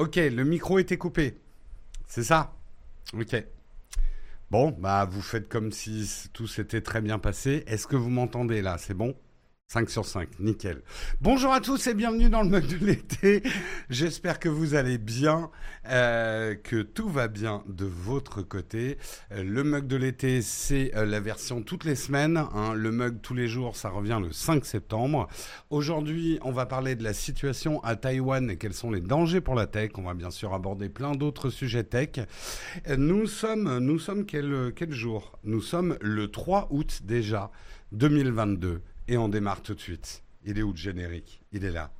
Ok, le micro était coupé. C'est ça? Ok. Bon, bah vous faites comme si tout s'était très bien passé. Est-ce que vous m'entendez là? C'est bon? 5 sur 5, nickel. Bonjour à tous et bienvenue dans le mug de l'été. J'espère que vous allez bien, euh, que tout va bien de votre côté. Euh, le mug de l'été, c'est euh, la version toutes les semaines. Hein. Le mug tous les jours, ça revient le 5 septembre. Aujourd'hui, on va parler de la situation à Taïwan et quels sont les dangers pour la tech. On va bien sûr aborder plein d'autres sujets tech. Nous sommes, nous sommes quel, quel jour? Nous sommes le 3 août déjà 2022. Et on démarre tout de suite. Il est où le générique? Il est là.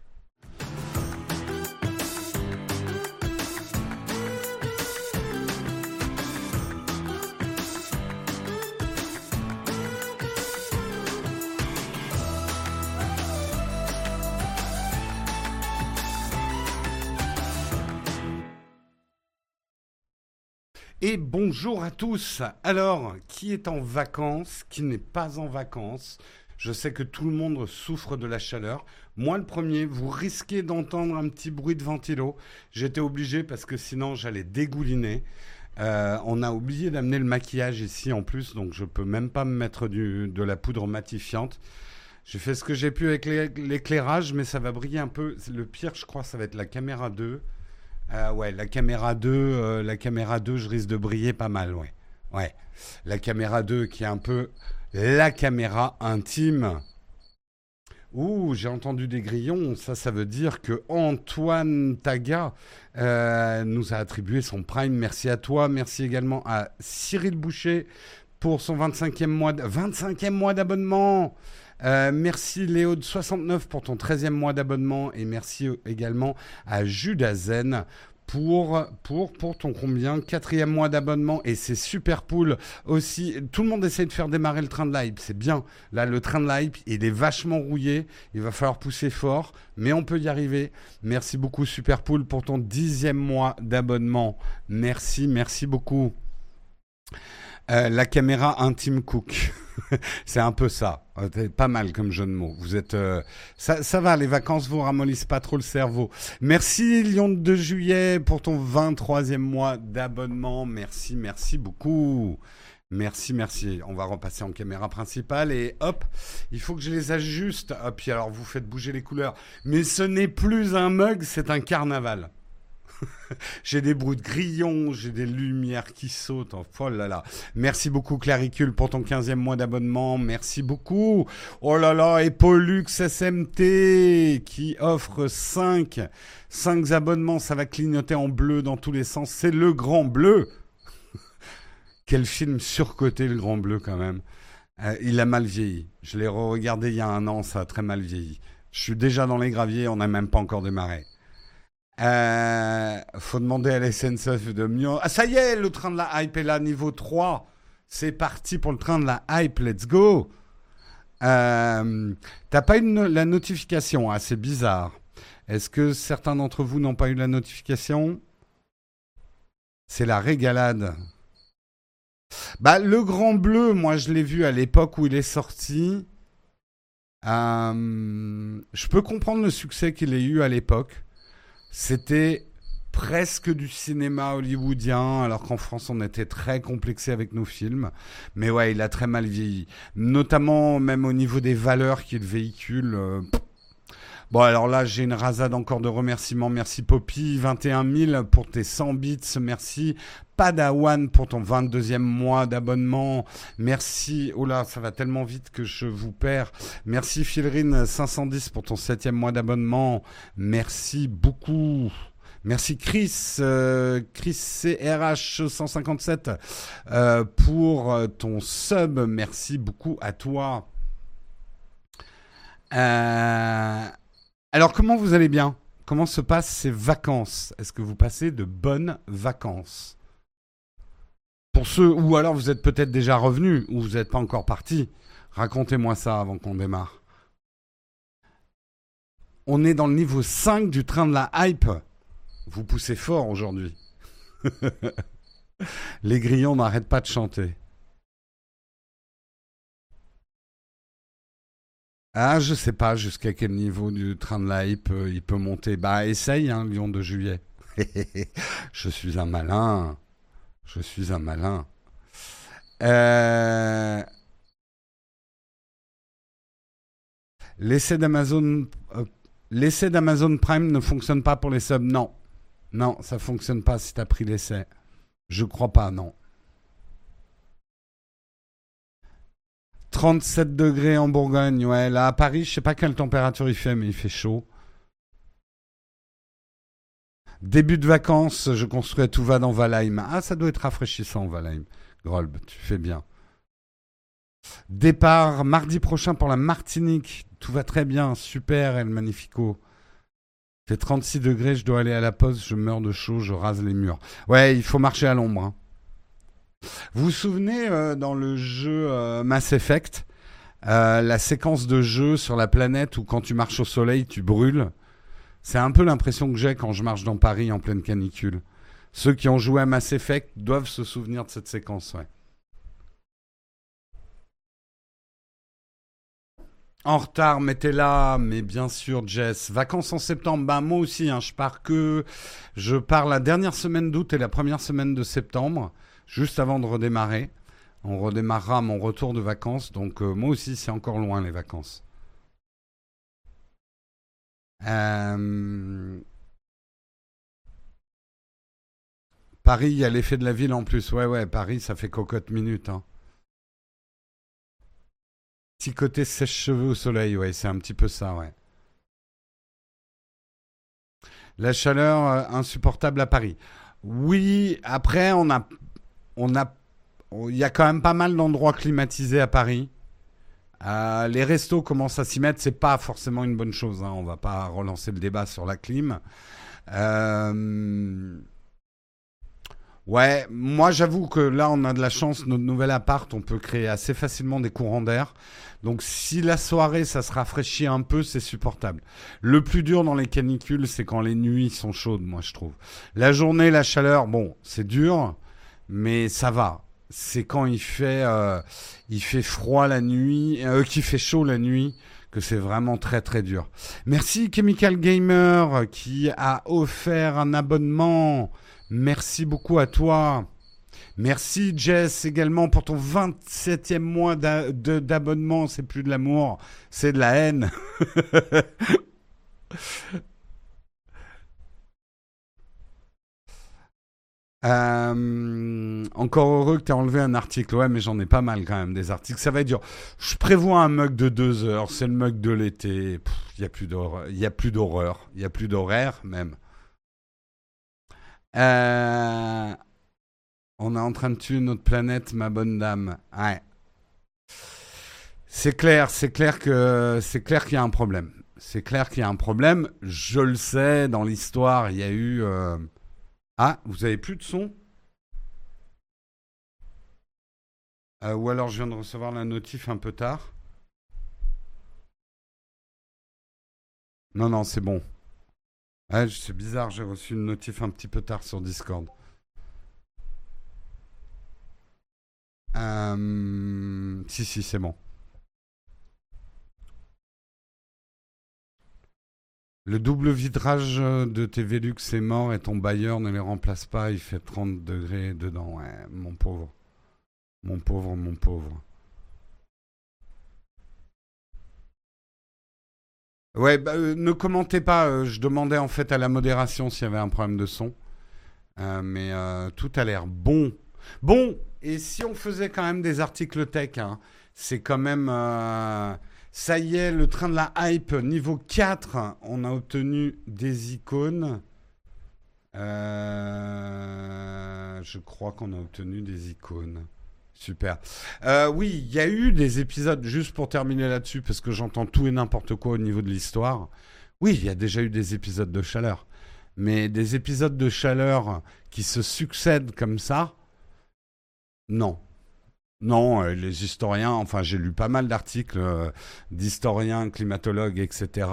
Et bonjour à tous. Alors, qui est en vacances, qui n'est pas en vacances? Je sais que tout le monde souffre de la chaleur. Moi, le premier, vous risquez d'entendre un petit bruit de ventilo. J'étais obligé parce que sinon, j'allais dégouliner. Euh, on a oublié d'amener le maquillage ici en plus, donc je peux même pas me mettre de la poudre matifiante. J'ai fait ce que j'ai pu avec l'éclairage, mais ça va briller un peu. Le pire, je crois, ça va être la caméra 2. Euh, ouais, la caméra 2, euh, la caméra 2, je risque de briller pas mal, ouais. Ouais. La caméra 2 qui est un peu la caméra intime. Ouh, j'ai entendu des grillons. Ça, ça veut dire que Antoine Taga euh, nous a attribué son prime. Merci à toi. Merci également à Cyril Boucher pour son 25e mois, 25e mois d'abonnement. Euh, merci Léo de 69 pour ton 13e mois d'abonnement et merci également à Judas Zen pour, pour, pour ton combien Quatrième mois d'abonnement et c'est super cool aussi. Tout le monde essaie de faire démarrer le train de l'hype, c'est bien. Là, le train de l'hype, il est vachement rouillé. Il va falloir pousser fort, mais on peut y arriver. Merci beaucoup, Super Pool, pour ton dixième mois d'abonnement. Merci, merci beaucoup. Euh, la caméra intime cook. c'est un peu ça. Pas mal comme jeu de mots. Vous êtes, euh, ça, ça, va, les vacances vous ramollissent pas trop le cerveau. Merci Lyon de juillet pour ton 23e mois d'abonnement. Merci, merci beaucoup. Merci, merci. On va repasser en caméra principale et hop, il faut que je les ajuste. Hop, puis alors vous faites bouger les couleurs. Mais ce n'est plus un mug, c'est un carnaval. j'ai des bruits de grillons, j'ai des lumières qui sautent. Oh, là là. Merci beaucoup Claricule pour ton 15e mois d'abonnement. Merci beaucoup. Oh là là, et SMT qui offre 5 5 abonnements, ça va clignoter en bleu dans tous les sens. C'est le grand bleu. Quel film surcoté le grand bleu quand même. Euh, il a mal vieilli. Je l'ai regardé il y a un an, ça a très mal vieilli. Je suis déjà dans les graviers, on n'a même pas encore démarré. Euh, faut demander à la de mieux. Ah, ça y est, le train de la hype est là, niveau 3. C'est parti pour le train de la hype, let's go. Euh, T'as pas eu la notification, ah, c'est bizarre. Est-ce que certains d'entre vous n'ont pas eu la notification? C'est la régalade. Bah, le Grand Bleu, moi je l'ai vu à l'époque où il est sorti. Euh, je peux comprendre le succès qu'il ait eu à l'époque. C'était presque du cinéma hollywoodien, alors qu'en France on était très complexé avec nos films. Mais ouais, il a très mal vieilli, notamment même au niveau des valeurs qu'il véhicule. Euh, bon, alors là, j'ai une rasade encore de remerciements. Merci Poppy, 21 000 pour tes 100 bits. Merci Padawan pour ton 22e mois d'abonnement. Merci. Oh là, ça va tellement vite que je vous perds. Merci Philrine 510 pour ton 7e mois d'abonnement. Merci beaucoup. Merci Chris, euh, Chris CRH 157 euh, pour ton sub. Merci beaucoup à toi. Euh, alors comment vous allez bien? Comment se passent ces vacances? Est-ce que vous passez de bonnes vacances? Pour ceux, ou alors vous êtes peut-être déjà revenus, ou vous n'êtes pas encore partis, racontez-moi ça avant qu'on démarre. On est dans le niveau 5 du train de la hype. Vous poussez fort aujourd'hui. Les grillons n'arrêtent pas de chanter. Ah, je sais pas jusqu'à quel niveau du train de la hype euh, il peut monter. Bah, essaye, hein, Lyon de juillet. Je suis un malin. Je suis un malin. Euh, L'essai d'Amazon, euh, l'essai d'Amazon Prime ne fonctionne pas pour les subs. Non, non, ça fonctionne pas si tu pris l'essai. Je crois pas, non. 37 degrés en Bourgogne, ouais. Là, à Paris, je sais pas quelle température il fait, mais il fait chaud. Début de vacances, je construis tout va dans Valheim. Ah, ça doit être rafraîchissant, Valheim. Grolb, tu fais bien. Départ mardi prochain pour la Martinique. Tout va très bien, super, El Magnifico. Fait 36 degrés, je dois aller à la poste, je meurs de chaud, je rase les murs. Ouais, il faut marcher à l'ombre. Hein. Vous vous souvenez euh, dans le jeu euh, Mass Effect, euh, la séquence de jeu sur la planète où quand tu marches au soleil, tu brûles? C'est un peu l'impression que j'ai quand je marche dans Paris en pleine canicule. Ceux qui ont joué à Mass Effect doivent se souvenir de cette séquence. En retard, t'es là, mais bien sûr, Jess. Vacances en septembre, ben moi aussi, hein, je pars que. Je pars la dernière semaine d'août et la première semaine de septembre, juste avant de redémarrer. On redémarrera mon retour de vacances, donc euh, moi aussi, c'est encore loin les vacances. Euh, Paris, il y a l'effet de la ville en plus. Ouais, ouais, Paris, ça fait cocotte minute. Hein. Petit côté sèche-cheveux au soleil, ouais, c'est un petit peu ça, ouais. La chaleur euh, insupportable à Paris. Oui, après, on a, on a, il y a quand même pas mal d'endroits climatisés à Paris. Euh, les restos commencent à s'y mettre, c'est pas forcément une bonne chose. Hein. On va pas relancer le débat sur la clim. Euh, Ouais, moi j'avoue que là on a de la chance, notre nouvel appart, on peut créer assez facilement des courants d'air. Donc si la soirée ça se rafraîchit un peu, c'est supportable. Le plus dur dans les canicules, c'est quand les nuits sont chaudes, moi je trouve. La journée, la chaleur, bon, c'est dur, mais ça va. C'est quand il fait, euh, il fait froid la nuit, euh, qu'il fait chaud la nuit, que c'est vraiment très très dur. Merci Chemical Gamer qui a offert un abonnement. Merci beaucoup à toi. Merci Jess également pour ton 27e mois d'abonnement. C'est plus de l'amour, c'est de la haine. Euh, encore heureux que tu enlevé un article. Ouais, mais j'en ai pas mal quand même des articles. Ça va être dur. Je prévois un mug de deux heures. C'est le mug de l'été. Il n'y a plus d'horreur. Il n'y a plus d'horreur. Il n'y a plus d'horaire même. Euh, on est en train de tuer notre planète, ma bonne dame. Ouais. C'est clair, c'est clair que c'est clair qu'il y a un problème. C'est clair qu'il y a un problème. Je le sais, dans l'histoire, il y a eu. Euh, ah, vous avez plus de son? Euh, Ou alors je viens de recevoir la notif un peu tard. Non, non, c'est bon. C'est bizarre, j'ai reçu une notif un petit peu tard sur Discord. Euh, si, si, c'est bon. Le double vitrage de tes Velux est mort et ton bailleur ne les remplace pas, il fait 30 degrés dedans. Ouais, mon pauvre. Mon pauvre, mon pauvre. Ouais, bah, euh, ne commentez pas. Euh, je demandais en fait à la modération s'il y avait un problème de son. Euh, mais tout a l'air bon. Bon, et si on faisait quand même des articles tech, hein, c'est quand même... ça y est, le train de la hype niveau 4, on a obtenu des icônes. je crois qu'on a obtenu des icônes. Super. Euh, oui, il y a eu des épisodes, juste pour terminer là-dessus, parce que j'entends tout et n'importe quoi au niveau de l'histoire. Oui, il y a déjà eu des épisodes de chaleur. Mais des épisodes de chaleur qui se succèdent comme ça, non. Non, euh, les historiens, enfin j'ai lu pas mal d'articles euh, d'historiens, climatologues, etc.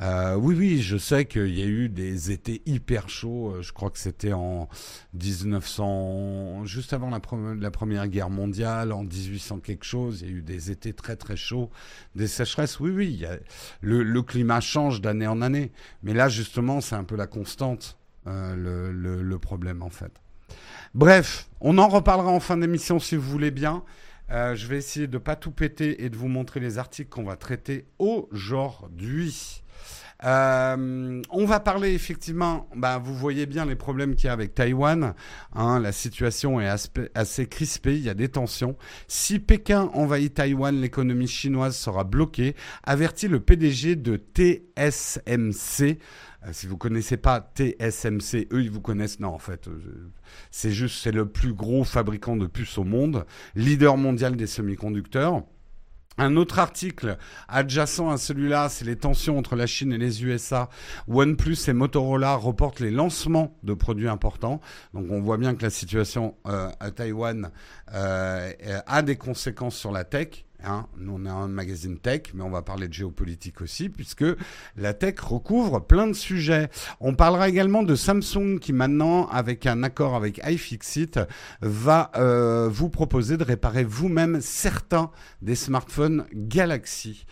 Euh, oui, oui, je sais qu'il y a eu des étés hyper chauds. Je crois que c'était en 1900, juste avant la, Première Guerre mondiale, en 1800 quelque chose. Il y a eu des étés très très chauds, des sécheresses. Oui, oui, le, climat change d'année en année. Mais là, justement, c'est un peu la constante. le, problème en fait. Bref, on en reparlera en fin d'émission si vous voulez bien. je vais essayer de ne pas tout péter et de vous montrer les articles qu'on va traiter aujourd'hui. Euh, on va parler effectivement, bah, vous voyez bien les problèmes qu'il y a avec Taïwan. Hein, la situation est assez crispée, il y a des tensions. Si Pékin envahit Taïwan, l'économie chinoise sera bloquée, avertit le PDG de TSMC. Euh, si vous connaissez pas TSMC, eux ils vous connaissent. Non, en fait, euh, c'est juste c'est le plus gros fabricant de puces au monde, leader mondial des semi-conducteurs. Un autre article adjacent à celui-là, c'est les tensions entre la Chine et les USA. OnePlus et Motorola reportent les lancements de produits importants. Donc on voit bien que la situation euh, à Taïwan a des conséquences sur la tech. Hein, nous, on est un magazine tech, mais on va parler de géopolitique aussi, puisque la tech recouvre plein de sujets. On parlera également de Samsung qui maintenant, avec un accord avec iFixit, va euh, vous proposer de réparer vous-même certains des smartphones Galaxy.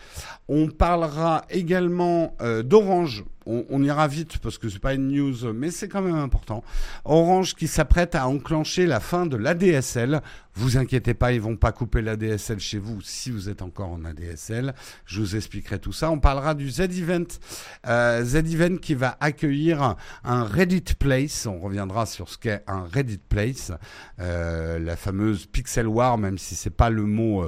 On parlera également euh, d'Orange on, ira vite parce que c'est pas une news, mais c'est quand même important. Orange qui s'apprête à enclencher la fin de l'ADSL. Vous inquiétez pas, ils vont pas couper l'ADSL chez vous si vous êtes encore en ADSL. Je vous expliquerai tout ça. On parlera du Z-Event. Euh, Z-Event qui va accueillir un Reddit Place. On reviendra sur ce qu'est un Reddit Place. Euh, la fameuse Pixel War, même si c'est pas le mot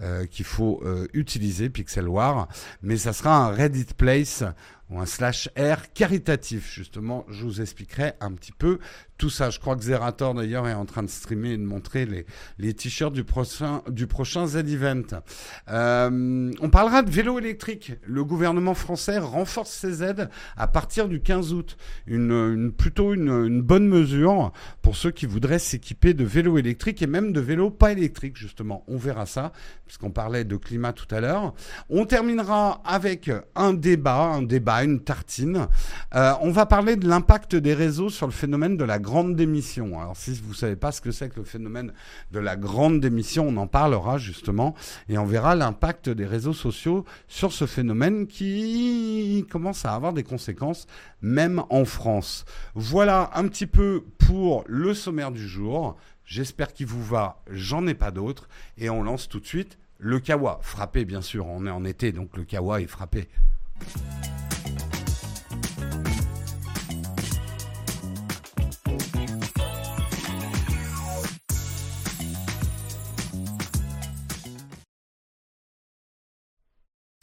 euh, qu'il faut utiliser, Pixel War. Mais ça sera un Reddit Place ou un slash R caritatif, justement. Je vous expliquerai un petit peu tout ça. Je crois que Zerator d'ailleurs est en train de streamer et de montrer les, t-shirts du prochain, du prochain Z-Event. Euh, on parlera de vélo électrique. Le gouvernement français renforce ses aides à partir du 15 août. Une, plutôt une, une, bonne mesure pour ceux qui voudraient s'équiper de vélos électriques et même de vélos pas électriques, justement. On verra ça, puisqu'on parlait de climat tout à l'heure. On terminera avec un débat, un débat, une tartine. Euh, on va parler de l'impact des réseaux sur le phénomène de la grande démission. Alors si vous savez pas ce que c'est que le phénomène de la grande démission, on en parlera justement et on verra l'impact des réseaux sociaux sur ce phénomène qui commence à avoir des conséquences même en France. Voilà un petit peu pour le sommaire du jour. J'espère qu'il vous va, j'en ai pas d'autres et on lance tout de suite le kawa. Frappé bien sûr, on est en été donc le kawa est frappé.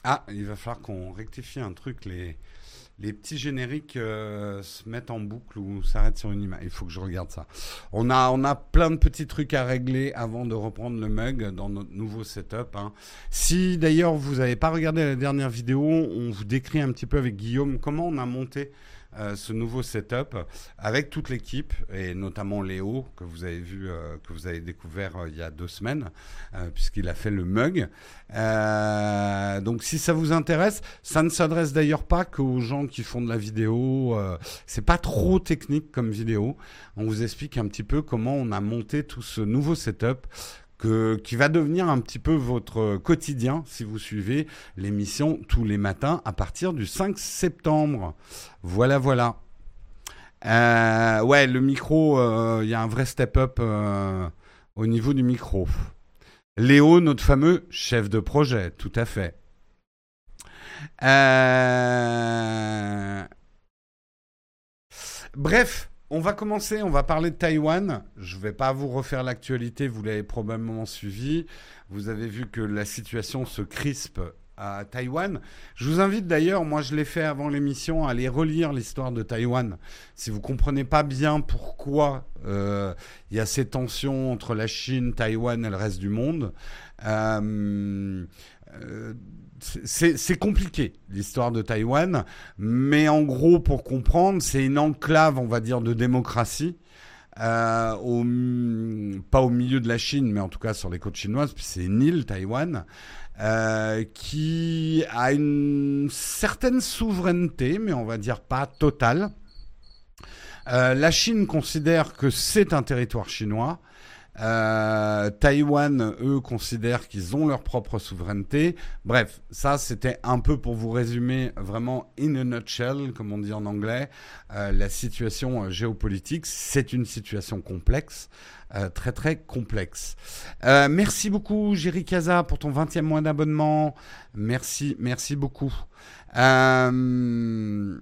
Ah, il va falloir qu'on rectifie un truc. Les, les petits génériques euh, se mettent en boucle ou s'arrêtent sur une image. Il faut que je regarde ça. On a, on a plein de petits trucs à régler avant de reprendre le mug dans notre nouveau setup. Hein. Si d'ailleurs vous n'avez pas regardé la dernière vidéo, on vous décrit un petit peu avec Guillaume comment on a monté euh, ce nouveau setup avec toute l'équipe et notamment Léo que vous avez vu, euh, que vous avez découvert euh, il y a deux semaines, puisqu'il a fait le mug. donc si ça vous intéresse, ça ne s'adresse d'ailleurs pas qu'aux gens qui font de la vidéo. c'est pas trop technique comme vidéo. On vous explique un petit peu comment on a monté tout ce nouveau setup qui va devenir un petit peu votre quotidien si vous suivez l'émission tous les matins à partir du 5 septembre. Voilà, voilà. Euh, ouais, le micro, il euh, y a un vrai step-up euh, au niveau du micro. Léo, notre fameux chef de projet, tout à fait. Bref, on va commencer, on va parler de Taïwan. Je ne vais pas vous refaire l'actualité, vous l'avez probablement suivi. Vous avez vu que la situation se crispe à Taïwan. Je vous invite d'ailleurs, moi je l'ai fait avant l'émission, à aller relire l'histoire de Taïwan. Si vous ne comprenez pas bien pourquoi euh, il y a ces tensions entre la Chine, Taïwan et le reste du monde, euh, euh, c'est compliqué l'histoire de Taïwan, mais en gros, pour comprendre, c'est une enclave, on va dire, de démocratie. Euh, pas au milieu de la Chine, mais en tout cas sur les côtes chinoises, puis c'est une île, Taïwan, euh, qui a une certaine souveraineté, mais on va dire pas totale. Euh, la Chine considère que c'est un territoire chinois. Euh, Taïwan, eux, considèrent qu'ils ont leur propre souveraineté. Bref, ça, c'était un peu pour vous résumer vraiment in a nutshell, comme on dit en anglais, euh, la situation géopolitique. C'est une situation complexe. très très complexe. merci beaucoup Jerry Kaza pour ton 20e mois d'abonnement. Merci, merci beaucoup. Euh,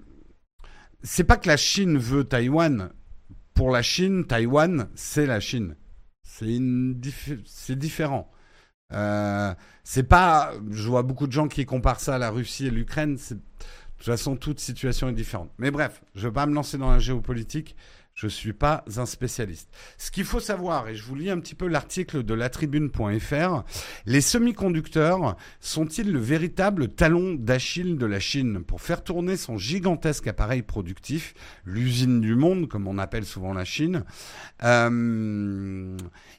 c'est pas que la Chine veut Taïwan. Pour la Chine, Taïwan, c'est la Chine. C'est différent. Euh, c'est pas. Je vois beaucoup de gens qui comparent ça à la Russie et l'Ukraine. De toute façon, toute situation est différente. Mais bref, je vais pas me lancer dans la géopolitique. Je ne suis pas un spécialiste. Ce qu'il faut savoir, et je vous lis un petit peu l'article de latribune.fr, les semi-conducteurs sont-ils le véritable talon d'Achille de la Chine? Pour faire tourner son gigantesque appareil productif, l'usine du monde, comme on appelle souvent la Chine euh,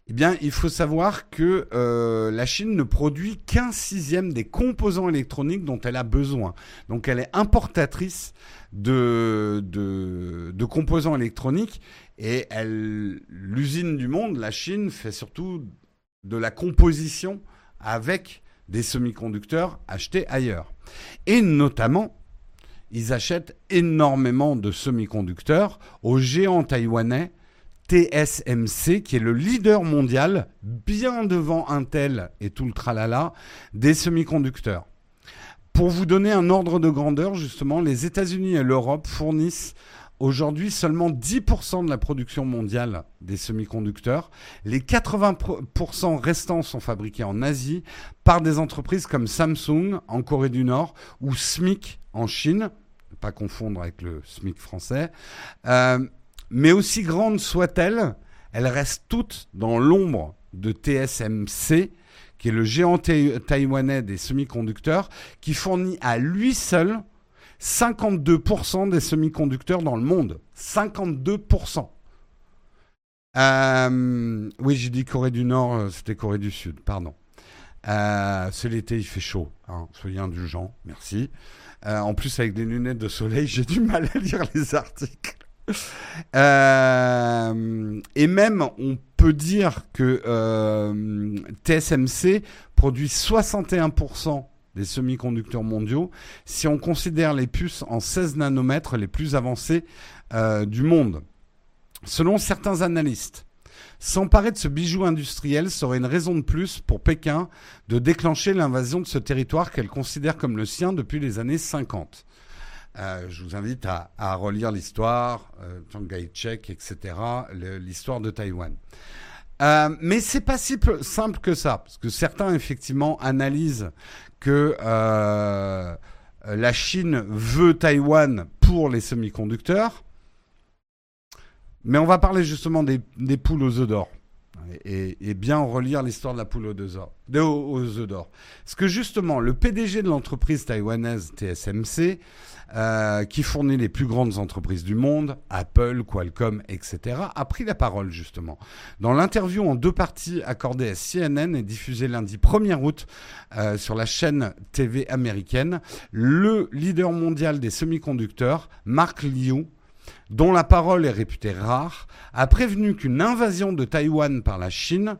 Eh bien, il faut savoir que euh, la Chine ne produit qu'un sixième des composants électroniques dont elle a besoin. Donc, elle est importatrice de, composants électroniques. Et l'usine du monde, la Chine, fait surtout de la composition avec des semi-conducteurs achetés ailleurs. Et notamment, ils achètent énormément de semi-conducteurs au géant taïwanais TSMC, qui est le leader mondial, bien devant Intel et tout le tralala, des semi-conducteurs. Pour vous donner un ordre de grandeur, justement, les États-Unis et l'Europe fournissent aujourd'hui seulement 10% de la production mondiale des semi-conducteurs. Les 80% restants sont fabriqués en Asie par des entreprises comme Samsung en Corée du Nord ou SMIC en Chine, pas confondre avec le SMIC français. Euh, mais aussi grandes soient-elles, elles restent toutes dans l'ombre de TSMC qui est le géant taïwanais des semi-conducteurs, qui fournit à lui seul 52% des semi-conducteurs dans le monde. 52%. Euh, oui, j'ai dit Corée du Nord, euh, c'était Corée du Sud, pardon. Euh, c'est l'été, il fait chaud. Hein, soyez indulgents, merci. en plus, avec des lunettes de soleil, j'ai du mal à lire les articles. et même, on peut dire que euh, TSMC produit 61% des semi-conducteurs mondiaux si on considère les puces en 16 nanomètres les plus avancées euh, du monde. Selon certains analystes, s'emparer de ce bijou industriel serait une raison de plus pour Pékin de déclencher l'invasion de ce territoire qu'elle considère comme le sien depuis les années 50. Euh, je vous invite à, relire l'histoire, euh, Chek, etc., l'histoire de Taïwan. Euh, mais c'est pas si simple que ça, parce que certains effectivement analysent que euh, la Chine veut Taïwan pour les semi-conducteurs, mais on va parler justement des, poules aux œufs d'or. Et, bien relire l'histoire de la poule aux œufs d'or. Parce que justement, le PDG de l'entreprise taïwanaise TSMC euh, qui fournit les plus grandes entreprises du monde, Apple, Qualcomm, etc., a pris la parole justement. Dans l'interview en deux parties accordée à CNN et diffusée lundi 1er août euh, sur la chaîne TV américaine, le leader mondial des semi-conducteurs, Mark Liu, dont la parole est réputée rare, a prévenu qu'une invasion de Taïwan par la Chine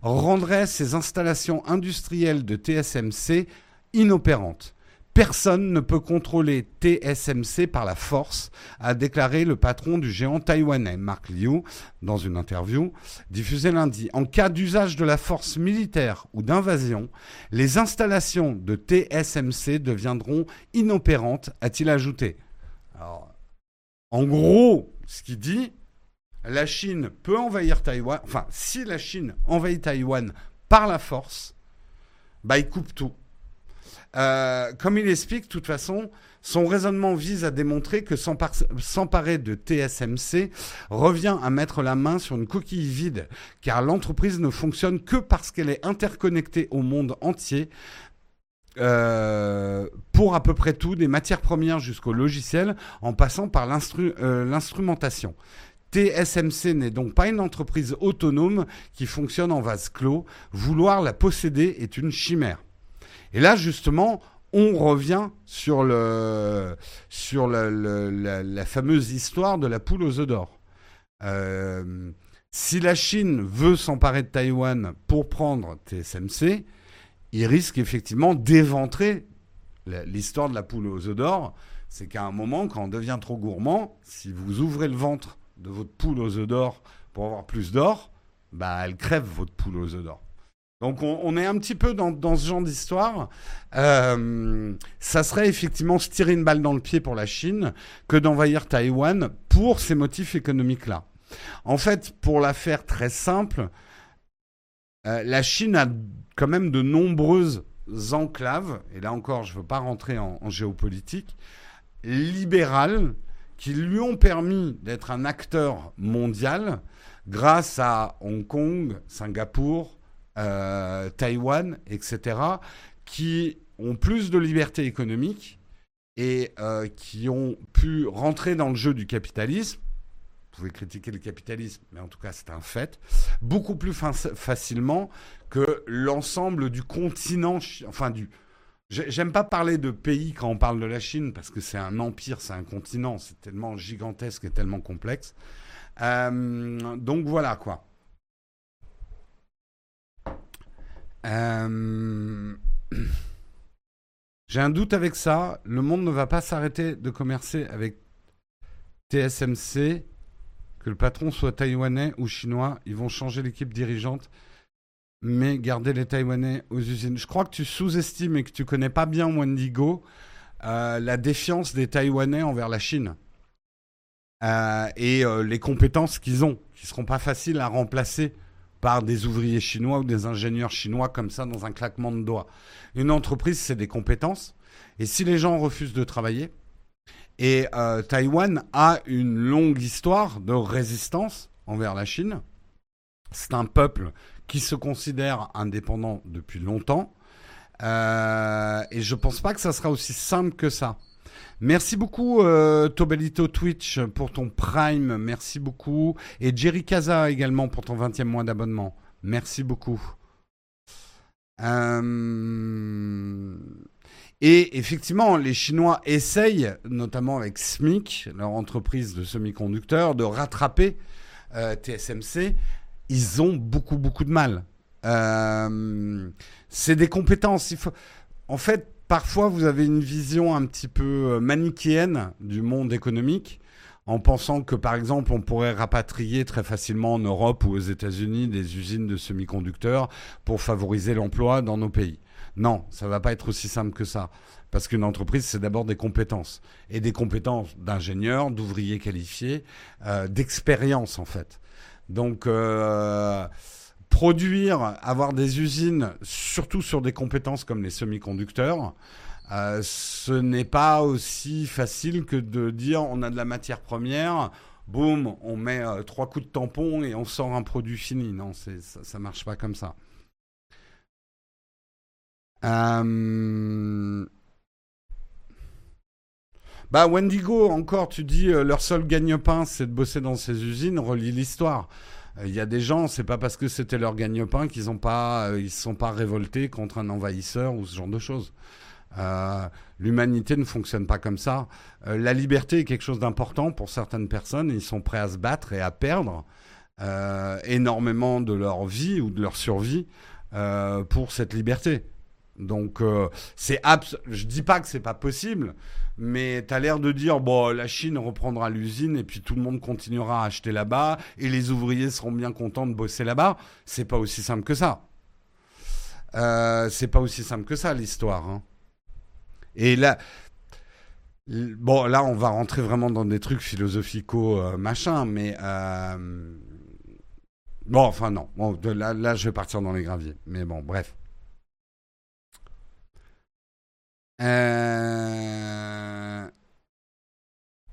rendrait ses installations industrielles de TSMC inopérantes. Personne ne peut contrôler TSMC par la force, a déclaré le patron du géant taïwanais, Mark Liu, dans une interview diffusée lundi. En cas d'usage de la force militaire ou d'invasion, les installations de TSMC deviendront inopérantes, a-t-il ajouté. en gros, ce qu'il dit, la Chine peut envahir Taïwan, enfin, si la Chine envahit Taïwan par la force, bah, il coupe tout. Euh, comme il explique, de toute façon, son raisonnement vise à démontrer que s'emparer de TSMC revient à mettre la main sur une coquille vide, car l'entreprise ne fonctionne que parce qu'elle est interconnectée au monde entier. Euh, pour à peu près tout, des matières premières jusqu'au logiciel, en passant par euh, l'instrumentation. TSMC n'est donc pas une entreprise autonome qui fonctionne en vase clos. Vouloir la posséder est une chimère. Et là, justement, on revient sur, le, sur la, fameuse histoire de la poule aux œufs d'or. Euh, Si la Chine veut s'emparer de Taïwan pour prendre TSMC, il risque effectivement d'éventrer l'histoire de la poule aux œufs d'or. C'est qu'à un moment, quand on devient trop gourmand, si vous ouvrez le ventre de votre poule aux œufs d'or pour avoir plus d'or, bah elle crève votre poule aux œufs d'or. Donc on, est un petit peu dans, ce genre d'histoire. Euh, ça serait effectivement se tirer une balle dans le pied pour la Chine que d'envahir Taïwan pour ces motifs économiques-là. En fait, pour la faire très simple, euh, la Chine a quand même de nombreuses enclaves, et là encore je ne veux pas rentrer en, en géopolitique, libérales qui lui ont permis d'être un acteur mondial grâce à Hong Kong, Singapour, euh, Taïwan, etc., qui ont plus de liberté économique et euh, qui ont pu rentrer dans le jeu du capitalisme. Vous pouvez critiquer le capitalisme, mais en tout cas c'est un fait, beaucoup plus facilement que l'ensemble du continent, enfin du... J'aime pas parler de pays quand on parle de la Chine parce que c'est un empire, c'est un continent, c'est tellement gigantesque et tellement complexe. Euh, donc voilà quoi. Euh, j'ai un doute avec ça. Le monde ne va pas s'arrêter de commercer avec TSMC. Que le patron soit taïwanais ou chinois, ils vont changer l'équipe dirigeante, mais garder les Taïwanais aux usines. Je crois que tu sous-estimes et que tu connais pas bien Wendigo euh, la défiance des Taïwanais envers la Chine. Euh, et les compétences qu'ils ont, qui seront pas faciles à remplacer par des ouvriers chinois ou des ingénieurs chinois comme ça dans un claquement de doigts. Une entreprise, c'est des compétences. Et si les gens refusent de travailler, et euh, Taïwan a une longue histoire de résistance envers la Chine. C'est un peuple qui se considère indépendant depuis longtemps. Euh, et je ne pense pas que ça sera aussi simple que ça. Merci beaucoup, euh, Tobelito Twitch, pour ton Prime. Merci beaucoup. Et Jerry Kaza également pour ton 20e mois d'abonnement. Merci beaucoup. Euh, et effectivement, les Chinois essayent, notamment avec SMIC, leur entreprise de semi-conducteurs, de rattraper euh, TSMC. Ils ont beaucoup, beaucoup de mal. c'est des compétences. Il faut... En fait, parfois vous avez une vision un petit peu euh, manichéenne du monde économique en pensant que par exemple on pourrait rapatrier très facilement en Europe ou aux États-Unis des usines de semi-conducteurs pour favoriser l'emploi dans nos pays. Non, ça ne va pas être aussi simple que ça. Parce qu'une entreprise, c'est d'abord des compétences. Et des compétences d'ingénieurs, d'ouvriers qualifiés, euh, d'expérience en fait. Donc, euh, produire, avoir des usines, surtout sur des compétences comme les semi-conducteurs, euh, ce n'est pas aussi facile que de dire on a de la matière première, boum, on met euh, trois coups de tampon et on sort un produit fini. Non, ça, ne marche pas comme ça. Euh, bah Wendigo, encore, tu dis leur seul gagne-pain, c'est de bosser dans ces usines. Relis l'histoire. Il y a des gens, c'est pas parce que c'était leur gagne-pain qu'ils ont pas, euh, ils se sont pas révoltés contre un envahisseur ou ce genre de choses. Euh, l'humanité ne fonctionne pas comme ça. Euh, la liberté est quelque chose d'important pour certaines personnes. ils sont prêts à se battre et à perdre énormément de leur vie ou de leur survie pour cette liberté. Donc, c'est je dis pas que c'est pas possible, mais tu as l'air de dire bon la Chine reprendra l'usine et puis tout le monde continuera à acheter là-bas et les ouvriers seront bien contents de bosser là-bas. C'est pas aussi simple que ça. Euh, c'est pas aussi simple que ça l'histoire. Hein. Et là, bon là on va rentrer vraiment dans des trucs philosophicaux euh, machin, mais euh, bon enfin non. Bon, là, là je vais partir dans les graviers. Mais bon bref. Euh,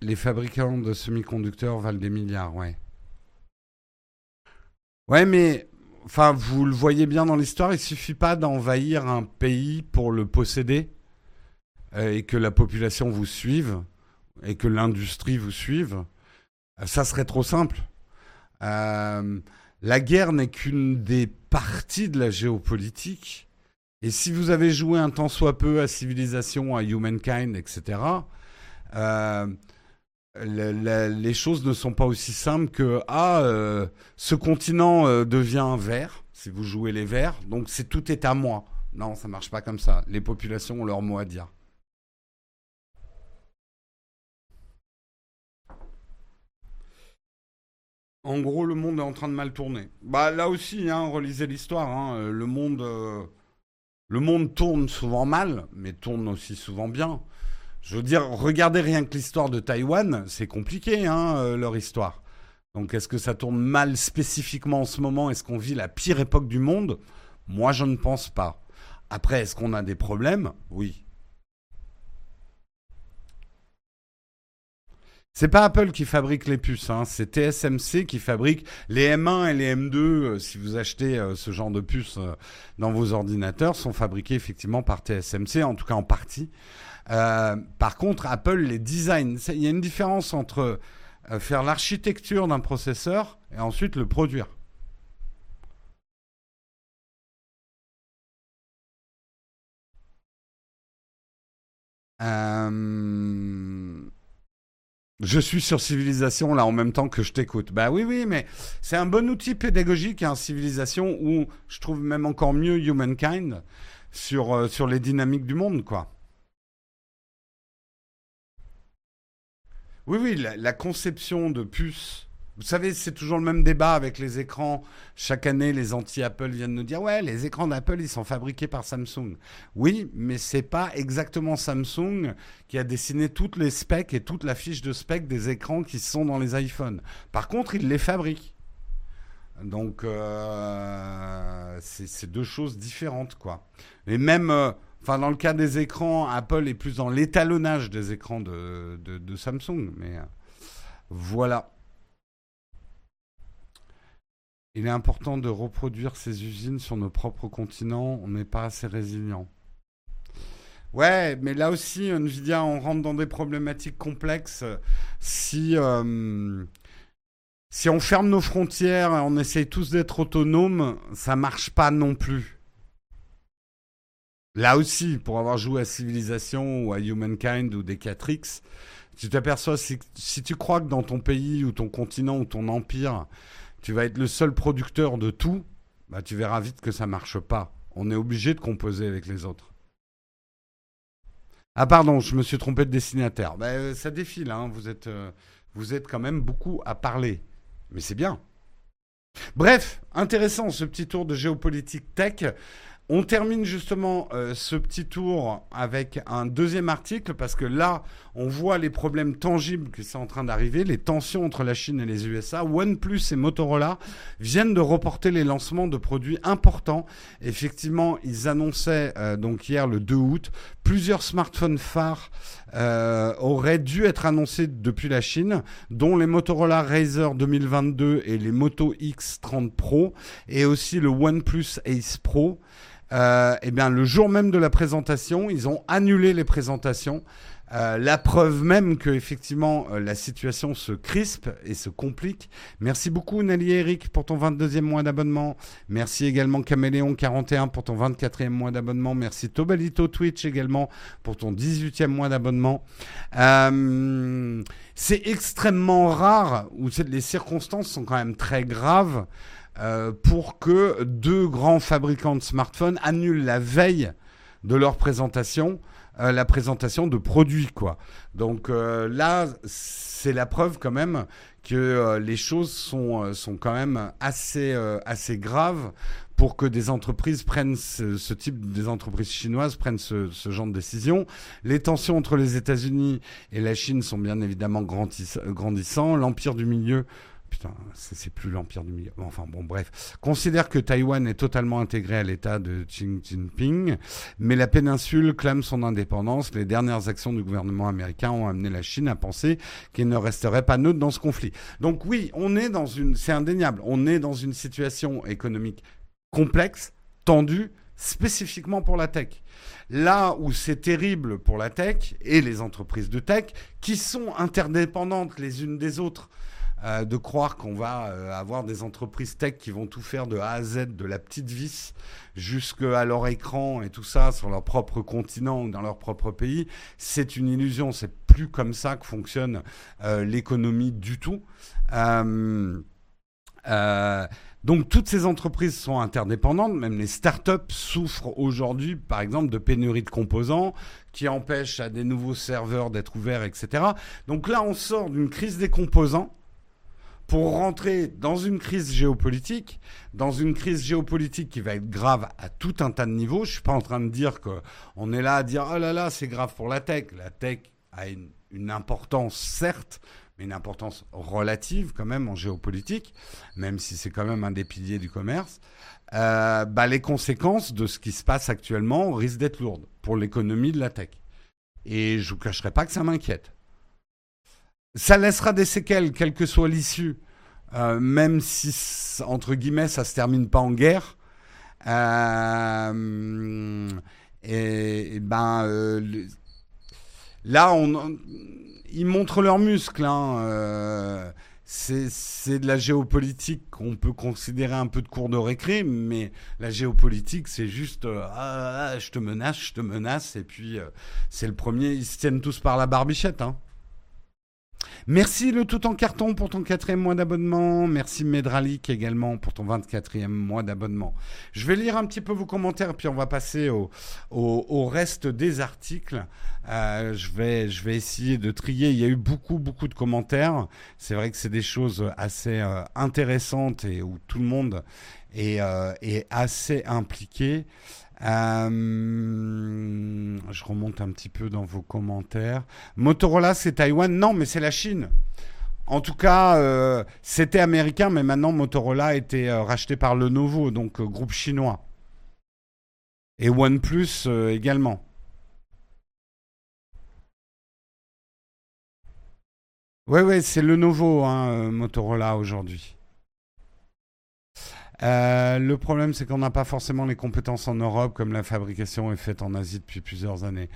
les fabricants de semi-conducteurs valent des milliards, ouais. Ouais, mais enfin, vous le voyez bien dans l'histoire, il suffit pas d'envahir un pays pour le posséder euh, et que la population vous suive et que l'industrie vous suive. Ça serait trop simple. Euh, la guerre n'est qu'une des parties de la géopolitique. Et si vous avez joué un temps soit peu à Civilisation, à Humankind, etc., euh, les choses ne sont pas aussi simples que ah euh, ce continent euh, devient vert si vous jouez les verts donc c'est tout est à moi non ça marche pas comme ça les populations ont leur mot à dire En gros, le monde est en train de mal tourner. Bah là aussi, hein, relisez l'histoire. Hein, le monde, le monde tourne souvent mal, mais tourne aussi souvent bien. Je veux dire, regardez rien que l'histoire de Taïwan, c'est compliqué, hein, euh, leur histoire. Donc est-ce que ça tourne mal spécifiquement en ce moment? Est-ce qu'on vit la pire époque du monde? Moi, je ne pense pas. Après, est-ce qu'on a des problèmes? Oui. C'est pas Apple qui fabrique les puces, hein, c'est TSMC qui fabrique les M1 et les M2. Euh, si vous achetez euh, ce genre de puces dans vos ordinateurs, sont fabriqués effectivement par TSMC, en tout cas en partie. Euh, par contre, Apple les design. Il y a une différence entre euh, faire l'architecture d'un processeur et ensuite le produire. Euh, je suis sur Civilisation là en même temps que je t'écoute. Bah oui, oui, mais c'est un bon outil pédagogique, hein, Civilisation, où je trouve même encore mieux Humankind sur, sur les dynamiques du monde, quoi. Oui, oui, la, conception de puces. Vous savez, c'est toujours le même débat avec les écrans. Chaque année, les anti-Apple viennent nous dire ouais, les écrans d'Apple, ils sont fabriqués par Samsung. Oui, mais c'est pas exactement Samsung qui a dessiné toutes les specs et toute la fiche de spec des écrans qui sont dans les iPhones. Par contre, ils les fabriquent. Donc, euh, c'est deux choses différentes, quoi. Et même, euh, Enfin, dans le cas des écrans, Apple est plus dans l'étalonnage des écrans de, Samsung. Mais euh, voilà. Il est important de reproduire ces usines sur nos propres continents. On n'est pas assez résilient. Ouais, mais là aussi, Nvidia, on rentre dans des problématiques complexes. Si, euh, si on ferme nos frontières et on essaye tous d'être autonomes, ça marche pas non plus. Là aussi, pour avoir joué à Civilization ou à Humankind ou des 4X, tu t'aperçois, si, tu crois que dans ton pays ou ton continent ou ton empire, tu vas être le seul producteur de tout, bah, tu verras vite que ça marche pas. On est obligé de composer avec les autres. Ah pardon, je me suis trompé de destinataire. Bah, euh, ça défile, hein. vous, êtes, euh, vous êtes quand même beaucoup à parler. Mais c'est bien. Bref, intéressant ce petit tour de géopolitique tech. On termine justement euh, ce petit tour avec un deuxième article parce que là, on voit les problèmes tangibles qui sont en train d'arriver, les tensions entre la Chine et les USA. OnePlus et Motorola viennent de reporter les lancements de produits importants. Effectivement, ils annonçaient euh, donc hier le 2 août plusieurs smartphones phares euh, auraient dû être annoncés depuis la Chine, dont les Motorola Razr 2022 et les Moto X30 Pro et aussi le OnePlus Ace Pro euh, eh bien, le jour même de la présentation, ils ont annulé les présentations. Euh, la preuve même que effectivement euh, la situation se crispe et se complique. Merci beaucoup Nelly et Eric pour ton 22e mois d'abonnement. Merci également Caméléon41 pour ton 24e mois d'abonnement. Merci Tobalito Twitch également pour ton 18e mois d'abonnement. Euh, c'est extrêmement rare où les circonstances sont quand même très graves euh, pour que deux grands fabricants de smartphones annulent la veille de leur présentation euh, la présentation de produits quoi. Donc euh, là c'est la preuve quand même que les choses sont sont quand même assez assez graves pour que des entreprises prennent ce, type des entreprises chinoises prennent ce, ce, genre de décision. Les tensions entre les États-Unis et la Chine sont bien évidemment grandissants. L'empire du milieu putain, c'est plus l'empire du milieu. Enfin bon, bref. Considère que Taïwan est totalement intégré à l'État de Xi Jinping, mais la péninsule clame son indépendance. Les dernières actions du gouvernement américain ont amené la Chine à penser qu'il ne resterait pas neutre dans ce conflit. Donc oui, on est dans une, c'est indéniable, on est dans une situation économique complexe, tendue, spécifiquement pour la tech. Là où c'est terrible pour la tech et les entreprises de tech, qui sont interdépendantes les unes des autres, euh, de croire qu'on va euh, avoir des entreprises tech qui vont tout faire de A à Z, de la petite vis jusqu'à leur écran et tout ça sur leur propre continent ou dans leur propre pays, c'est une illusion. C'est plus comme ça que fonctionne l'économie du tout. Donc toutes ces entreprises sont interdépendantes, même les startups souffrent aujourd'hui, par exemple, de pénurie de composants qui empêchent à des nouveaux serveurs d'être ouverts, etc. Donc là, on sort d'une crise des composants pour rentrer dans une crise géopolitique, dans une crise géopolitique qui va être grave à tout un tas de niveaux. Je suis pas en train de dire qu'on est là à dire oh là là c'est grave pour la tech. La tech a une importance certes, mais une importance relative quand même en géopolitique, même si c'est quand même un des piliers du commerce, euh, bah, les conséquences de ce qui se passe actuellement risquent d'être lourdes pour l'économie de la tech. Et je ne vous cacherai pas que ça m'inquiète. Ça laissera des séquelles, quelle que soit l'issue, euh, même si, entre guillemets, ça se termine pas en guerre. Euh, et, ben, là, on ils montrent leurs muscles. Hein, euh, c'est de la géopolitique qu'on peut considérer un peu de cours de récré, mais la géopolitique, c'est juste euh, ah, ah, je te menace, je te menace, et puis euh, c'est le premier, ils se tiennent tous par la barbichette. Hein. Merci le tout en carton pour ton quatrième mois d'abonnement. Merci Medralik également pour ton 24e mois d'abonnement. Je vais lire un petit peu vos commentaires, puis on va passer au, reste des articles. Euh, je, vais, essayer de trier. Il y a eu beaucoup, beaucoup de commentaires. C'est vrai que c'est des choses assez euh, intéressantes et où tout le monde est, euh, est assez impliqué. Euh, je remonte un petit peu dans vos commentaires. Motorola, c'est Taïwan Non, mais c'est la Chine. En tout cas, euh, c'était américain, mais maintenant Motorola a été euh, racheté par Lenovo, donc groupe chinois. Et OnePlus également. Oui, oui, c'est Lenovo, hein, Motorola aujourd'hui. Euh, le problème, c'est qu'on n'a pas forcément les compétences en Europe, comme la fabrication est faite en Asie depuis plusieurs années.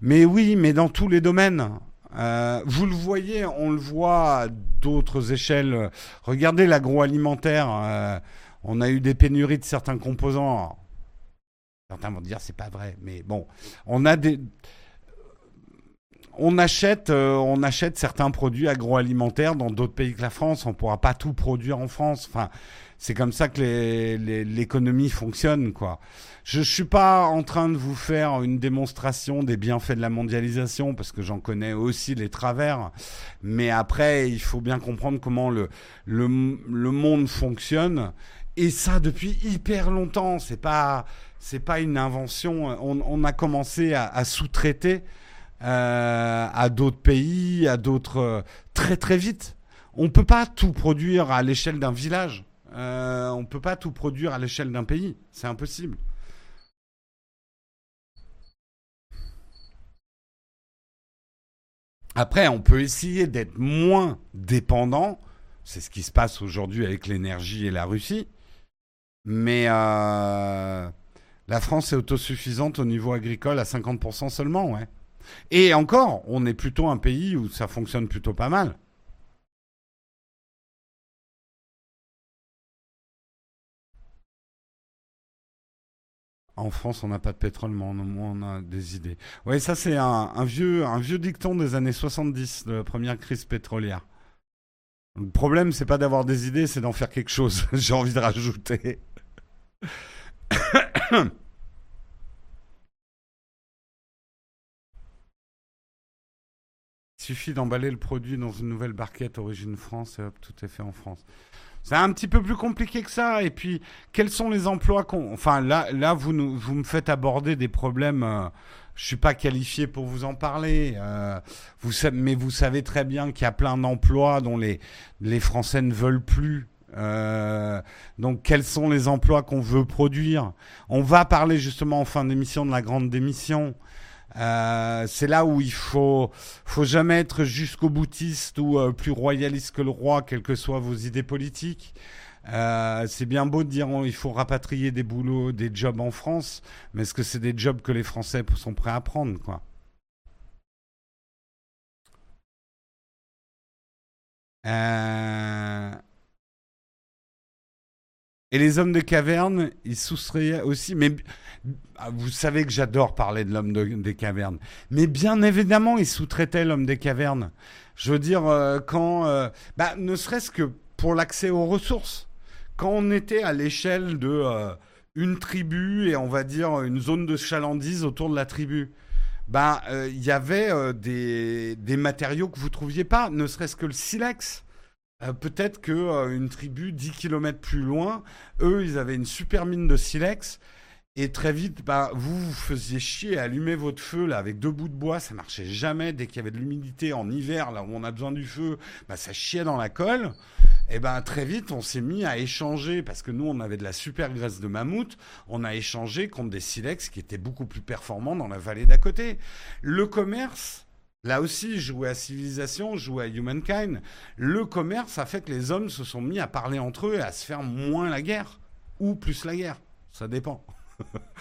Mais oui, mais dans tous les domaines. Euh, vous le voyez, on le voit à d'autres échelles. Regardez l'agroalimentaire. Euh, on a eu des pénuries de certains composants. certains vont dire c'est pas vrai, mais bon, on a des on achète, on achète certains produits agroalimentaires dans d'autres pays que la France. On ne pourra pas tout produire en France. Enfin, c'est comme ça que l'économie fonctionne, quoi. Je, suis pas en train de vous faire une démonstration des bienfaits de la mondialisation parce que j'en connais aussi les travers. Mais après, il faut bien comprendre comment le, le, monde fonctionne. Et ça depuis hyper longtemps. C'est pas, c'est pas une invention. On, a commencé à, sous-traiter euh, à d'autres pays, à d'autres très très vite. On peut pas tout produire à l'échelle d'un village. Euh, on ne peut pas tout produire à l'échelle d'un pays. C'est impossible. Après, on peut essayer d'être moins dépendant. C'est ce qui se passe aujourd'hui avec l'énergie et la Russie. Mais euh, la France est autosuffisante au niveau agricole à 50% seulement, ouais. Et encore, on est plutôt un pays où ça fonctionne plutôt pas mal. En France, on n'a pas de pétrole, mais au moins on a des idées. Oui, ça c'est un, vieux, dicton des années 70, de la première crise pétrolière. Le problème, c'est pas d'avoir des idées, c'est d'en faire quelque chose. J'ai envie de rajouter. Il suffit d'emballer le produit dans une nouvelle barquette origine France et hop, tout est fait en France. C'est un petit peu plus compliqué que ça. Et puis, quels sont les emplois qu'on... Enfin, là, là vous, nous, vous me faites aborder des problèmes... Je euh, je suis pas qualifié pour vous en parler. Euh, vous, mais vous savez très bien qu'il y a plein d'emplois dont les, les Français ne veulent plus. Euh, donc, quels sont les emplois qu'on veut produire? On va parler justement en fin d'émission de la grande démission. Euh, c'est là où il faut, faut jamais être jusqu'au boutiste ou euh, plus royaliste que le roi, quelles que soient vos idées politiques. Euh, c'est bien beau de dire il faut rapatrier des boulots, des jobs en France, mais est-ce que c'est des jobs que les Français sont prêts à prendre, quoi? Et les hommes de caverne, ils soustrayaient aussi. Mais vous savez que j'adore parler de l'homme des cavernes. Mais bien évidemment, ils sous-traitaient l'homme des cavernes. Je veux dire, euh, quand. Euh, bah, ne serait-ce que pour l'accès aux ressources. Quand on était à l'échelle de euh, une tribu et on va dire une zone de chalandise autour de la tribu, bah, il y avait des, des matériaux que vous trouviez pas, ne serait-ce que le silex. Peut-être que une tribu 10 km plus loin, eux, ils avaient une super mine de silex. Et très vite, bah, vous vous faisiez chier à allumer votre feu là avec deux bouts de bois, ça marchait jamais. Dès qu'il y avait de l'humidité en hiver, là où on a besoin du feu, bah, ça chiait dans la colle. Et ben très vite, on s'est mis à échanger parce que nous, on avait de la super graisse de mammouth. On a échangé contre des silex qui étaient beaucoup plus performants dans la vallée d'à côté. Le commerce, Là aussi, jouer à civilisation, jouer à humankind. Le commerce a fait que les hommes se sont mis à parler entre eux et à se faire moins la guerre. Ou plus la guerre. Ça dépend.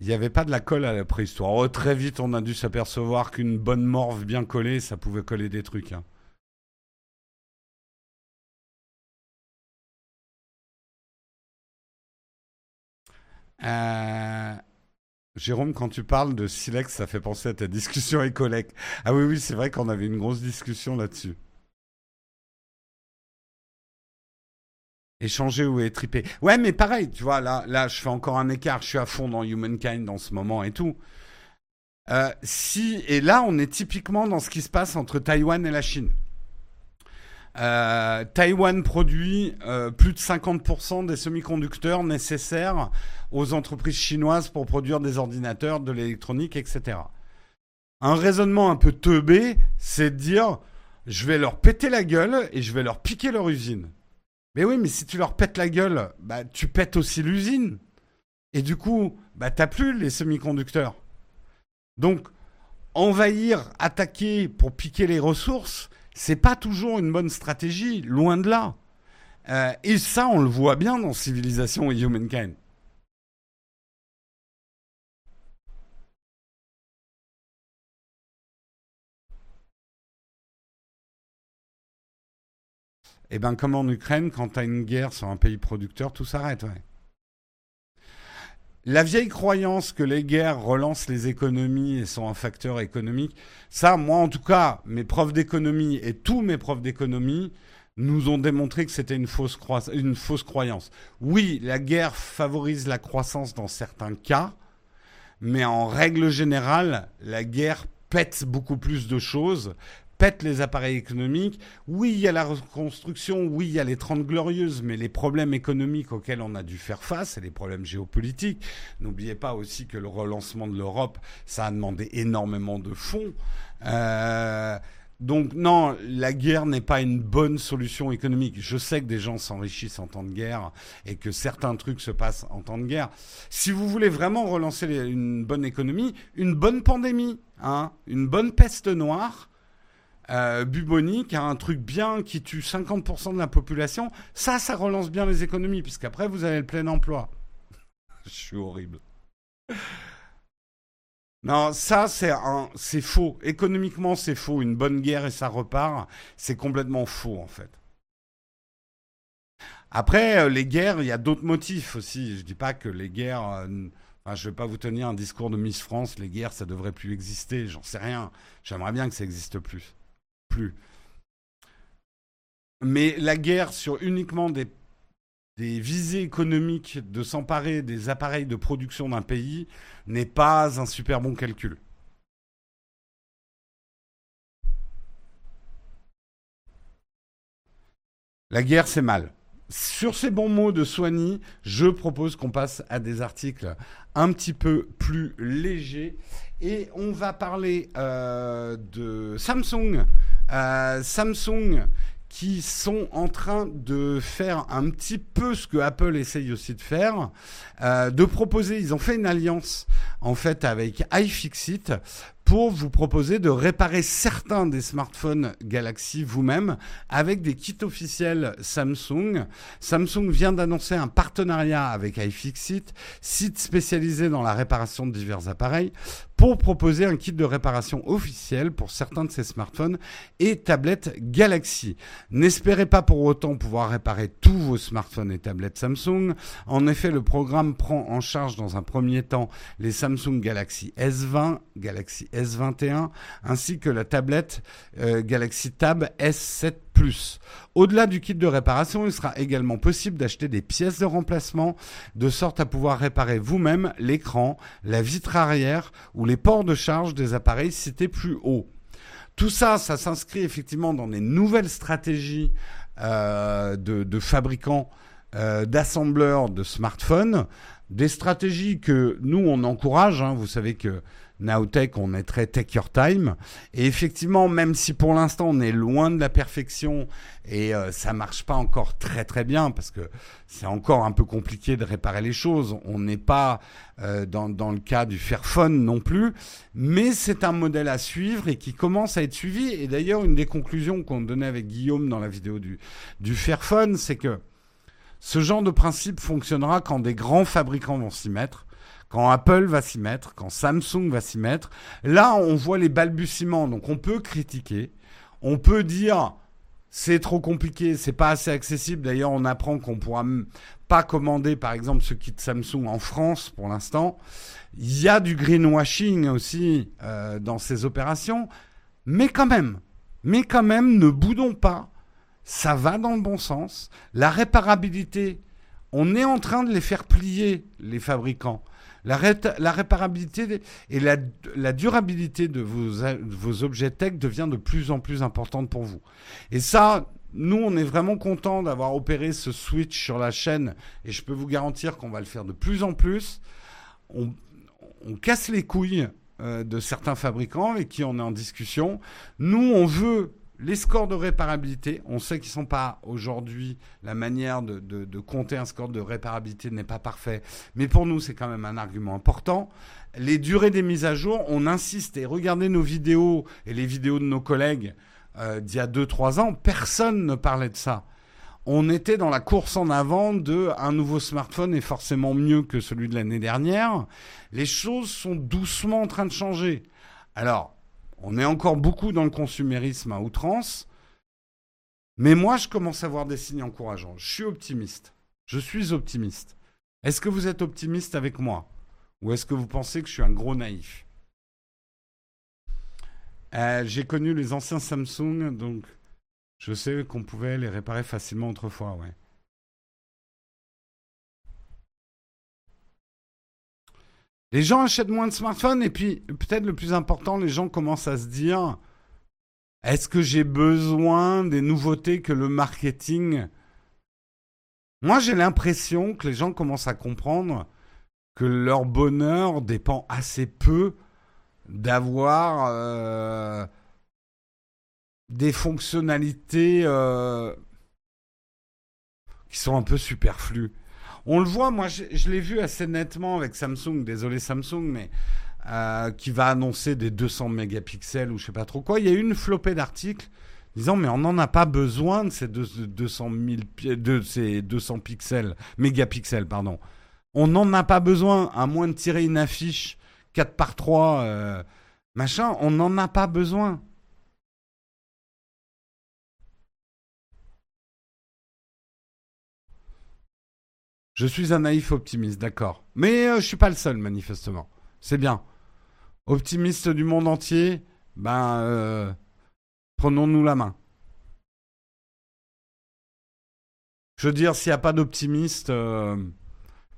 Il n'y avait pas de la colle à la préhistoire. Oh, très vite, on a dû s'apercevoir qu'une bonne morve bien collée, ça pouvait coller des trucs. Hein. Euh, Jérôme, quand tu parles de silex, ça fait penser à ta discussion avec Colec. Ah oui, oui, c'est vrai qu'on avait une grosse discussion là-dessus. Échanger ou étriper. Ouais, mais pareil, tu vois, là, là, je fais encore un écart. Je suis à fond dans Humankind en ce moment et tout. Euh, si, et là, on est typiquement dans ce qui se passe entre Taïwan et la Chine. Euh, Taïwan produit euh, plus de 50% des semi-conducteurs nécessaires aux entreprises chinoises pour produire des ordinateurs, de l'électronique, etc. Un raisonnement un peu teubé, c'est de dire je vais leur péter la gueule et je vais leur piquer leur usine. Mais oui, mais si tu leur pètes la gueule, bah, tu pètes aussi l'usine. Et du coup, bah, t'as plus les semi-conducteurs. Donc, envahir, attaquer pour piquer les ressources, c'est pas toujours une bonne stratégie, loin de là. Euh, et ça, on le voit bien dans Civilisation et Humankind. Eh bien, comme en Ukraine, quand tu as une guerre sur un pays producteur, tout s'arrête. La vieille croyance que les guerres relancent les économies et sont un facteur économique, ça, moi en tout cas, mes profs d'économie et tous mes profs d'économie nous ont démontré que c'était une fausse croyance. Oui, la guerre favorise la croissance dans certains cas, mais en règle générale, la guerre pète beaucoup plus de choses pète les appareils économiques. Oui, il y a la reconstruction, oui, il y a les 30 glorieuses, mais les problèmes économiques auxquels on a dû faire face, et les problèmes géopolitiques. N'oubliez pas aussi que le relancement de l'Europe, ça a demandé énormément de fonds. Euh, donc non, la guerre n'est pas une bonne solution économique. Je sais que des gens s'enrichissent en temps de guerre et que certains trucs se passent en temps de guerre. Si vous voulez vraiment relancer une bonne économie, une bonne pandémie, hein, une bonne peste noire, euh, bubonique, un truc bien qui tue 50% de la population, ça, ça relance bien les économies, puisqu'après, vous avez le plein emploi. Je suis horrible. Non, ça, c'est faux. Économiquement, c'est faux. Une bonne guerre et ça repart, c'est complètement faux, en fait. Après, euh, les guerres, il y a d'autres motifs aussi. Je dis pas que les guerres. Euh, enfin, je vais pas vous tenir un discours de Miss France. Les guerres, ça devrait plus exister. J'en sais rien. J'aimerais bien que ça existe plus plus. Mais la guerre sur uniquement des, des visées économiques de s'emparer des appareils de production d'un pays n'est pas un super bon calcul. La guerre, c'est mal. Sur ces bons mots de Soigny, je propose qu'on passe à des articles un petit peu plus légers. Et on va parler euh, de Samsung euh, Samsung qui sont en train de faire un petit peu ce que Apple essaye aussi de faire, euh, de proposer, ils ont fait une alliance en fait avec iFixit pour vous proposer de réparer certains des smartphones Galaxy vous-même avec des kits officiels Samsung. Samsung vient d'annoncer un partenariat avec iFixit, site spécialisé dans la réparation de divers appareils, pour proposer un kit de réparation officiel pour certains de ces smartphones et tablettes Galaxy. N'espérez pas pour autant pouvoir réparer tous vos smartphones et tablettes Samsung. En effet, le programme prend en charge dans un premier temps les Samsung Galaxy S20, Galaxy S21, ainsi que la tablette euh, Galaxy Tab S7 Au-delà du kit de réparation, il sera également possible d'acheter des pièces de remplacement de sorte à pouvoir réparer vous-même l'écran, la vitre arrière ou les ports de charge des appareils cités plus haut. Tout ça, ça s'inscrit effectivement dans des nouvelles stratégies euh, de, fabricants, euh, d'assembleurs de smartphones, des stratégies que nous, on encourage. Hein. Vous savez que Nowtech, on très take your time. Et effectivement, même si pour l'instant on est loin de la perfection et euh, ça marche pas encore très très bien parce que c'est encore un peu compliqué de réparer les choses. On n'est pas euh, dans, le cas du Fairphone non plus, mais c'est un modèle à suivre et qui commence à être suivi. Et d'ailleurs, une des conclusions qu'on donnait avec Guillaume dans la vidéo du, du Fairphone, c'est que ce genre de principe fonctionnera quand des grands fabricants vont s'y mettre quand Apple va s'y mettre, quand Samsung va s'y mettre. Là, on voit les balbutiements, donc on peut critiquer, on peut dire c'est trop compliqué, c'est pas assez accessible. D'ailleurs, on apprend qu'on pourra pas commander, par exemple, ce kit Samsung en France pour l'instant. Il y a du greenwashing aussi euh, dans ces opérations, mais quand même, mais quand même, ne boudons pas. Ça va dans le bon sens. La réparabilité, on est en train de les faire plier, les fabricants. La, réparabilité et la, durabilité de vos, objets tech devient de plus en plus importante pour vous. Et ça, nous, on est vraiment content d'avoir opéré ce switch sur la chaîne et je peux vous garantir qu'on va le faire de plus en plus. On, casse les couilles euh, de certains fabricants avec qui on est en discussion. Nous, on veut les scores de réparabilité, on sait qu'ils ne sont pas aujourd'hui, la manière de, compter un score de réparabilité n'est pas parfait, mais pour nous c'est quand même un argument important. Les durées des mises à jour, on insiste et regardez nos vidéos et les vidéos de nos collègues euh, d'il y a 2-3 ans, personne ne parlait de ça. On était dans la course en avant de un nouveau smartphone est forcément mieux que celui de l'année dernière. Les choses sont doucement en train de changer. Alors, on est encore beaucoup dans le consumérisme à outrance. Mais moi, je commence à voir des signes encourageants. Je suis optimiste. Je suis optimiste. Est-ce que vous êtes optimiste avec moi? Ou est-ce que vous pensez que je suis un gros naïf? Euh, J'ai connu les anciens Samsung, donc je sais qu'on pouvait les réparer facilement autrefois, ouais. Les gens achètent moins de smartphones et puis peut-être le plus important, les gens commencent à se dire est-ce que j'ai besoin des nouveautés que le marketing? Moi, j'ai l'impression que les gens commencent à comprendre que leur bonheur dépend assez peu d'avoir euh, des fonctionnalités euh, qui sont un peu superflues. On le voit, moi je, l'ai vu assez nettement avec Samsung, désolé Samsung, mais euh, qui va annoncer des 200 mégapixels ou je sais pas trop quoi. Il y a eu une flopée d'articles disant mais on n'en a pas besoin de ces 200 de ces 200 pixels, mégapixels pardon. On n'en a pas besoin à moins de tirer une affiche 4 par 3 euh, machin, on n'en a pas besoin. Je suis un naïf optimiste, d'accord. Mais je euh, je suis pas le seul, manifestement. C'est bien. Optimiste du monde entier, ben, euh, prenons-nous la main. Je veux dire, s'il n'y a pas d'optimiste, euh,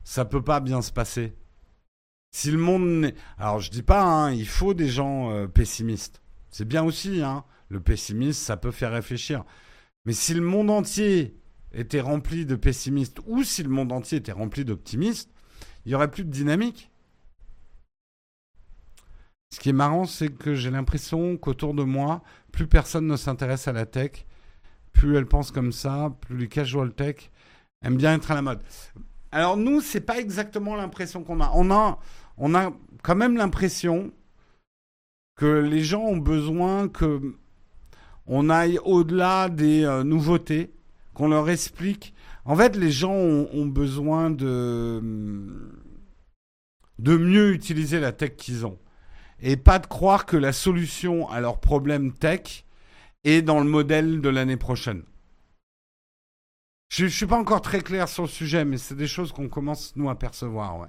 ça peut pas bien se passer. Si le monde Alors, je dis pas, hein, il faut des gens pessimistes. C'est bien aussi, hein. Le pessimisme, ça peut faire réfléchir. Mais si le monde entier était rempli de pessimistes ou si le monde entier était rempli d'optimistes, il n'y aurait plus de dynamique. Ce qui est marrant, c'est que j'ai l'impression qu'autour de moi, plus personne ne s'intéresse à la tech, plus elle pense comme ça, plus les casual tech aiment bien être à la mode. Alors nous, c'est pas exactement l'impression qu'on a. On a, on a quand même l'impression que les gens ont besoin que on aille au-delà des euh, nouveautés, qu'on leur explique. En fait, les gens ont, besoin de, mieux utiliser la tech qu'ils ont. Et pas de croire que la solution à leurs problèmes tech est dans le modèle de l'année prochaine. Je ne suis pas encore très clair sur le sujet, mais c'est des choses qu'on commence, nous, à percevoir. Ouais.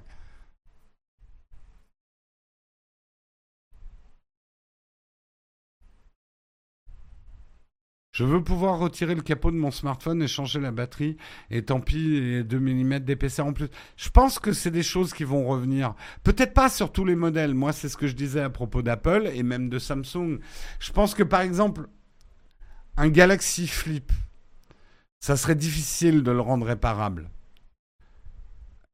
Je veux pouvoir retirer le capot de mon smartphone et changer la batterie. Et tant pis, les 2 mm d'épaisseur en plus. Je pense que c'est des choses qui vont revenir. Peut-être pas sur tous les modèles. Moi, c'est ce que je disais à propos d'Apple et même de Samsung. Je pense que par exemple, un Galaxy Flip, ça serait difficile de le rendre réparable.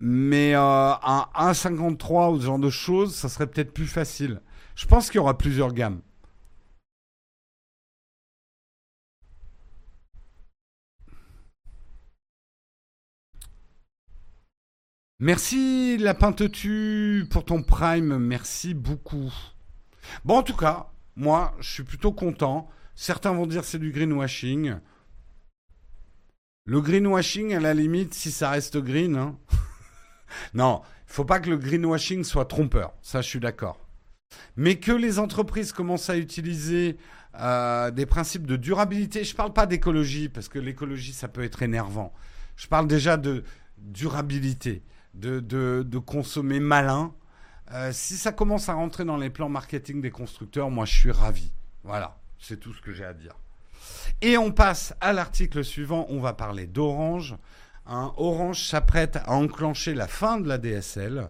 Mais euh, un 1.53 ou ce genre de choses, ça serait peut-être plus facile. Je pense qu'il y aura plusieurs gammes. Merci Lapin tu pour ton prime, merci beaucoup. Bon, en tout cas, moi, je suis plutôt content. Certains vont dire c'est du greenwashing. Le greenwashing, à la limite, si ça reste green. Hein. non, il faut pas que le greenwashing soit trompeur. Ça, je suis d'accord. Mais que les entreprises commencent à utiliser euh, des principes de durabilité. Je ne parle pas d'écologie, parce que l'écologie, ça peut être énervant. Je parle déjà de durabilité de, consommer malin. Euh, si ça commence à rentrer dans les plans marketing des constructeurs, moi je suis ravi. Voilà, c'est tout ce que j'ai à dire. Et on passe à l'article suivant, on va parler d'Orange. Orange s'apprête à enclencher la fin de la DSL.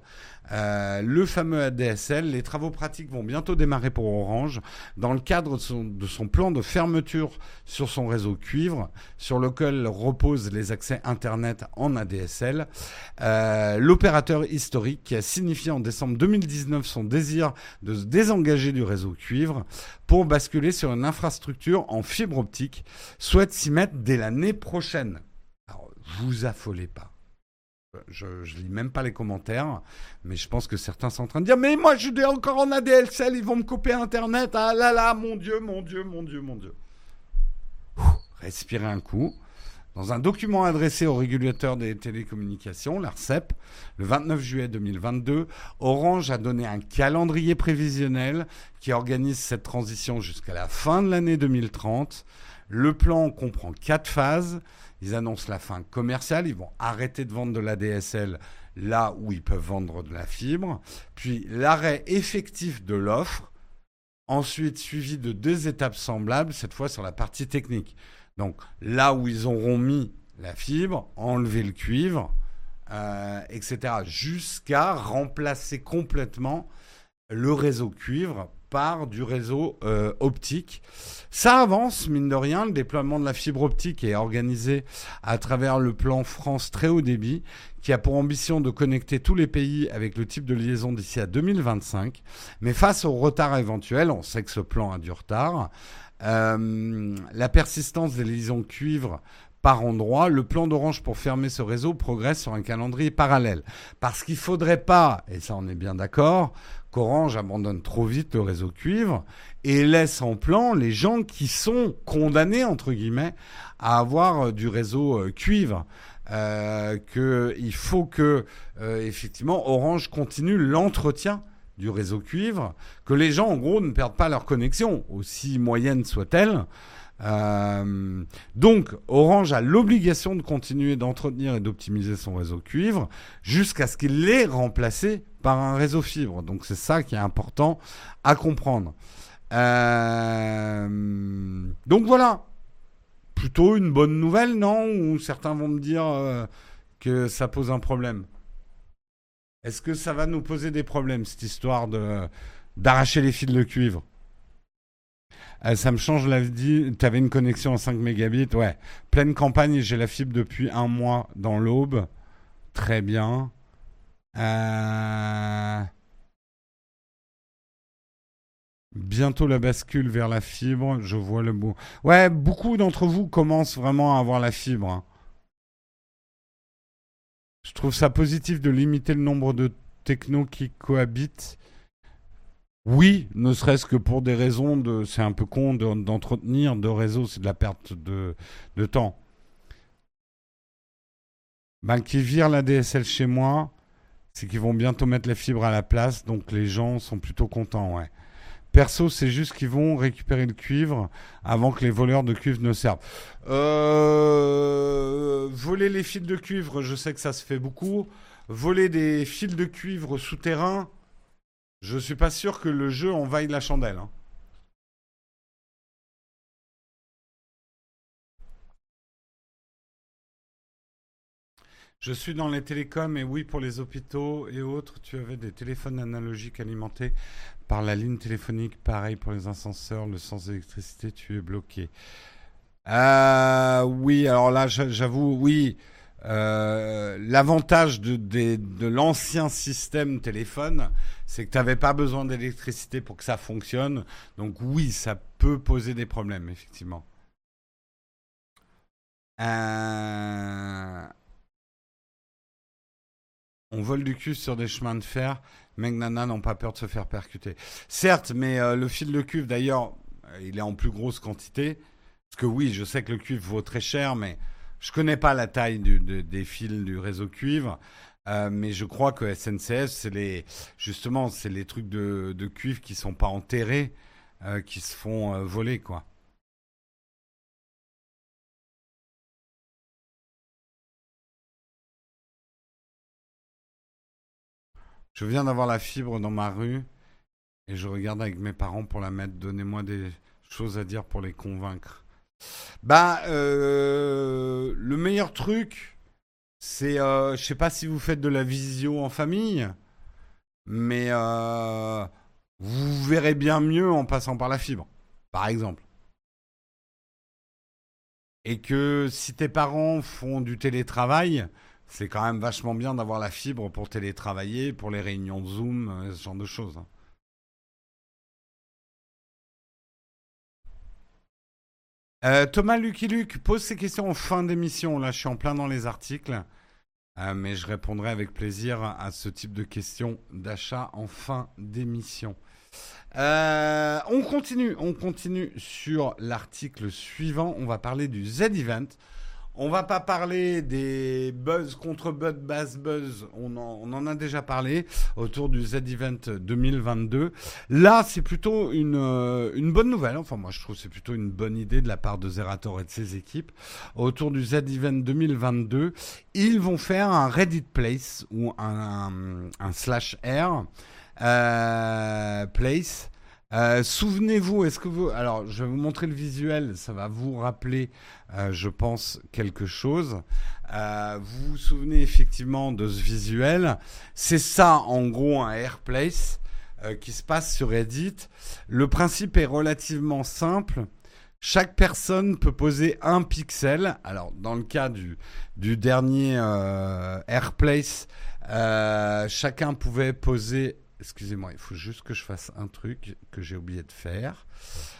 Euh, le fameux ADSL, les travaux pratiques vont bientôt démarrer pour Orange dans le cadre de son, plan de fermeture sur son réseau cuivre, sur lequel reposent les accès Internet en ADSL. Euh, l'opérateur historique qui a signifié en décembre 2019 son désir de se désengager du réseau cuivre pour basculer sur une infrastructure en fibre optique souhaite s'y mettre dès l'année prochaine. Vous affolez pas. Je, ne lis même pas les commentaires, mais je pense que certains sont en train de dire Mais moi, je suis encore en ADSL, ils vont me couper Internet. Ah là là, mon Dieu, mon Dieu, mon Dieu, mon Dieu. respirez un coup. Dans un document adressé au régulateur des télécommunications, l'ARCEP, le 29 juillet 2022, Orange a donné un calendrier prévisionnel qui organise cette transition jusqu'à la fin de l'année 2030. Le plan comprend quatre phases. Ils annoncent la fin commerciale, ils vont arrêter de vendre de la DSL là où ils peuvent vendre de la fibre, puis l'arrêt effectif de l'offre, ensuite suivi de deux étapes semblables, cette fois sur la partie technique. Donc là où ils auront mis la fibre, enlever le cuivre, euh, etc., jusqu'à remplacer complètement le réseau cuivre par du réseau euh, optique. Ça avance, mine de rien, le déploiement de la fibre optique est organisé à travers le plan France très haut débit, qui a pour ambition de connecter tous les pays avec le type de liaison d'ici à 2025. Mais face au retard éventuel, on sait que ce plan a du retard, euh, la persistance des liaisons cuivre par endroit, le plan d'Orange pour fermer ce réseau progresse sur un calendrier parallèle. Parce qu'il ne faudrait pas, et ça on est bien d'accord, qu'Orange abandonne trop vite le réseau cuivre et laisse en plan les gens qui sont condamnés, entre guillemets, à avoir euh, du réseau euh, cuivre. Euh, qu'il faut que, euh, effectivement, Orange continue l'entretien du réseau cuivre, que les gens, en gros, ne perdent pas leur connexion, aussi moyenne soit-elle. Donc, Orange a l'obligation de continuer d'entretenir et d'optimiser son réseau cuivre jusqu'à ce qu'il l'ait remplacé par un réseau fibre. Donc, c'est ça qui est important à comprendre. Euh, donc voilà, plutôt une bonne nouvelle, non? Ou certains vont me dire euh, que ça pose un problème. Est-ce que ça va nous poser des problèmes, cette histoire d'arracher les fils de cuivre? Euh, ça me change la vie. Tu avais une connexion en 5 mégabits? Ouais. Pleine campagne, j'ai la fibre depuis un mois dans l'aube. Très bien. Euh, bientôt la bascule vers la fibre, je vois le bout. Ouais, beaucoup d'entre vous commencent vraiment à avoir la fibre. Hein. Je trouve ça positif de limiter le nombre de technos qui cohabitent Oui, ne serait-ce que pour des raisons de. C'est un peu con d'entretenir de, réseaux, c'est de la perte de, de temps. Ben, qui virent la DSL chez moi, c'est qu'ils vont bientôt mettre les fibres à la place, donc les gens sont plutôt contents, ouais. Perso, c'est juste qu'ils vont récupérer le cuivre avant que les voleurs de cuivre ne servent. Euh, voler les fils de cuivre, je sais que ça se fait beaucoup. Voler des fils de cuivre souterrains, je suis pas sûr que le jeu envaille la chandelle. Hein. Je suis dans les télécoms et oui, pour les hôpitaux et autres, tu avais des téléphones analogiques alimentés par la ligne téléphonique. Pareil pour les ascenseurs, le sens d'électricité, tu es bloqué. Euh, oui, alors là, j'avoue, oui. Euh, l'avantage de, l'ancien système téléphone, c'est que tu n'avais pas besoin d'électricité pour que ça fonctionne. Donc oui, ça peut poser des problèmes, effectivement. Euh, on vole du cul sur des chemins de fer. Mec nana n'ont pas peur de se faire percuter. Certes, mais euh, le fil de cuivre, d'ailleurs, euh, il est en plus grosse quantité. Parce que oui, je sais que le cuivre vaut très cher, mais je connais pas la taille des fils du réseau cuivre. Euh, mais je crois que SNCF, c'est les, justement, c'est les trucs de, cuivre qui sont pas enterrés, qui se font voler, quoi. Je viens d'avoir la fibre dans ma rue et je regarde avec mes parents pour la mettre. Donnez-moi des choses à dire pour les convaincre. Bah, euh, le meilleur truc, c'est, euh, je sais pas si vous faites de la visio en famille, mais euh, vous verrez bien mieux en passant par la fibre, par exemple. Et que si tes parents font du télétravail, c'est quand même vachement bien d'avoir la fibre pour télétravailler, pour les réunions Zoom, euh, ce genre de choses. Hein. Euh, Thomas Lucky Luke pose ses questions en fin d'émission. Là, je suis en plein dans les articles. Euh, mais je répondrai avec plaisir à ce type de questions d'achat en fin d'émission. on continue, on continue sur l'article suivant. On va parler du Z-Event. On va pas parler des buzz contre buzz, bass buzz. On en, a déjà parlé autour du Z-Event 2022. Là, c'est plutôt une, euh, une bonne nouvelle. Enfin, moi, je trouve que c'est plutôt une bonne idée de la part de Zerator et de ses équipes. Autour du Z-Event 2022, ils vont faire un Reddit Place ou un, slash R euh, Place euh, souvenez-vous, est-ce que vous... Alors, je vais vous montrer le visuel, ça va vous rappeler, euh, je pense, quelque chose. Euh, vous vous souvenez effectivement de ce visuel. C'est ça, en gros, un airplace qui se passe sur Reddit. Le principe est relativement simple. Chaque personne peut poser un pixel. Alors, dans le cas du, du dernier airplace, chacun pouvait poser Excusez-moi, il faut juste que je fasse un truc que j'ai oublié de faire.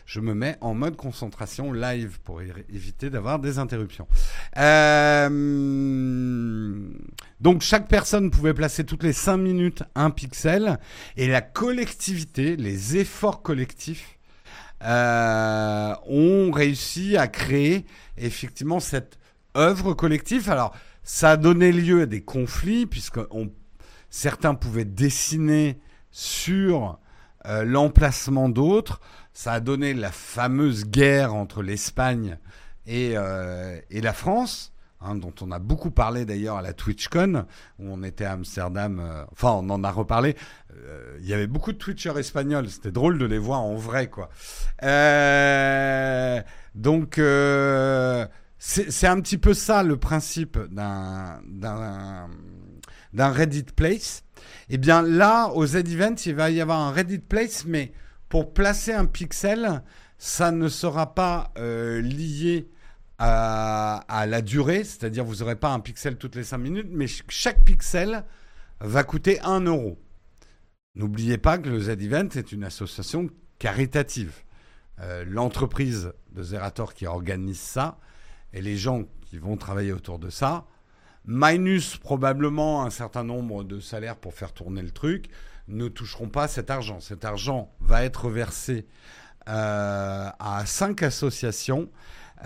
Je me mets en mode concentration live pour éviter d'avoir des interruptions. Euh, donc chaque personne pouvait placer toutes les 5 minutes un pixel et la collectivité, les efforts collectifs euh, ont réussi à créer effectivement cette œuvre collective. Alors ça a donné lieu à des conflits puisque certains pouvaient dessiner sur euh, l'emplacement d'autres. Ça a donné la fameuse guerre entre l'Espagne et, euh, et, la France. Hein, dont on a beaucoup parlé d'ailleurs à la TwitchCon, où on était à Amsterdam. Euh, enfin, on en a reparlé. Il y avait beaucoup de Twitchers espagnols. C'était drôle de les voir en vrai, quoi. donc, c'est un petit peu ça le principe d'un Reddit Place. Eh bien là, au Z-Event, il va y avoir un Reddit Place, mais pour placer un pixel, ça ne sera pas euh, lié à, la durée, c'est-à-dire vous n'aurez pas un pixel toutes les 5 minutes, mais chaque pixel va coûter 1 euro. N'oubliez pas que le Z-Event est une association caritative. Euh, l'entreprise de Zerator qui organise ça et les gens qui vont travailler autour de ça minus probablement un certain nombre de salaires pour faire tourner le truc, ne toucheront pas cet argent. Cet argent va être versé euh, à cinq associations.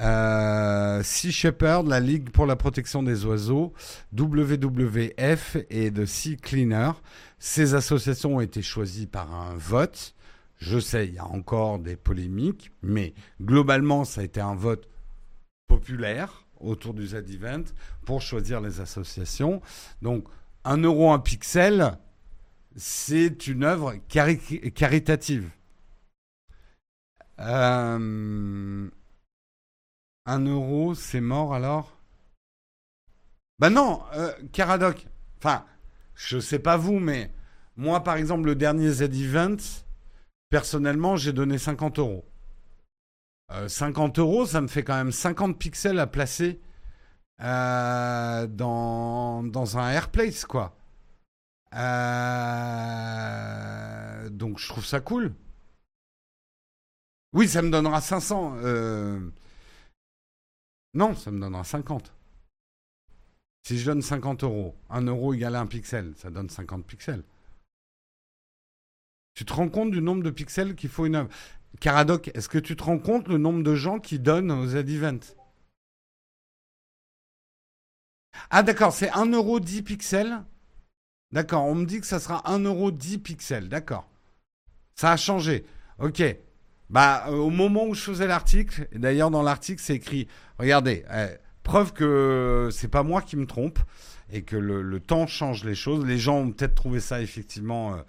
Euh, sea Shepherd, la Ligue pour la protection des oiseaux, WWF et de Sea Cleaner. Ces associations ont été choisies par un vote. Je sais, il y a encore des polémiques, mais globalement, ça a été un vote populaire autour du Z-Event pour choisir les associations. Donc, un euro un pixel, c'est une œuvre caritative. Euh, un euro, c'est mort alors? Ben non, euh, Caradoc. Enfin, je sais pas vous, mais moi, par exemple, le dernier Z-Event, personnellement, j'ai donné 50 euros. 50 euh, euros, ça me fait quand même 50 pixels à placer euh, dans, dans un AirPlace, quoi. Euh, donc je trouve ça cool. Oui, ça me donnera 500. Non, ça me donnera 50. Si je donne 50 euros, 1 euro égale 1 pixel, ça donne 50 pixels. Tu te rends compte du nombre de pixels qu'il faut une œuvre? Caradoc, est-ce que tu te rends compte le nombre de gens qui donnent aux Z-Events Ah d'accord, c'est 1 euro 10 pixels D'accord, on me dit que ça sera 1 euro 10 pixels, d'accord. Ça a changé. Ok. Bah, euh, au moment où je faisais l'article, d'ailleurs dans l'article c'est écrit, regardez, eh, preuve que c'est pas moi qui me trompe et que le, temps change les choses. Les gens ont peut-être trouvé ça effectivement euh,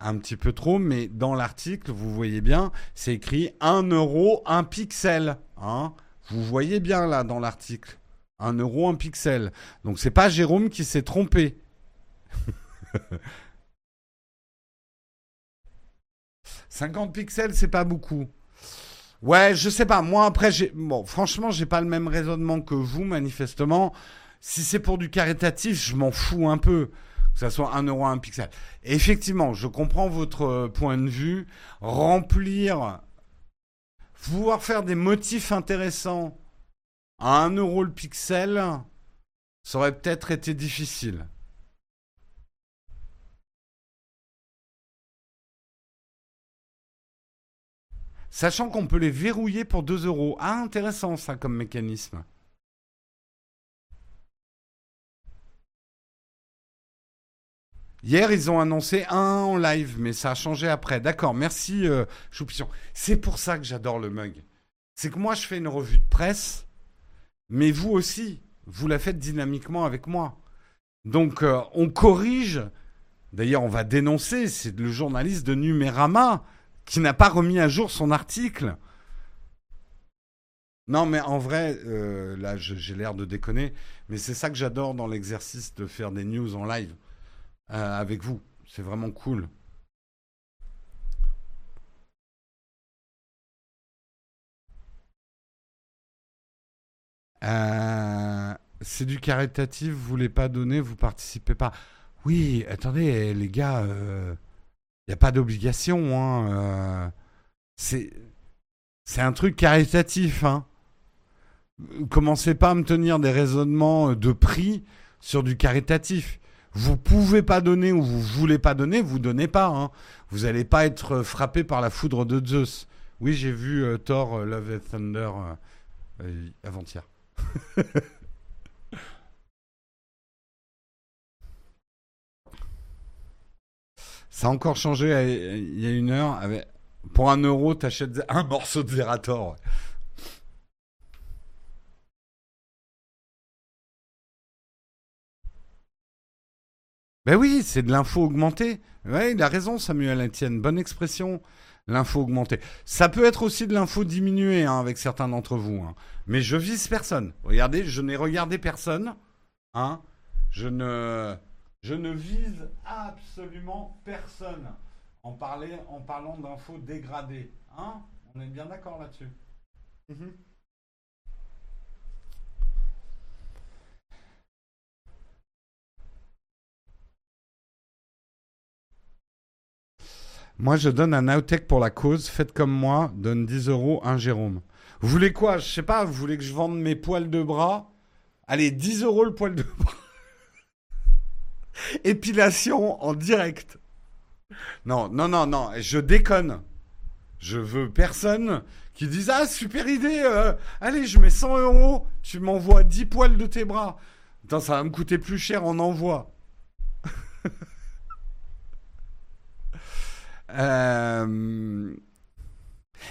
un petit peu trop, mais dans l'article, vous voyez bien, c'est écrit 1 euro, 1 pixel. Hein vous voyez bien là dans l'article. 1 euro, 1 pixel. Donc c'est pas Jérôme qui s'est trompé. 50 pixels, c'est pas beaucoup. Ouais, je sais pas. Moi, après, j'ai, bon, franchement, j'ai pas le même raisonnement que vous, manifestement. Si c'est pour du caritatif, je m'en fous un peu. Que ça soit un euro un pixel. effectivement, je comprends votre euh, point de vue. Remplir, pouvoir faire des motifs intéressants à un euro le pixel, ça aurait peut-être été difficile. Sachant qu'on peut les verrouiller pour 2 euros. Ah, intéressant ça comme mécanisme. Hier, ils ont annoncé un en live, mais ça a changé après. D'accord, merci euh. C'est pour ça que j'adore le mug. C'est que moi, je fais une revue de presse, mais vous aussi, vous la faites dynamiquement avec moi. Donc, euh, on corrige. D'ailleurs, on va dénoncer, c'est le journaliste de Numérama qui n'a pas remis à jour son article. Non, mais en vrai, euh, là, j'ai l'air de déconner, mais c'est ça que j'adore dans l'exercice de faire des news en live euh, avec vous. C'est vraiment cool. Euh, c'est du caritatif, vous voulez pas donner, vous participez pas. Oui, attendez, les gars, il n'y a pas d'obligation. Hein, c'est un truc caritatif. Hein. Commencez pas à me tenir des raisonnements de prix sur du caritatif. Vous pouvez pas donner ou vous voulez pas donner, vous donnez pas. Hein. Vous n'allez pas être frappé par la foudre de Zeus. Oui, j'ai vu euh, Thor euh, Love and Thunder euh, avant-hier. Ça a encore changé il y a une heure. Pour un euro, t'achètes un morceau de Zerator. Ben oui, c'est de l'info augmentée. Ouais, il a raison, Samuel Etienne. Bonne expression, l'info augmentée. Ça peut être aussi de l'info diminuée hein, avec certains d'entre vous. Hein. Mais je vise personne. Regardez, je n'ai regardé personne. Hein. Je, ne, je ne vise absolument personne en, parler, en parlant d'infos dégradées. Hein On est bien d'accord là-dessus. Mhm. Moi, je donne un outtake pour la cause. Faites comme moi. Donne 10 euros, un Jérôme. Vous voulez quoi? Je sais pas. Vous voulez que je vende mes poils de bras? Allez, 10 euros le poil de bras. Épilation en direct. Non, non, non, non, je déconne. Je veux personne qui dise Ah, super idée, euh, allez, je mets 100 euros, tu m'envoies 10 poils de tes bras. Attends, ça va me coûter plus cher en envoi. euh.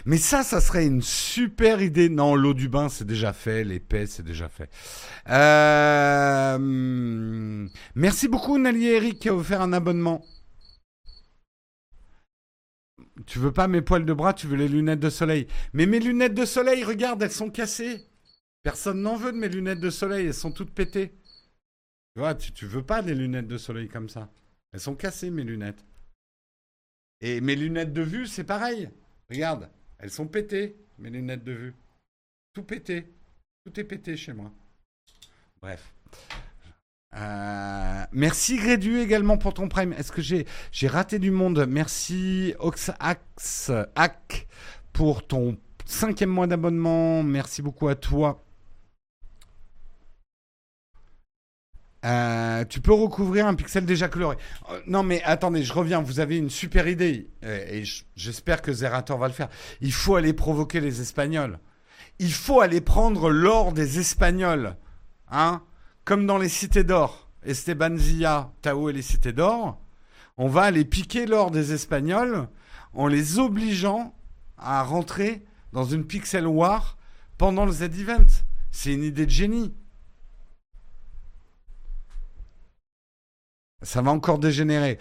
Mais ça, ça serait une super idée. Non, l'eau du bain, c'est déjà fait. L'épais, c'est déjà fait. Euh... Merci beaucoup, Nali Eric, qui a offert un abonnement. Tu veux pas mes poils de bras, tu veux les lunettes de soleil. Mais mes lunettes de soleil, regarde, elles sont cassées. Personne n'en veut de mes lunettes de soleil, elles sont toutes pétées. Tu vois, tu, tu veux pas des lunettes de soleil comme ça. Elles sont cassées, mes lunettes. Et mes lunettes de vue, c'est pareil. Regarde. Elles sont pétées, mes lunettes de vue. Tout pété. Tout est pété chez moi. Bref. Euh, merci Grédu également pour ton prime. Est-ce que j'ai raté du monde? Merci Oxax pour ton cinquième mois d'abonnement. Merci beaucoup à toi. Euh, tu peux recouvrir un pixel déjà coloré. Euh, non, mais attendez, je reviens. Vous avez une super idée euh, et j'espère que Zerator va le faire. Il faut aller provoquer les Espagnols. Il faut aller prendre l'or des Espagnols, hein, comme dans les cités d'or. Esteban Zilla, Tao et les cités d'or. On va aller piquer l'or des Espagnols en les obligeant à rentrer dans une pixel war pendant le Z-Event. C'est une idée de génie. Ça va encore dégénérer.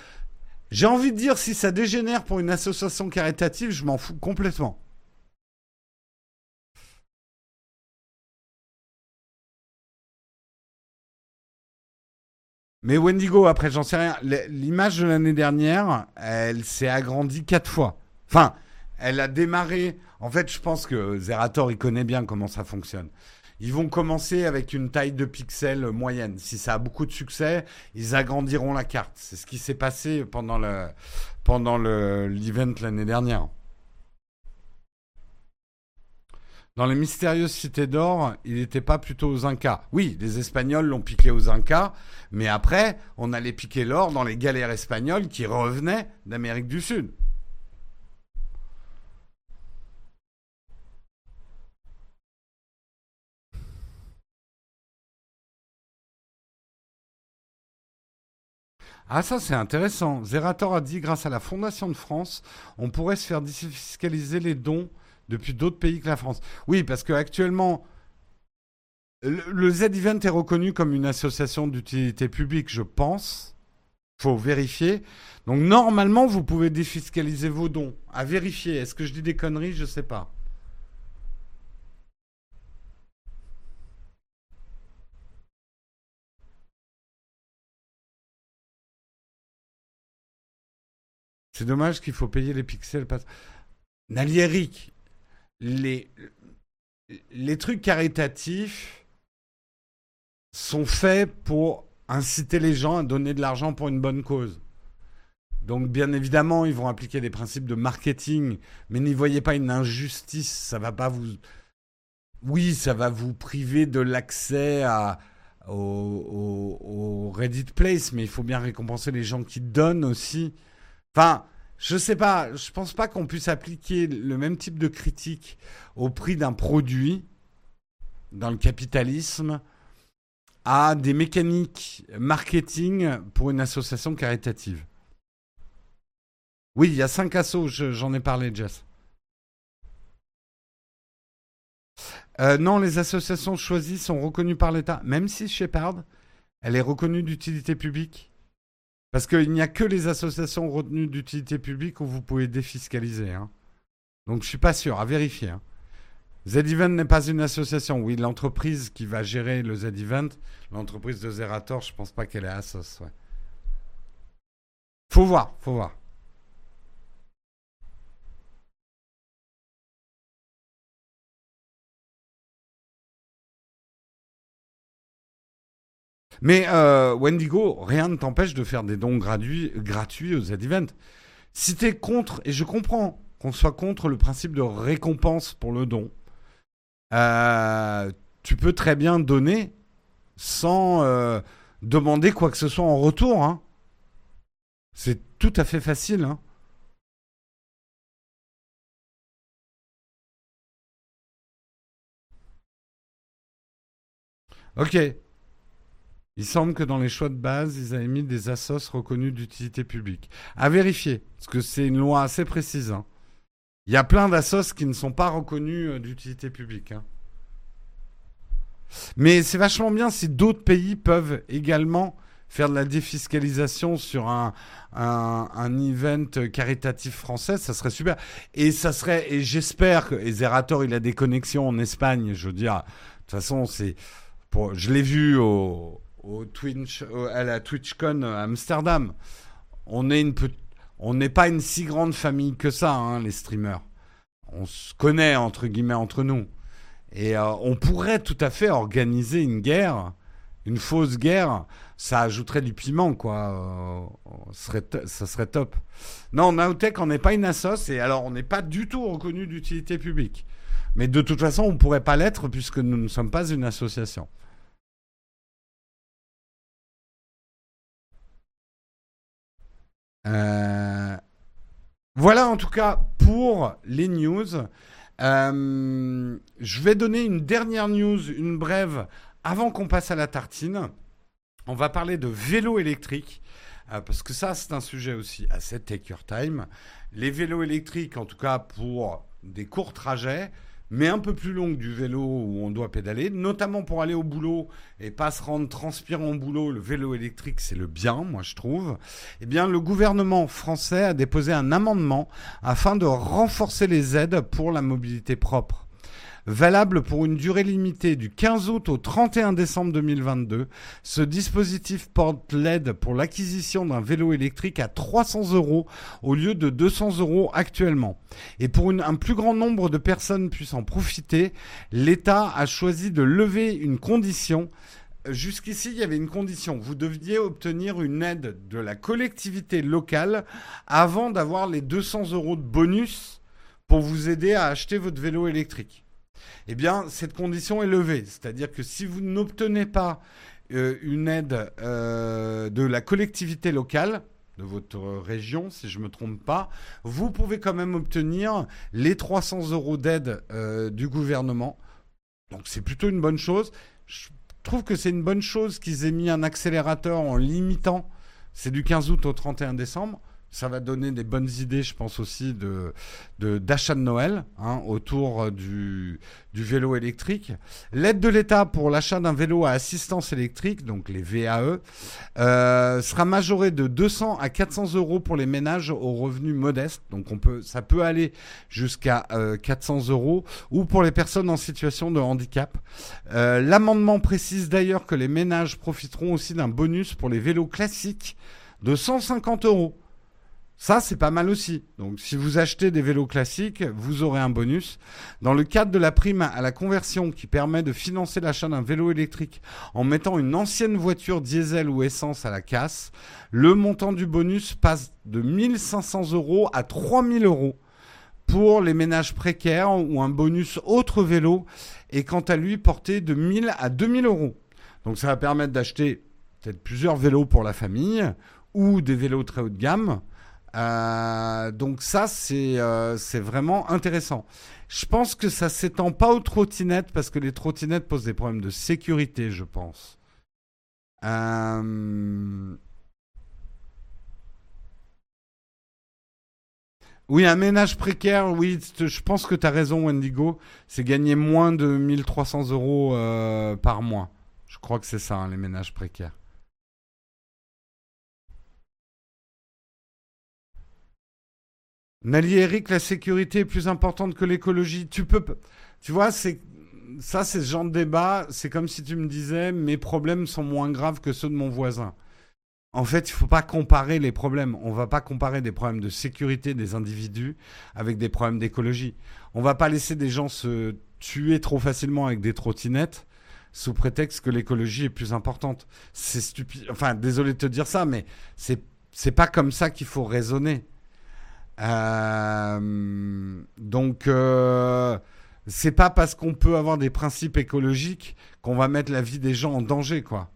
J'ai envie de dire, si ça dégénère pour une association caritative, je m'en fous complètement. Mais Wendigo, après, j'en sais rien. L'image de l'année dernière, elle s'est agrandie quatre fois. Enfin, elle a démarré. En fait, je pense que Zerator, il connaît bien comment ça fonctionne. Ils vont commencer avec une taille de pixels moyenne. Si ça a beaucoup de succès, ils agrandiront la carte. C'est ce qui s'est passé pendant le pendant l'event l'année dernière. Dans les mystérieuses cités d'or, il n'était pas plutôt aux Incas. Oui, les Espagnols l'ont piqué aux Incas, mais après, on allait piquer l'or dans les galères espagnoles qui revenaient d'Amérique du Sud. Ah ça c'est intéressant. Zerator a dit grâce à la Fondation de France, on pourrait se faire défiscaliser les dons depuis d'autres pays que la France. Oui, parce qu'actuellement, le, Z-Event est reconnu comme une association d'utilité publique, je pense. faut vérifier. Donc normalement, vous pouvez défiscaliser vos dons. À vérifier. Est-ce que je dis des conneries? Je ne sais pas. C'est dommage qu'il faut payer les pixels. Nalieric, les, les trucs caritatifs sont faits pour inciter les gens à donner de l'argent pour une bonne cause. Donc bien évidemment, ils vont appliquer des principes de marketing, mais n'y voyez pas une injustice. Ça va pas vous. Oui, ça va vous priver de l'accès à, au, au, Reddit Place, mais il faut bien récompenser les gens qui donnent aussi. Enfin, je sais pas, je pense pas qu'on puisse appliquer le même type de critique au prix d'un produit dans le capitalisme à des mécaniques marketing pour une association caritative. Oui, il y a cinq assos, j'en ai parlé, Jess. Euh, non, les associations choisies sont reconnues par l'État, même si Shepard, elle est reconnue d'utilité publique. Parce qu'il n'y a que les associations retenues d'utilité publique où vous pouvez défiscaliser. Hein. Donc je suis pas sûr, à vérifier. Hein. Z-Event n'est pas une association. Oui, l'entreprise qui va gérer le Z-Event, l'entreprise de Zerator, je pense pas qu'elle est assoce. Ouais. Faut voir, faut voir. Mais euh, Wendigo, rien ne t'empêche de faire des dons gratuits, aux Z-Event. Si tu es contre, et je comprends qu'on soit contre le principe de récompense pour le don, euh, tu peux très bien donner sans, euh, demander quoi que ce soit en retour. Hein. C'est tout à fait facile. Hein. Ok. Il semble que dans les choix de base, ils avaient mis des assos reconnus d'utilité publique. À vérifier, parce que c'est une loi assez précise. Hein. Il y a plein d'assos qui ne sont pas reconnus euh, d'utilité publique. Hein. Mais c'est vachement bien si d'autres pays peuvent également faire de la défiscalisation sur un, un, event caritatif français, ça serait super. Et ça serait, et j'espère que, et Zerator, il a des connexions en Espagne, je veux dire, de toute façon, c'est, je l'ai vu au, au Twitch, à la TwitchCon Amsterdam. On n'est pas une si grande famille que ça, hein, les streamers. On se connaît entre guillemets entre nous. Et euh, on pourrait tout à fait organiser une guerre, une fausse guerre. Ça ajouterait du piment, quoi. Euh, ça serait top. Non, Naotech, on n'est pas une assoce et alors on n'est pas du tout reconnu d'utilité publique. Mais de toute façon, on ne pourrait pas l'être puisque nous ne sommes pas une association. Euh, voilà en tout cas pour les news. Euh, je vais donner une dernière news, une brève, avant qu'on passe à la tartine. On va parler de vélo électrique, euh, parce que ça, c'est un sujet aussi assez take your time. Les vélos électriques, en tout cas pour des courts trajets, mais un peu plus longue du vélo où on doit pédaler, notamment pour aller au boulot et pas se rendre transpirant au boulot. Le vélo électrique, c'est le bien, moi je trouve. Eh bien, le gouvernement français a déposé un amendement afin de renforcer les aides pour la mobilité propre valable pour une durée limitée du 15 août au 31 décembre 2022. Ce dispositif porte l'aide pour l'acquisition d'un vélo électrique à 300 euros au lieu de 200 euros actuellement. Et pour un plus grand nombre de personnes puissent en profiter, l'État a choisi de lever une condition Jusqu'ici, il y avait une condition. Vous deviez obtenir une aide de la collectivité locale avant d'avoir les 200 euros de bonus pour vous aider à acheter votre vélo électrique eh bien, cette condition est levée. C'est-à-dire que si vous n'obtenez pas euh, une aide euh, de la collectivité locale, de votre région, si je ne me trompe pas, vous pouvez quand même obtenir les 300 euros d'aide euh, du gouvernement. Donc c'est plutôt une bonne chose. Je trouve que c'est une bonne chose qu'ils aient mis un accélérateur en limitant. C'est du 15 août au 31 décembre ça va donner des bonnes idées, je pense aussi, de, d'achat de, Noël hein, autour euh, du, vélo électrique. L'aide de l'État pour l'achat d'un vélo à assistance électrique, donc les VAE, euh, sera majorée de 200 à 400 euros pour les ménages aux revenus modestes. Donc on peut, ça peut aller jusqu'à 400 euh, euros ou pour les personnes en situation de handicap. l'amendement précise d'ailleurs que les ménages profiteront aussi d'un bonus pour les vélos classiques de 150 euros. Ça, c'est pas mal aussi. Donc, si vous achetez des vélos classiques, vous aurez un bonus. Dans le cadre de la prime à la conversion qui permet de financer l'achat d'un vélo électrique en mettant une ancienne voiture diesel ou essence à la casse, le montant du bonus passe de 1500 euros à 3000 euros pour les ménages précaires ou un bonus autre vélo est quant à lui porté de 1000 à 2000 euros. Donc, ça va permettre d'acheter peut-être plusieurs vélos pour la famille ou des vélos très haut de gamme euh, donc ça, euh, c'est vraiment intéressant. Je pense que ça s'étend pas aux trottinettes parce que les trottinettes posent des problèmes de sécurité, je pense. Euh, oui, un ménage précaire, oui, je pense que tu as raison, Wendigo. C'est gagner moins de 1300 euros par mois. Je crois que c'est ça, hein, les ménages précaires. Nali Eric, la sécurité est plus importante que l'écologie. Tu peux, tu vois, c'est ça, c'est ce genre de débat. C'est comme si tu me disais mes problèmes sont moins graves que ceux de mon voisin. En fait, il ne faut pas comparer les problèmes. On ne va pas comparer des problèmes de sécurité des individus avec des problèmes d'écologie. On ne va pas laisser des gens se tuer trop facilement avec des trottinettes sous prétexte que l'écologie est plus importante. C'est stupide. Enfin, désolé de te dire ça, mais c'est c'est pas comme ça qu'il faut raisonner. Euh, donc, euh, c'est pas parce qu'on peut avoir des principes écologiques qu'on va mettre la vie des gens en danger, quoi.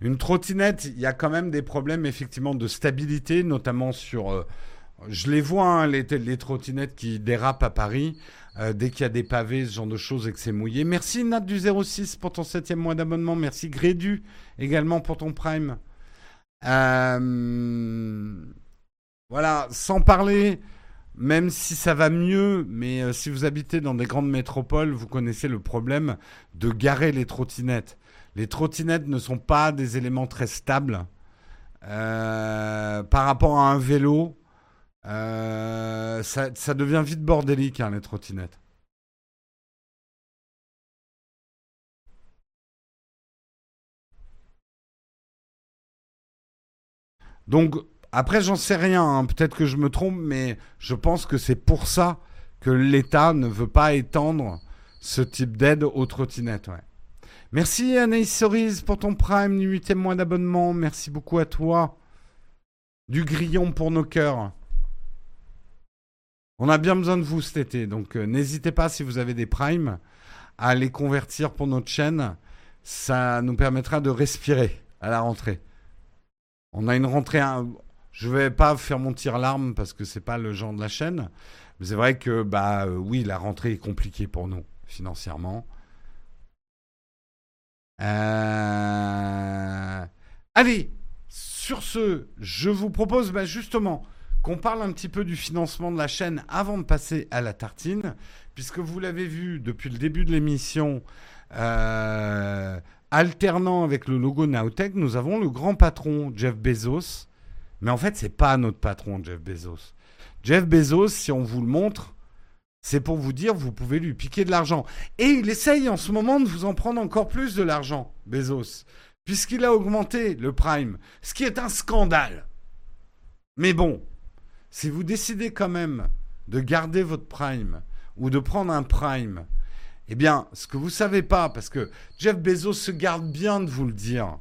Une trottinette, il y a quand même des problèmes effectivement de stabilité, notamment sur. Euh, je les vois, hein, les trottinettes qui dérapent à Paris. Euh, dès qu'il y a des pavés, ce genre de choses et que c'est mouillé. Merci Nat du 06 pour ton septième mois d'abonnement. Merci Grédu également pour ton prime. Euh, voilà, sans parler, même si ça va mieux, mais euh, si vous habitez dans des grandes métropoles, vous connaissez le problème de garer les trottinettes. Les trottinettes ne sont pas des éléments très stables par rapport à un vélo. Euh, ça, devient vite bordélique, hein, les trottinettes. Donc, après, j'en sais rien. Hein. Peut-être que je me trompe, mais je pense que c'est pour ça que l'État ne veut pas étendre ce type d'aide aux trottinettes. Merci Anaïs Cerise pour ton prime, 8 mois d'abonnement. Merci beaucoup à toi. Du grillon pour nos cœurs. On a bien besoin de vous cet été, donc euh, n'hésitez pas si vous avez des primes à les convertir pour notre chaîne. Ça nous permettra de respirer à la rentrée. On a une rentrée. Je vais pas faire mon tir larme parce que c'est pas le genre de la chaîne. Mais c'est vrai que bah euh, oui, la rentrée est compliquée pour nous financièrement. Euh, allez, sur ce, je vous propose bah, justement qu'on parle un petit peu du financement de la chaîne avant de passer à la tartine, puisque vous l'avez vu depuis le début de l'émission, euh, alternant avec le logo Nowtech, nous avons le grand patron Jeff Bezos. Mais en fait, c'est pas notre patron Jeff Bezos. Jeff Bezos, si on vous le montre, c'est pour vous dire vous pouvez lui piquer de l'argent. Et il essaye en ce moment de vous en prendre encore plus de l'argent, Bezos, puisqu'il a augmenté le prime, ce qui est un scandale. Mais bon, si vous décidez quand même de garder votre prime ou de prendre un prime, eh bien, ce que vous ne savez pas, parce que Jeff Bezos se garde bien de vous le dire,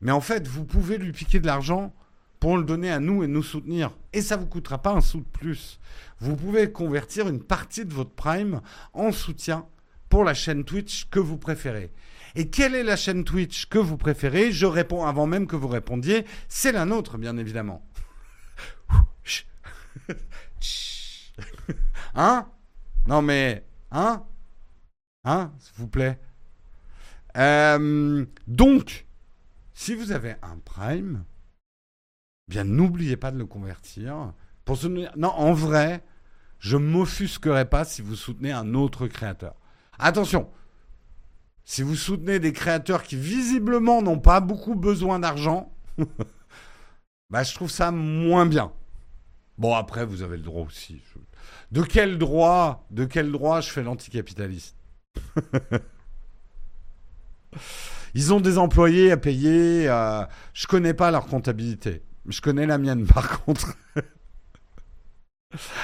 mais en fait, vous pouvez lui piquer de l'argent pour le donner à nous et nous soutenir. Et ça ne vous coûtera pas un sou de plus. Vous pouvez convertir une partie de votre prime en soutien pour la chaîne Twitch que vous préférez. Et quelle est la chaîne Twitch que vous préférez? Je réponds avant même que vous répondiez. C'est la nôtre, bien évidemment. Hein? Non mais, hein? Hein, s'il vous plaît? Euh, donc, si vous avez un Prime, bien n'oubliez pas de le convertir. Non, en vrai, je m'offusquerai pas si vous soutenez un autre créateur. Attention, si vous soutenez des créateurs qui visiblement n'ont pas beaucoup besoin d'argent, bah, je trouve ça moins bien. Bon, après, vous avez le droit aussi. De quel droit, de quel droit je fais l'anticapitaliste Ils ont des employés à payer. Euh, je connais pas leur comptabilité. Je connais la mienne, par contre.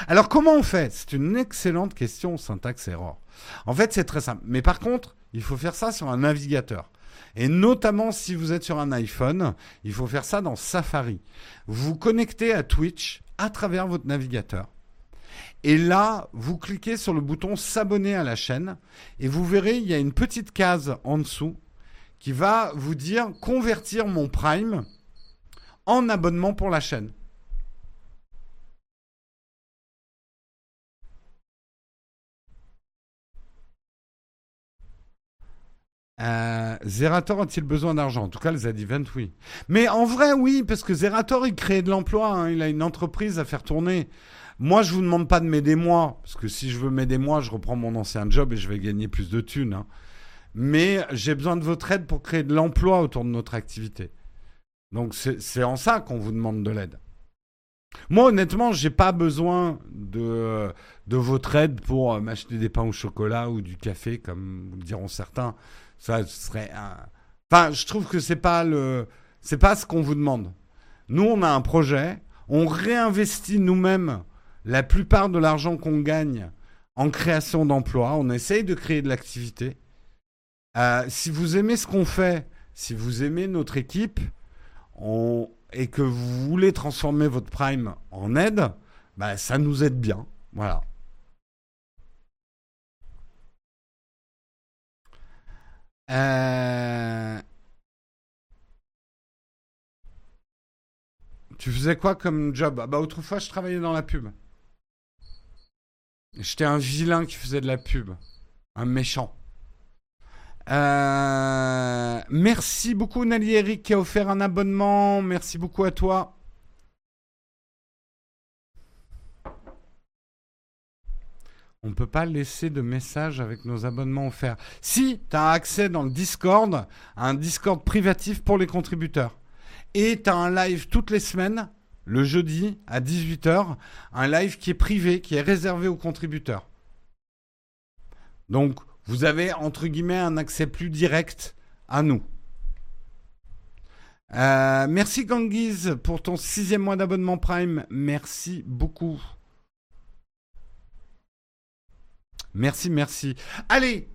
Alors, comment on fait? C'est une excellente question, syntaxe error. En fait, c'est très simple. Mais par contre, il faut faire ça sur un navigateur. Et notamment si vous êtes sur un iPhone, il faut faire ça dans Safari. Vous connectez à Twitch à travers votre navigateur. Et là, vous cliquez sur le bouton s'abonner à la chaîne et vous verrez, il y a une petite case en dessous qui va vous dire convertir mon Prime en abonnement pour la chaîne. Euh, Zerator a-t-il besoin d'argent? En tout cas, le Z-Event, oui. Mais en vrai, oui, parce que Zerator, il crée de l'emploi. Hein. il a une entreprise à faire tourner. Moi, je vous demande pas de m'aider moi, parce que si je veux m'aider moi, je reprends mon ancien job et je vais gagner plus de thunes. Hein. Mais j'ai besoin de votre aide pour créer de l'emploi autour de notre activité. Donc c'est en ça qu'on vous demande de l'aide. Moi, honnêtement, j'ai pas besoin de, de votre aide pour m'acheter des pains au chocolat ou du café, comme diront certains. Ça serait un... Enfin, je trouve que c'est pas le, c'est pas ce qu'on vous demande. Nous, on a un projet, on réinvestit nous-mêmes la plupart de l'argent qu'on gagne en création d'emplois. On essaye de créer de l'activité. Euh, si vous aimez ce qu'on fait, si vous aimez notre équipe, et que vous voulez transformer votre prime en aide, bah, ça nous aide bien. Voilà. Euh, tu faisais quoi comme job? Ah bah autrefois je travaillais dans la pub. J'étais un vilain qui faisait de la pub. Un méchant. Euh, merci beaucoup Nali Eric qui a offert un abonnement. Merci beaucoup à toi. On ne peut pas laisser de messages avec nos abonnements offerts. Si, tu as accès dans le Discord un Discord privatif pour les contributeurs. Et tu as un live toutes les semaines, le jeudi à 18h, un live qui est privé, qui est réservé aux contributeurs. Donc, vous avez, entre guillemets, un accès plus direct à nous. Euh, merci Ganguiz pour ton sixième mois d'abonnement Prime. Merci beaucoup. Merci, merci. Allez,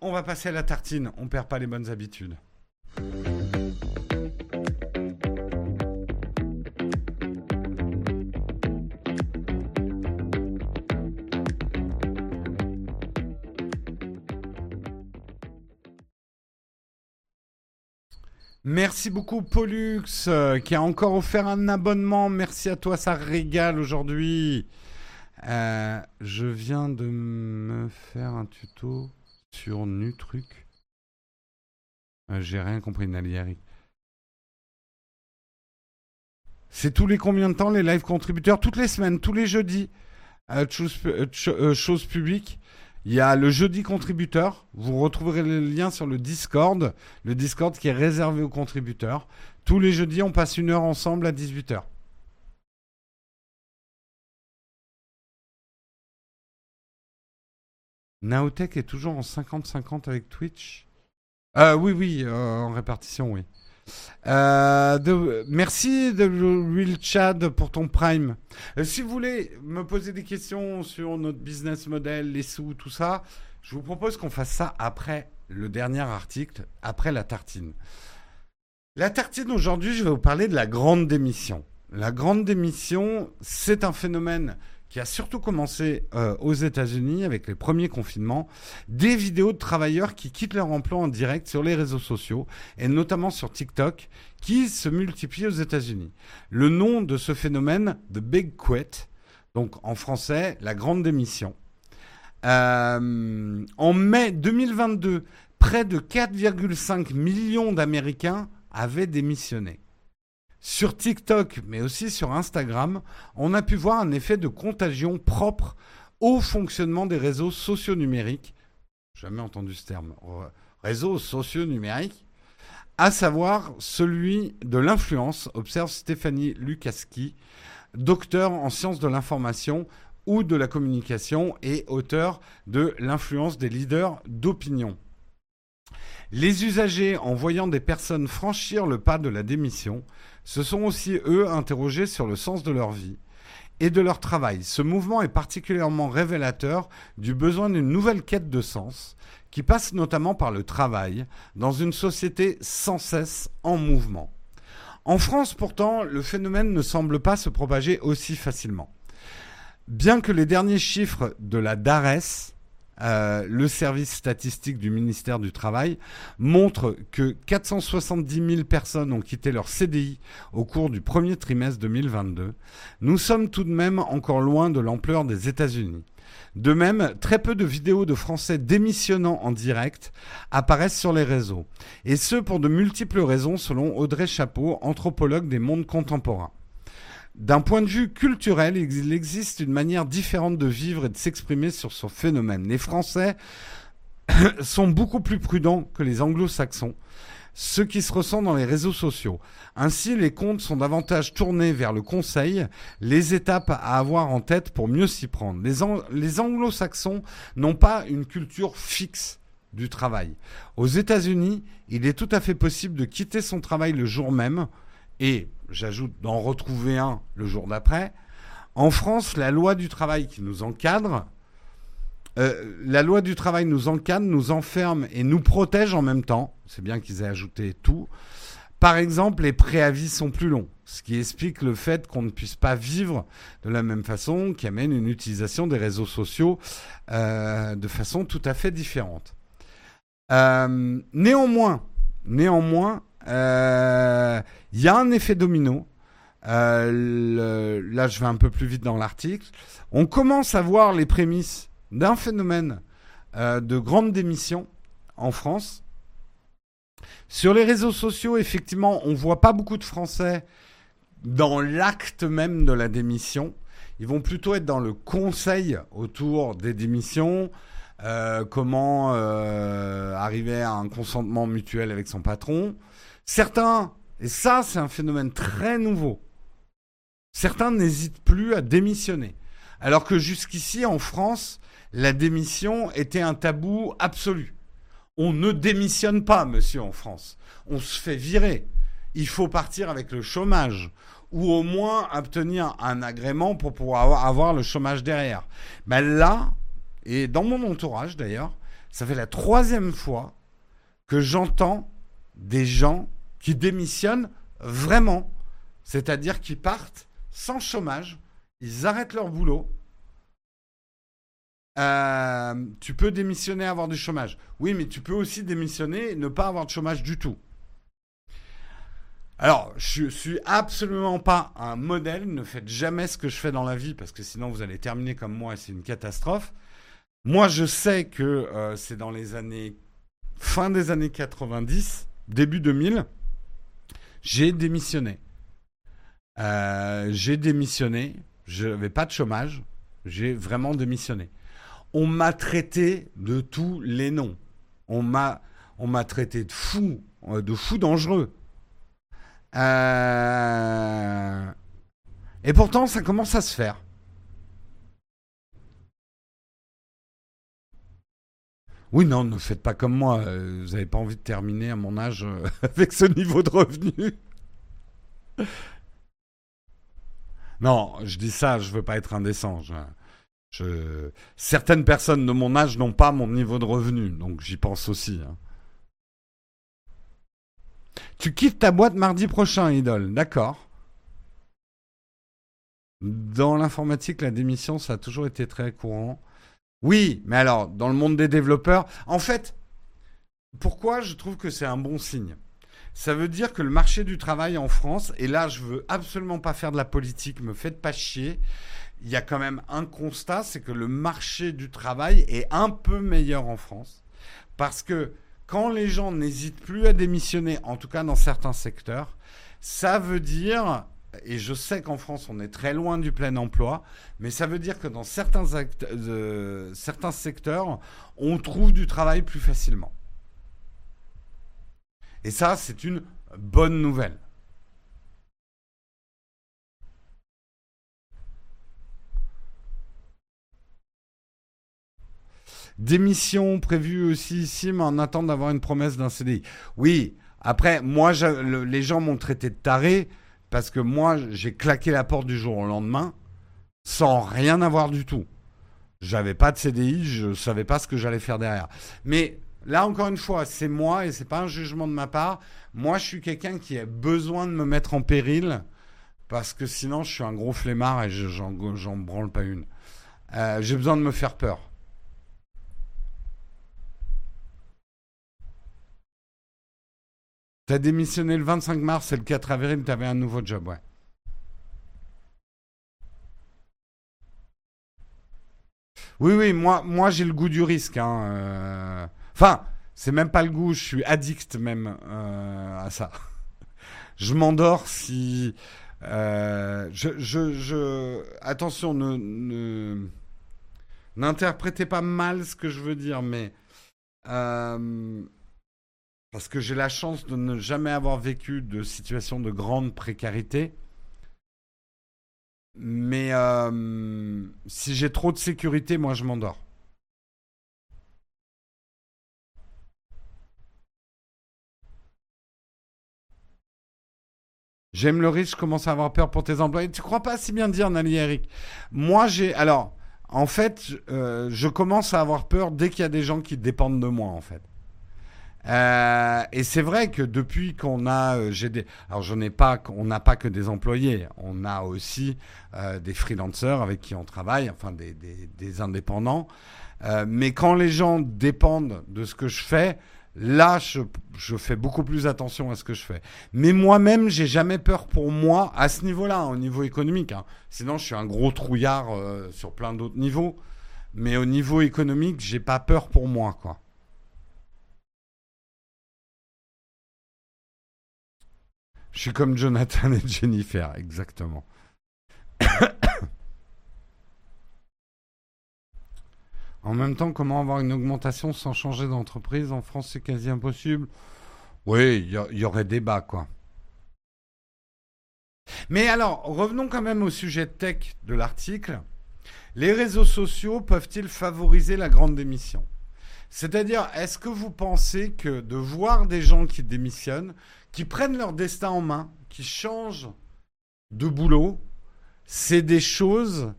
on va passer à la tartine. On perd pas les bonnes habitudes. Merci beaucoup Pollux euh, qui a encore offert un abonnement. Merci à toi, ça régale aujourd'hui. Euh, je viens de me faire un tuto sur NuTruc. Euh, J'ai rien compris, Naliari. C'est tous les combien de temps les live contributeurs? Toutes les semaines, tous les jeudis. Euh, choses, publiques. Il y a le jeudi contributeur. Vous retrouverez le lien sur le Discord. Le Discord qui est réservé aux contributeurs. Tous les jeudis, on passe une heure ensemble à 18h. Naotech est toujours en 50-50 avec Twitch? Euh, Oui, oui, euh, en répartition, oui. Euh, merci de Will Chad pour ton Prime. si vous voulez me poser des questions sur notre business model, les sous, tout ça, je vous propose qu'on fasse ça après le dernier article, après la tartine. La tartine aujourd'hui, je vais vous parler de la grande démission. La grande démission, c'est un phénomène qui a surtout commencé euh, aux États-Unis avec les premiers confinements, des vidéos de travailleurs qui quittent leur emploi en direct sur les réseaux sociaux et notamment sur TikTok qui se multiplient aux États-Unis. Le nom de ce phénomène, The Big Quit, donc en français, la grande démission. Euh, en mai 2022, près de 4,5 millions d'Américains avaient démissionné. Sur TikTok, mais aussi sur Instagram, on a pu voir un effet de contagion propre au fonctionnement des réseaux sociaux numériques. Jamais entendu ce terme. Réseaux sociaux numériques. À savoir celui de l'influence, observe Stéphanie Lukaski, docteur en sciences de l'information ou de la communication et auteur de L'influence des leaders d'opinion. Les usagers, en voyant des personnes franchir le pas de la démission, se sont aussi, eux, interrogés sur le sens de leur vie et de leur travail. Ce mouvement est particulièrement révélateur du besoin d'une nouvelle quête de sens qui passe notamment par le travail dans une société sans cesse en mouvement. En France, pourtant, le phénomène ne semble pas se propager aussi facilement. Bien que les derniers chiffres de la DARES, euh, le service statistique du ministère du Travail montre que 470 000 personnes ont quitté leur CDI au cours du premier trimestre 2022. Nous sommes tout de même encore loin de l'ampleur des États-Unis. De même, très peu de vidéos de Français démissionnant en direct apparaissent sur les réseaux, et ce pour de multiples raisons selon Audrey Chapeau, anthropologue des mondes contemporains. D'un point de vue culturel, il existe une manière différente de vivre et de s'exprimer sur ce phénomène. Les Français sont beaucoup plus prudents que les anglo-saxons, ce qui se ressent dans les réseaux sociaux. Ainsi, les comptes sont davantage tournés vers le conseil, les étapes à avoir en tête pour mieux s'y prendre. Les, anglo-saxons n'ont pas une culture fixe du travail. Aux États-Unis, il est tout à fait possible de quitter son travail le jour même et j'ajoute d'en retrouver un le jour d'après. En France, la loi du travail qui nous encadre, euh, la loi du travail nous encadre, nous enferme et nous protège en même temps. C'est bien qu'ils aient ajouté tout. Par exemple, les préavis sont plus longs, ce qui explique le fait qu'on ne puisse pas vivre de la même façon, qui amène une utilisation des réseaux sociaux euh, de façon tout à fait différente. Euh, néanmoins, néanmoins, il y a un effet domino. Euh, là, je vais un peu plus vite dans l'article. On commence à voir les prémices d'un phénomène euh, de grande démission en France. Sur les réseaux sociaux, effectivement, on voit pas beaucoup de Français dans l'acte même de la démission. Ils vont plutôt être dans le conseil autour des démissions, euh, comment euh, arriver à un consentement mutuel avec son patron. Certains, et ça c'est un phénomène très nouveau, certains n'hésitent plus à démissionner. Alors que jusqu'ici en France, la démission était un tabou absolu. On ne démissionne pas, monsieur, en France. On se fait virer. Il faut partir avec le chômage ou au moins obtenir un agrément pour pouvoir avoir, le chômage derrière. Ben là, et dans mon entourage d'ailleurs, ça fait la troisième fois que j'entends des gens qui démissionnent vraiment. C'est-à-dire qu'ils partent sans chômage, ils arrêtent leur boulot. Euh, tu peux démissionner, avoir du chômage. Oui, mais tu peux aussi démissionner et ne pas avoir de chômage du tout. Alors, je suis absolument pas un modèle. Ne faites jamais ce que je fais dans la vie parce que sinon vous allez terminer comme moi et c'est une catastrophe. Moi, je sais que euh, c'est dans les années fin des années 90, début 2000, j'ai démissionné. Euh, j'ai démissionné. Je n'avais pas de chômage. J'ai vraiment démissionné. On m'a traité de tous les noms. On m'a, on m'a traité de fou, euh, de fou dangereux. Euh, et pourtant, ça commence à se faire. Oui, non, ne faites pas comme moi. Euh, vous n'avez pas envie de terminer à mon âge euh, avec ce niveau de revenu. Non, je dis ça, je veux pas être indécent. Certaines personnes de mon âge n'ont pas mon niveau de revenu, donc j'y pense aussi. Hein. Tu quittes ta boîte mardi prochain, Idole. D'accord. Dans l'informatique, la démission, ça a toujours été très courant. Oui, mais alors, dans le monde des développeurs, en fait, pourquoi je trouve que c'est un bon signe? Ça veut dire que le marché du travail en France, et là, je veux absolument pas faire de la politique, me faites pas chier. Il y a quand même un constat, c'est que le marché du travail est un peu meilleur en France. Parce que quand les gens n'hésitent plus à démissionner, en tout cas dans certains secteurs, ça veut dire, et je sais qu'en France on est très loin du plein emploi, mais ça veut dire que dans certains, certains secteurs, on trouve du travail plus facilement. Et ça, c'est une bonne nouvelle. Démission prévue aussi ici, mais en attendant d'avoir une promesse d'un CDI. Oui, après, moi, les gens m'ont traité de taré parce que moi, j'ai claqué la porte du jour au lendemain sans rien avoir du tout. J'avais pas de CDI, je savais pas ce que j'allais faire derrière. Mais là, encore une fois, c'est moi et c'est pas un jugement de ma part. Moi, je suis quelqu'un qui a besoin de me mettre en péril parce que sinon, je suis un gros flemmard et j'en branle pas une. Euh, j'ai besoin de me faire peur. T'as démissionné le 25 mars et le 4 avril, t'avais un nouveau job, ouais. Oui, oui, moi, moi j'ai le goût du risque. Hein, euh. Enfin, c'est même pas le goût, je suis addict même euh, à ça. je m'endors si. Euh, je, je, Attention, ne, n'interprétez pas mal ce que je veux dire, mais parce que j'ai la chance de ne jamais avoir vécu de situation de grande précarité. Mais euh, si j'ai trop de sécurité, moi je m'endors. J'aime le risque, je commence à avoir peur pour tes employés. Tu crois pas si bien dire, Nali Eric Moi, j'ai. Alors, en fait, euh, je commence à avoir peur dès qu'il y a des gens qui dépendent de moi, en fait. Euh, et c'est vrai que depuis qu'on a, euh, j'ai des, alors je n'ai pas, on n'a pas que des employés, on a aussi euh, des freelancers avec qui on travaille, enfin des, des, des indépendants. Euh, mais quand les gens dépendent de ce que je fais, Là, je, je, fais beaucoup plus attention à ce que je fais. Mais moi-même, j'ai jamais peur pour moi à ce niveau-là, hein, au niveau économique. Hein. Sinon, je suis un gros trouillard euh, sur plein d'autres niveaux. Mais au niveau économique, j'ai pas peur pour moi, quoi. Je suis comme Jonathan et Jennifer, exactement. En même temps, comment avoir une augmentation sans changer d'entreprise En France, c'est quasi impossible. Oui, il y, aurait débat, quoi. Mais alors, revenons quand même au sujet tech de l'article. Les réseaux sociaux peuvent-ils favoriser la grande démission? C'est-à-dire, est-ce que vous pensez que de voir des gens qui démissionnent, qui prennent leur destin en main, qui changent de boulot, c'est des choses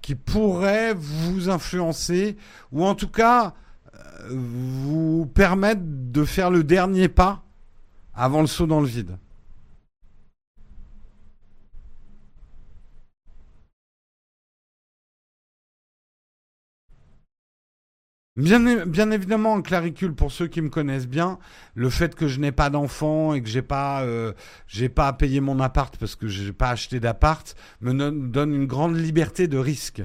qui pourraient vous influencer ou en tout cas euh, vous permettre de faire le dernier pas avant le saut dans le vide? Bien, évidemment, en claricule, pour ceux qui me connaissent bien, le fait que je n'ai pas d'enfant et que j'ai pas, euh, j'ai pas à payer mon appart parce que j'ai pas acheté d'appart me donne une grande liberté de risque.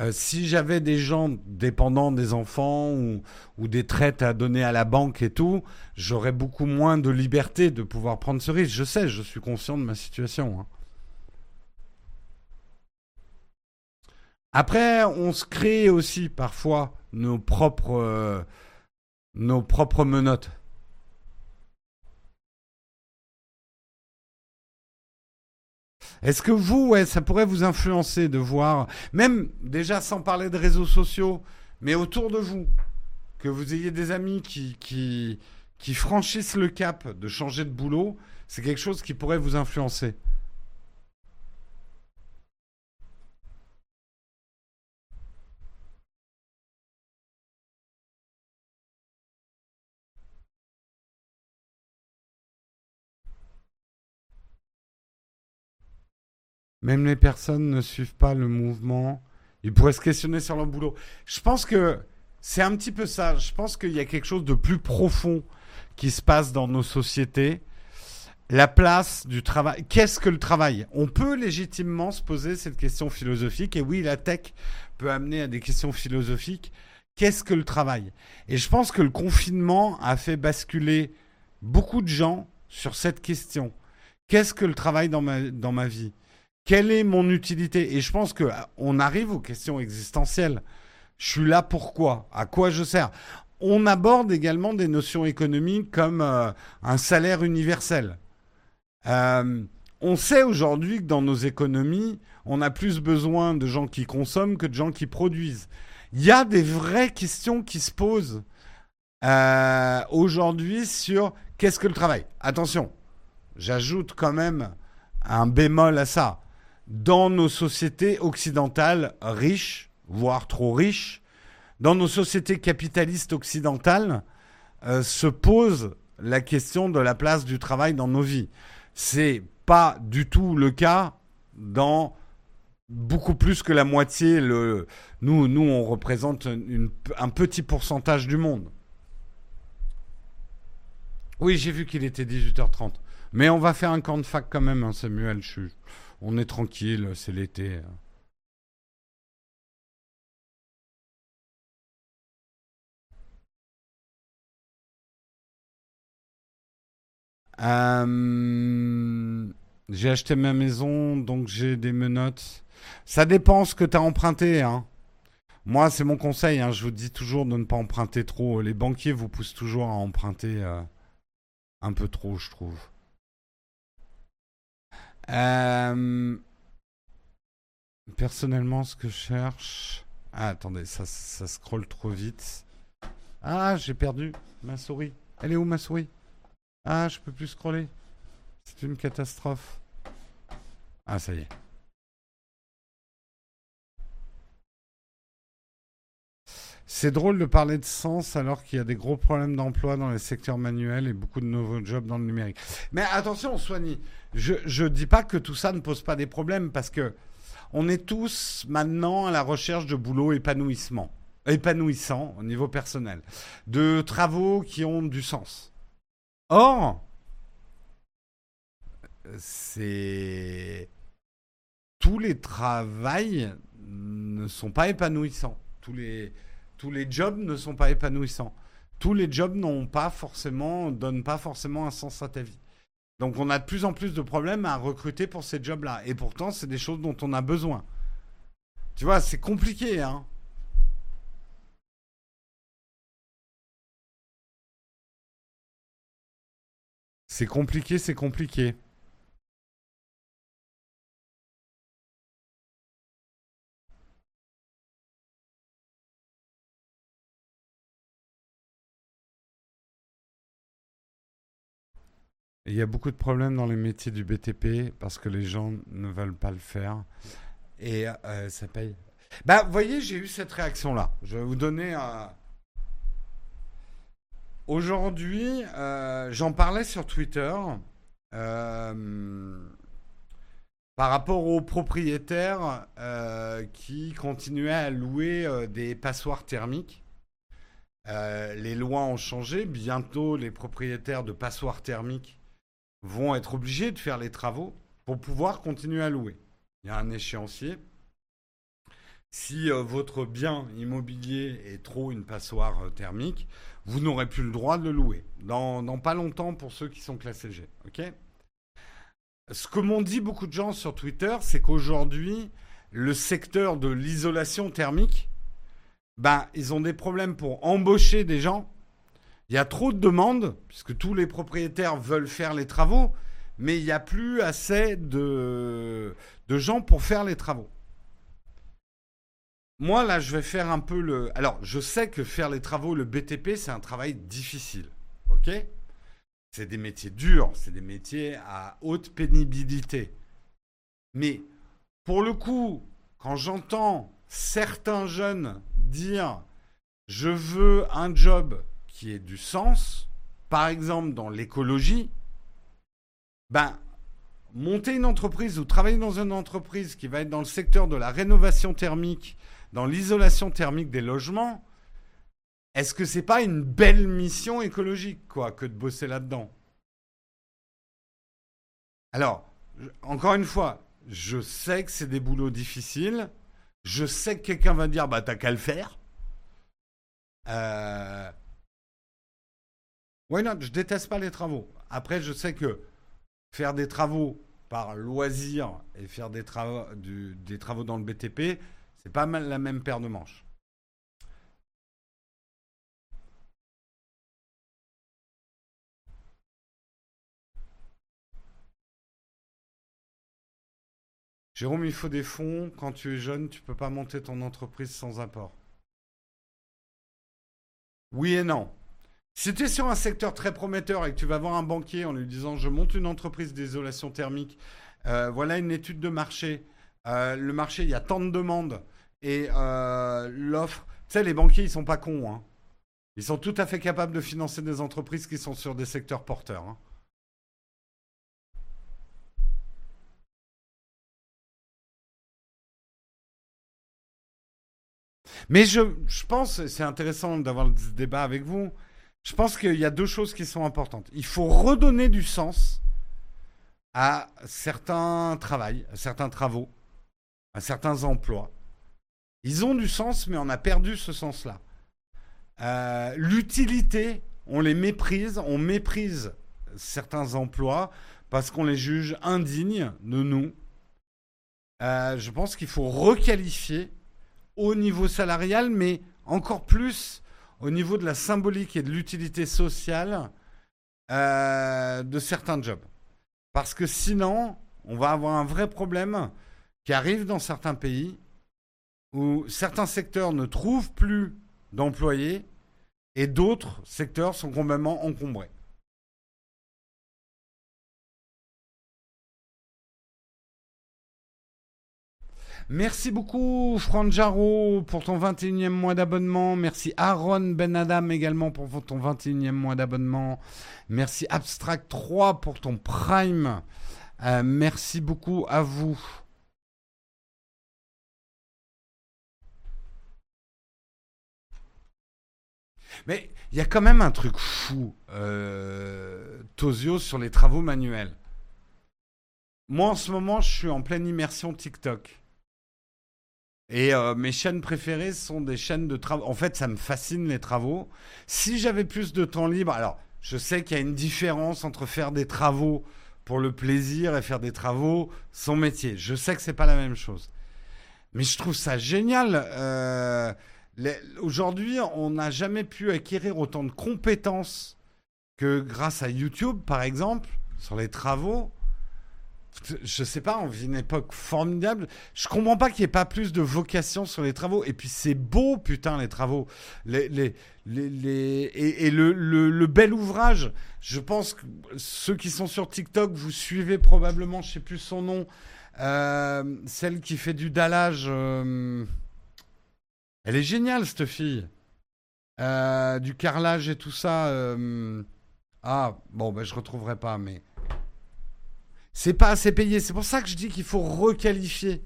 Euh, si j'avais des gens dépendants des enfants ou, ou, des traites à donner à la banque et tout, j'aurais beaucoup moins de liberté de pouvoir prendre ce risque. Je sais, je suis conscient de ma situation. Hein. Après, on se crée aussi parfois nos propres, euh, menottes. Est-ce que vous, ça pourrait vous influencer de voir, même déjà sans parler de réseaux sociaux, mais autour de vous, que vous ayez des amis qui franchissent le cap de changer de boulot, c'est quelque chose qui pourrait vous influencer Même les personnes ne suivent pas le mouvement. Ils pourraient se questionner sur leur boulot. Je pense que c'est un petit peu ça. Je pense qu'il y a quelque chose de plus profond qui se passe dans nos sociétés. La place du travail. Qu'est-ce que le travail? On peut légitimement se poser cette question philosophique. Et oui, la tech peut amener à des questions philosophiques. Qu'est-ce que le travail? Et je pense que le confinement a fait basculer beaucoup de gens sur cette question. Qu'est-ce que le travail dans ma, dans ma vie? Quelle est mon utilité? Et je pense que euh, on arrive aux questions existentielles. Je suis là pourquoi? À quoi je sers? On aborde également des notions économiques comme euh, un salaire universel. Euh, on sait aujourd'hui que dans nos économies, on a plus besoin de gens qui consomment que de gens qui produisent. Il y a des vraies questions qui se posent aujourd'hui sur qu'est-ce que le travail? Attention, j'ajoute quand même un bémol à ça dans nos sociétés occidentales riches, voire trop riches, dans nos sociétés capitalistes occidentales, euh, se pose la question de la place du travail dans nos vies. C'est pas du tout le cas dans beaucoup plus que la moitié. Nous, nous, on représente un petit pourcentage du monde. Oui, j'ai vu qu'il était 18h30. Mais on va faire un camp de fac quand même, hein, Samuel. Je on est tranquille, c'est l'été. Euh, j'ai acheté ma maison, donc j'ai des menottes. Ça dépend ce que tu as emprunté. Hein. Moi, c'est mon conseil. Hein. Je vous dis toujours de ne pas emprunter trop. Les banquiers vous poussent toujours à emprunter euh, un peu trop, je trouve. Euh, personnellement, ce que je cherche. Ah, attendez, ça, ça scrolle trop vite. Ah, j'ai perdu ma souris. Elle est où ma souris? Ah, je peux plus scroller. C'est une catastrophe. Ah, ça y est. C'est drôle de parler de sens alors qu'il y a des gros problèmes d'emploi dans les secteurs manuels et beaucoup de nouveaux jobs dans le numérique. Mais attention, Soigny, je ne dis pas que tout ça ne pose pas des problèmes parce que on est tous maintenant à la recherche de boulot épanouissement. épanouissants au niveau personnel, de travaux qui ont du sens. Or, tous les travails ne sont pas épanouissants. Tous les, tous les jobs ne sont pas épanouissants. Tous les jobs n'ont pas forcément, donnent pas forcément un sens à ta vie. Donc on a de plus en plus de problèmes à recruter pour ces jobs-là. Et pourtant, c'est des choses dont on a besoin. Tu vois, c'est compliqué, hein. C'est compliqué, c'est compliqué. Il y a beaucoup de problèmes dans les métiers du BTP parce que les gens ne veulent pas le faire et euh, ça paye. Bah, vous voyez, j'ai eu cette réaction-là. Je vais vous donner un. Aujourd'hui, euh, j'en parlais sur Twitter euh, par rapport aux propriétaires qui continuaient à louer des passoires thermiques. les lois ont changé. Bientôt, les propriétaires de passoires thermiques vont être obligés de faire les travaux pour pouvoir continuer à louer. Il y a un échéancier. Si euh, votre bien immobilier est trop une passoire euh, thermique, vous n'aurez plus le droit de le louer. Dans, pas longtemps pour ceux qui sont classés G. Ce que m'ont dit beaucoup de gens sur Twitter, c'est qu'aujourd'hui, le secteur de l'isolation thermique, ben, ils ont des problèmes pour embaucher des gens il y a trop de demandes, puisque tous les propriétaires veulent faire les travaux, mais il n'y a plus assez de, gens pour faire les travaux. Moi, là, je vais faire un peu le... Alors, je sais que faire les travaux, le BTP, c'est un travail difficile. OK? C'est des métiers durs, c'est des métiers à haute pénibilité. Mais pour le coup, quand j'entends certains jeunes dire je veux un job qui ait du sens, par exemple dans l'écologie, ben, monter une entreprise ou travailler dans une entreprise qui va être dans le secteur de la rénovation thermique, dans l'isolation thermique des logements, est-ce que c'est pas une belle mission écologique, quoi, que de bosser là-dedans? Alors, encore une fois, je sais que c'est des boulots difficiles. Je sais que quelqu'un va dire, bah, t'as qu'à le faire. Euh, Why not? Je déteste pas les travaux. Après, je sais que faire des travaux par loisir et faire des travaux, des travaux dans le BTP, c'est pas mal la même paire de manches. Jérôme, il faut des fonds. Quand tu es jeune, tu peux pas monter ton entreprise sans apport. Oui et non. Si tu es sur un secteur très prometteur et que tu vas voir un banquier en lui disant je monte une entreprise d'isolation thermique, euh, voilà une étude de marché, euh, le marché il y a tant de demandes et euh, l'offre, tu sais les banquiers ils sont pas cons, hein. ils sont tout à fait capables de financer des entreprises qui sont sur des secteurs porteurs. Hein. Mais je, je pense, c'est intéressant d'avoir ce débat avec vous, je pense qu'il y a deux choses qui sont importantes. Il faut redonner du sens à certains travails, à certains travaux, à certains emplois. Ils ont du sens, mais on a perdu ce sens-là. Euh, l'utilité, on les méprise, on méprise certains emplois parce qu'on les juge indignes de nous. Euh, je pense qu'il faut requalifier au niveau salarial, mais encore plus au niveau de la symbolique et de l'utilité sociale euh, de certains jobs. Parce que sinon, on va avoir un vrai problème qui arrive dans certains pays où certains secteurs ne trouvent plus d'employés et d'autres secteurs sont complètement encombrés. Merci beaucoup Franjaro pour ton 21e mois d'abonnement. Merci Aaron Ben Adam également pour ton 21e mois d'abonnement. Merci Abstract 3 pour ton Prime. Euh, merci beaucoup à vous. Mais il y a quand même un truc fou, euh, Tosio, sur les travaux manuels. Moi, en ce moment, je suis en pleine immersion TikTok. Et euh, mes chaînes préférées sont des chaînes de travaux. En fait, ça me fascine les travaux. Si j'avais plus de temps libre, alors je sais qu'il y a une différence entre faire des travaux pour le plaisir et faire des travaux son métier. Je sais que c'est pas la même chose. Mais je trouve ça génial. Euh, Aujourd'hui, on n'a jamais pu acquérir autant de compétences que grâce à YouTube, par exemple, sur les travaux. Je sais pas, on vit une époque formidable. Je comprends pas qu'il n'y ait pas plus de vocation sur les travaux. Et puis c'est beau, putain, les travaux. Les, les, les, et, le, le, bel ouvrage, je pense que ceux qui sont sur TikTok, vous suivez probablement, je sais plus son nom, euh, celle qui fait du dallage. Euh, elle est géniale, cette fille. Euh, du carrelage et tout ça. Ah, bon, ben, je retrouverai pas, mais. C'est pas assez payé. C'est pour ça que je dis qu'il faut requalifier.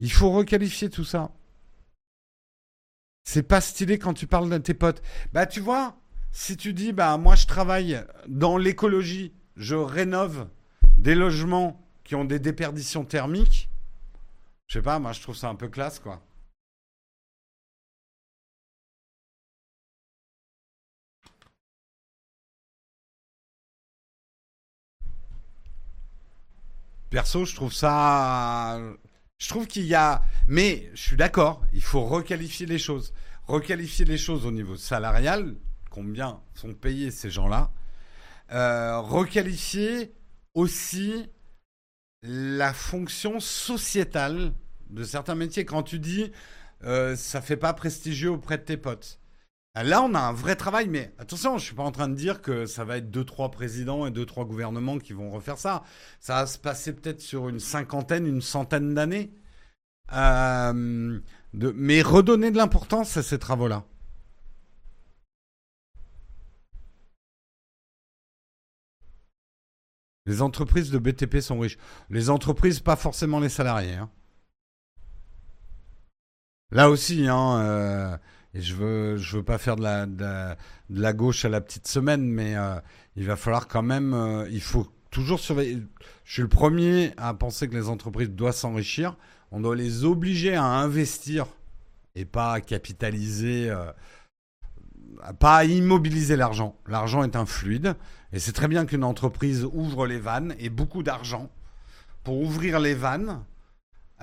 Il faut requalifier tout ça. C'est pas stylé quand tu parles de tes potes. Bah, tu vois, si tu dis, bah, moi, je travaille dans l'écologie je rénove des logements qui ont des déperditions thermiques, je sais pas, moi je trouve ça un peu classe quoi. Perso, je trouve ça. Je trouve qu'il y a. Mais je suis d'accord, il faut requalifier les choses. Requalifier les choses au niveau salarial. Combien sont payés ces gens-là euh, requalifier aussi la fonction sociétale de certains métiers. Quand tu dis euh, ça fait pas prestigieux auprès de tes potes. Là, on a un vrai travail, mais attention, je suis pas en train de dire que ça va être deux trois présidents et deux trois gouvernements qui vont refaire ça. Ça va se passer peut-être sur une cinquantaine, une centaine d'années. Euh, mais redonner de l'importance à ces travaux-là. Les entreprises de BTP sont riches. Les entreprises, pas forcément les salariés. Hein. Là aussi, hein, euh, et je veux, je veux pas faire de la, de gauche à la petite semaine, mais euh, il va falloir quand même, euh, il faut toujours surveiller. Je suis le premier à penser que les entreprises doivent s'enrichir. On doit les obliger à investir et pas à capitaliser pas à immobiliser l'argent. L'argent est un fluide. Et c'est très bien qu'une entreprise ouvre les vannes et beaucoup d'argent pour ouvrir les vannes.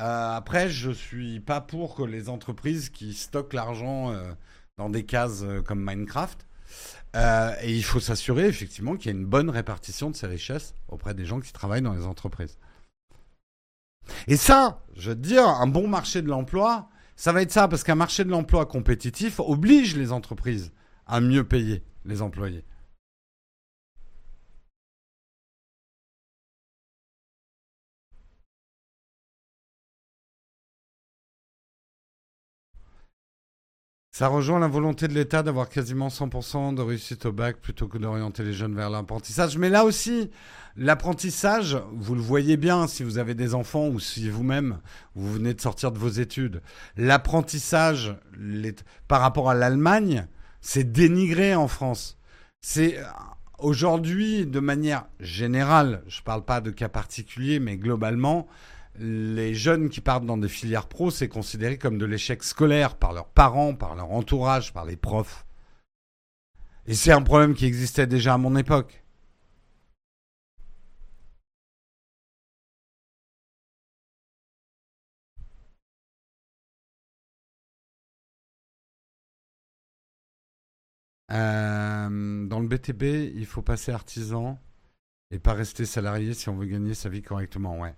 Euh, après, je suis pas pour que les entreprises qui stockent l'argent euh, dans des cases euh, comme Minecraft. et il faut s'assurer effectivement qu'il y a une bonne répartition de ces richesses auprès des gens qui travaillent dans les entreprises. Et ça, je veux dire, un bon marché de l'emploi, ça va être ça, parce qu'un marché de l'emploi compétitif oblige les entreprises à mieux payer les employés. Ça rejoint la volonté de l'État d'avoir quasiment 100% de réussite au bac plutôt que d'orienter les jeunes vers l'apprentissage. Mais là aussi, l'apprentissage, vous le voyez bien si vous avez des enfants ou si vous-même, vous venez de sortir de vos études. L'apprentissage par rapport à l'Allemagne, c'est dénigré en France. C'est aujourd'hui, de manière générale, je ne parle pas de cas particuliers, mais globalement, les jeunes qui partent dans des filières pro, c'est considéré comme de l'échec scolaire par leurs parents, par leur entourage, par les profs. Et c'est un problème qui existait déjà à mon époque. Euh, dans le BTB, il faut passer artisan et pas rester salarié si on veut gagner sa vie correctement, ouais.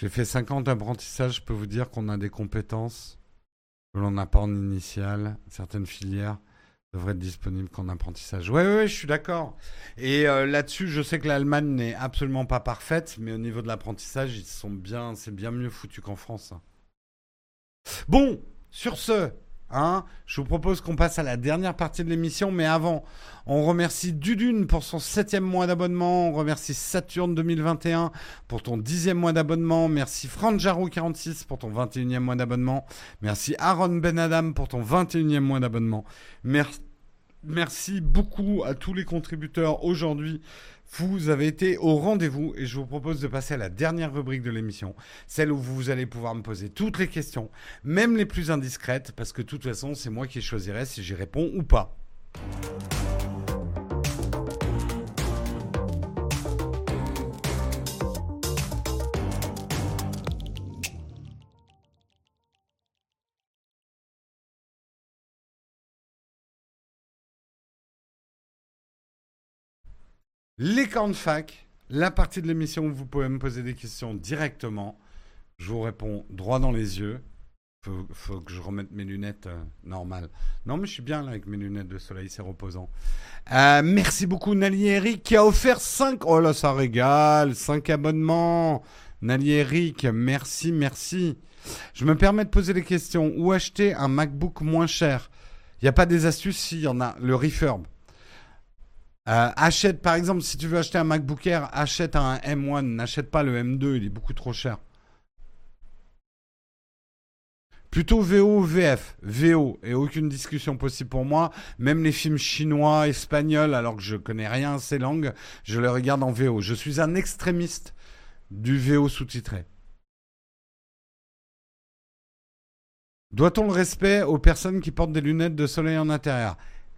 J'ai fait 50 apprentissages, je peux vous dire qu'on a des compétences que l'on n'a pas en initial, certaines filières devrait être disponible qu'en apprentissage. Oui, ouais, je suis d'accord. Et euh, là-dessus, je sais que l'Allemagne n'est absolument pas parfaite, mais au niveau de l'apprentissage, ils sont bien, c'est bien mieux foutu qu'en France. Hein. Bon, sur ce, Hein. Je vous propose qu'on passe à la dernière partie de l'émission, mais avant, on remercie Dudune pour son septième mois d'abonnement, on remercie Saturne 2021 pour ton dixième mois d'abonnement, merci Franjaro46 pour ton 21e mois d'abonnement, merci Aaron Benadam pour ton 21e mois d'abonnement, merci, merci beaucoup à tous les contributeurs aujourd'hui vous avez été au rendez-vous et je vous propose de passer à la dernière rubrique de l'émission, celle où vous allez pouvoir me poser toutes les questions, même les plus indiscrètes, parce que de toute façon, c'est moi qui choisirai si j'y réponds ou pas. Les de fac, la partie de l'émission où vous pouvez me poser des questions directement. Je vous réponds droit dans les yeux. Faut, faut que je remette mes lunettes euh, normales. Non, mais je suis bien là avec mes lunettes de soleil, c'est reposant. Euh, merci beaucoup Nali Eric qui a offert 5. Oh là, ça régale. 5 abonnements. Nali Eric, merci, merci. Je me permets de poser des questions. Où acheter un MacBook moins cher? Il n'y a pas des astuces Si, il y en a. Le refurb. Euh, achète, par exemple, si tu veux acheter un MacBook Air, achète un M1, n'achète pas le M2, il est beaucoup trop cher. Plutôt VO ou VF VO, et aucune discussion possible pour moi. Même les films chinois, espagnols, alors que je connais rien à ces langues, je les regarde en VO. Je suis un extrémiste du VO sous-titré. Doit-on le respect aux personnes qui portent des lunettes de soleil en intérieur?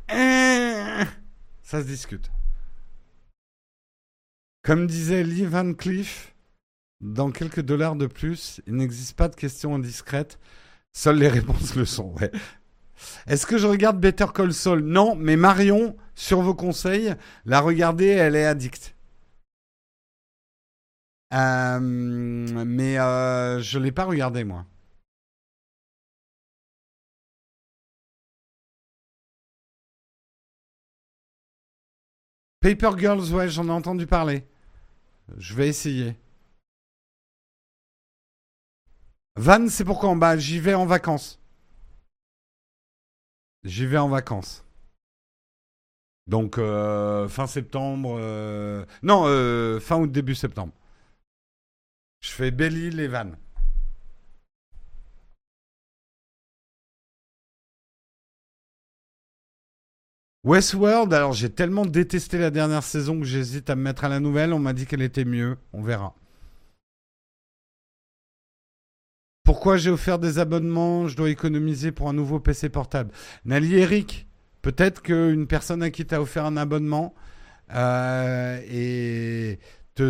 Hein? Ça se discute. Comme disait Lee Van Cleef, dans quelques dollars de plus, il n'existe pas de questions indiscrètes, seules les réponses le sont. Est-ce que je regarde Better Call Saul? Non, mais Marion, sur vos conseils, la regarder, elle est addicte. Euh, mais euh, je ne l'ai pas regardé, moi. Paper Girls, ouais, j'en ai entendu parler. Je vais essayer. Van, c'est pourquoi Bah, j'y vais en vacances. J'y vais en vacances. Donc, euh, fin septembre. Euh, non, euh, fin août, début septembre. Je fais Belle-Île et Van. Westworld, alors j'ai tellement détesté la dernière saison que j'hésite à me mettre à la nouvelle. On m'a dit qu'elle était mieux. On verra. Pourquoi j'ai offert des abonnements? Je dois économiser pour un nouveau PC portable. Nali Eric, peut-être qu'une personne à qui tu offert un abonnement euh, et te,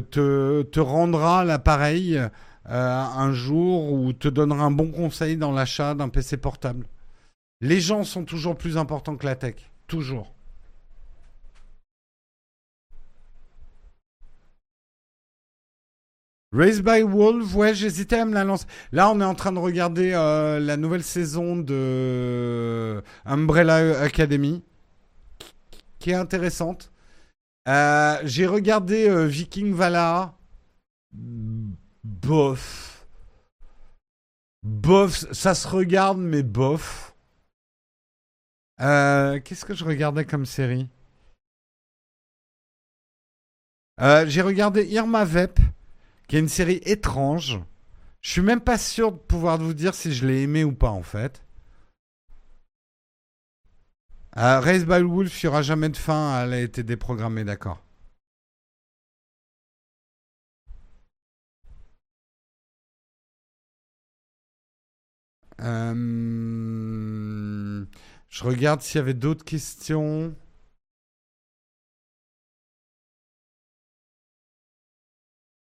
te, rendra l'appareil euh, un jour ou te donnera un bon conseil dans l'achat d'un PC portable. Les gens sont toujours plus importants que la tech. Toujours. Raised by Wolves, ouais, j'hésitais à me la lancer. Là, on est en train de regarder euh, la nouvelle saison de Umbrella Academy, qui est intéressante. Euh, j'ai regardé euh, Viking Valhalla. Bof. Bof, ça se regarde, mais bof. Euh, qu'est-ce que je regardais comme série? Euh, J'ai regardé Irma Vep, qui est une série étrange. Je suis même pas sûr de pouvoir vous dire si je l'ai aimé ou pas en fait. Euh, Race by Wolf, il n'y aura jamais de fin, elle a été déprogrammée, d'accord. Je regarde s'il y avait d'autres questions.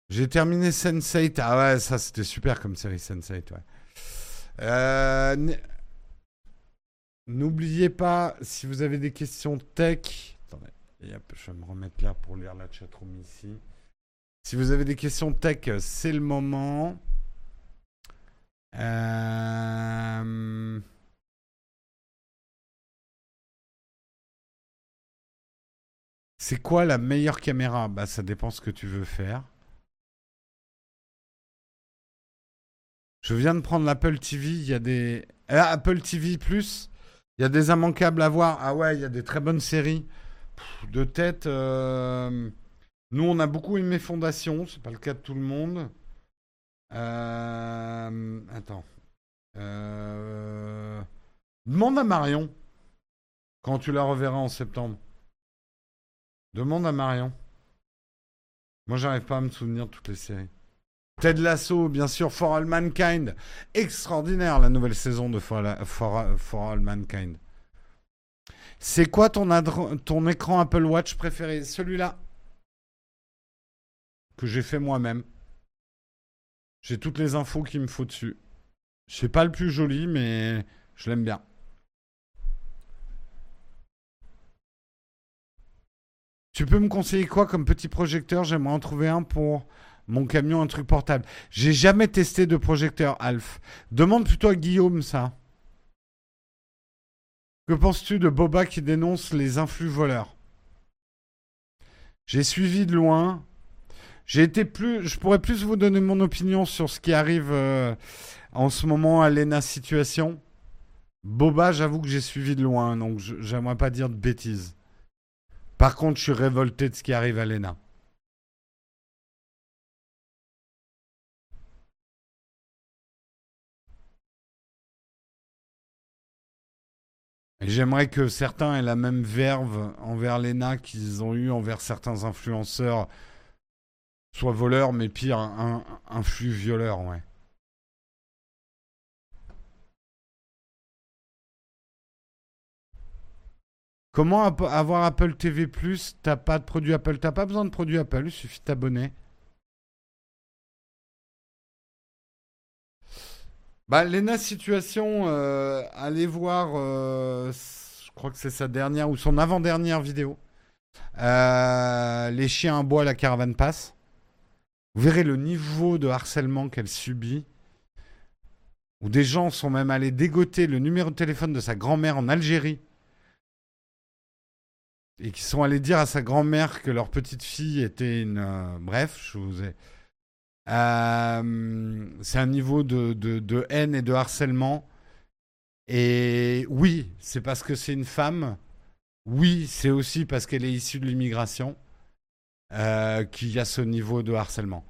J'ai terminé Sense8. Ah ouais, ça c'était super comme série Sense8. Ouais. Euh, n'oubliez pas, si vous avez des questions tech. Attendez, je vais me remettre là pour lire la chatroom ici. Si vous avez des questions tech, c'est le moment. Euh. C'est quoi la meilleure caméra? Bah ça dépend ce que tu veux faire. Je viens de prendre l'Apple TV. Il y a des. euh, Apple TV Plus. Il y a des immanquables à voir. Ah ouais, il y a des très bonnes séries. De tête. euh, Nous, on a beaucoup aimé Fondation. C'est pas le cas de tout le monde. Euh, Attends. Demande à Marion. Quand tu la reverras en septembre. Demande à Marion. Moi, j'arrive pas à me souvenir de toutes les séries. Ted Lasso, bien sûr, For All Mankind. Extraordinaire la nouvelle saison de For, All Mankind. C'est quoi ton, ton écran Apple Watch préféré? Celui-là. Que j'ai fait moi-même. J'ai toutes les infos qu'il me faut dessus. C'est pas le plus joli, mais je l'aime bien. Tu peux me conseiller quoi comme petit projecteur? J'aimerais en trouver un pour mon camion, un truc portable. J'ai jamais testé de projecteur Alf. Demande plutôt à Guillaume ça. Que penses-tu de Boba qui dénonce les influx voleurs? J'ai suivi de loin. J'ai été plus. Je pourrais plus vous donner mon opinion sur ce qui arrive euh, en ce moment à l'ENA situation. Boba, j'avoue que j'ai suivi de loin, donc j'aimerais pas dire de bêtises. Par contre, je suis révolté de ce qui arrive à l'ENA. J'aimerais que certains aient la même verve envers l'ENA qu'ils ont eu envers certains influenceurs, soit voleurs, mais pire, un, un flux violeur, ouais. Comment avoir Apple TV Plus T'as pas de produit Apple T'as pas besoin de produit Apple, il suffit de t'abonner. Bah, Lena Situation, euh, allez voir, euh, je crois que c'est sa dernière ou son avant-dernière vidéo. Euh, les chiens à bois, la caravane passe. Vous verrez le niveau de harcèlement qu'elle subit. Où des gens sont même allés dégoter le numéro de téléphone de sa grand-mère en Algérie. Et qui sont allés dire à sa grand-mère que leur petite fille était une. euh, bref, je vous ai. Euh, c'est un niveau de, de- haine et de harcèlement. Et oui, c'est parce que c'est une femme. Oui, c'est aussi parce qu'elle est issue de l'immigration euh, qu'il y a ce niveau de harcèlement.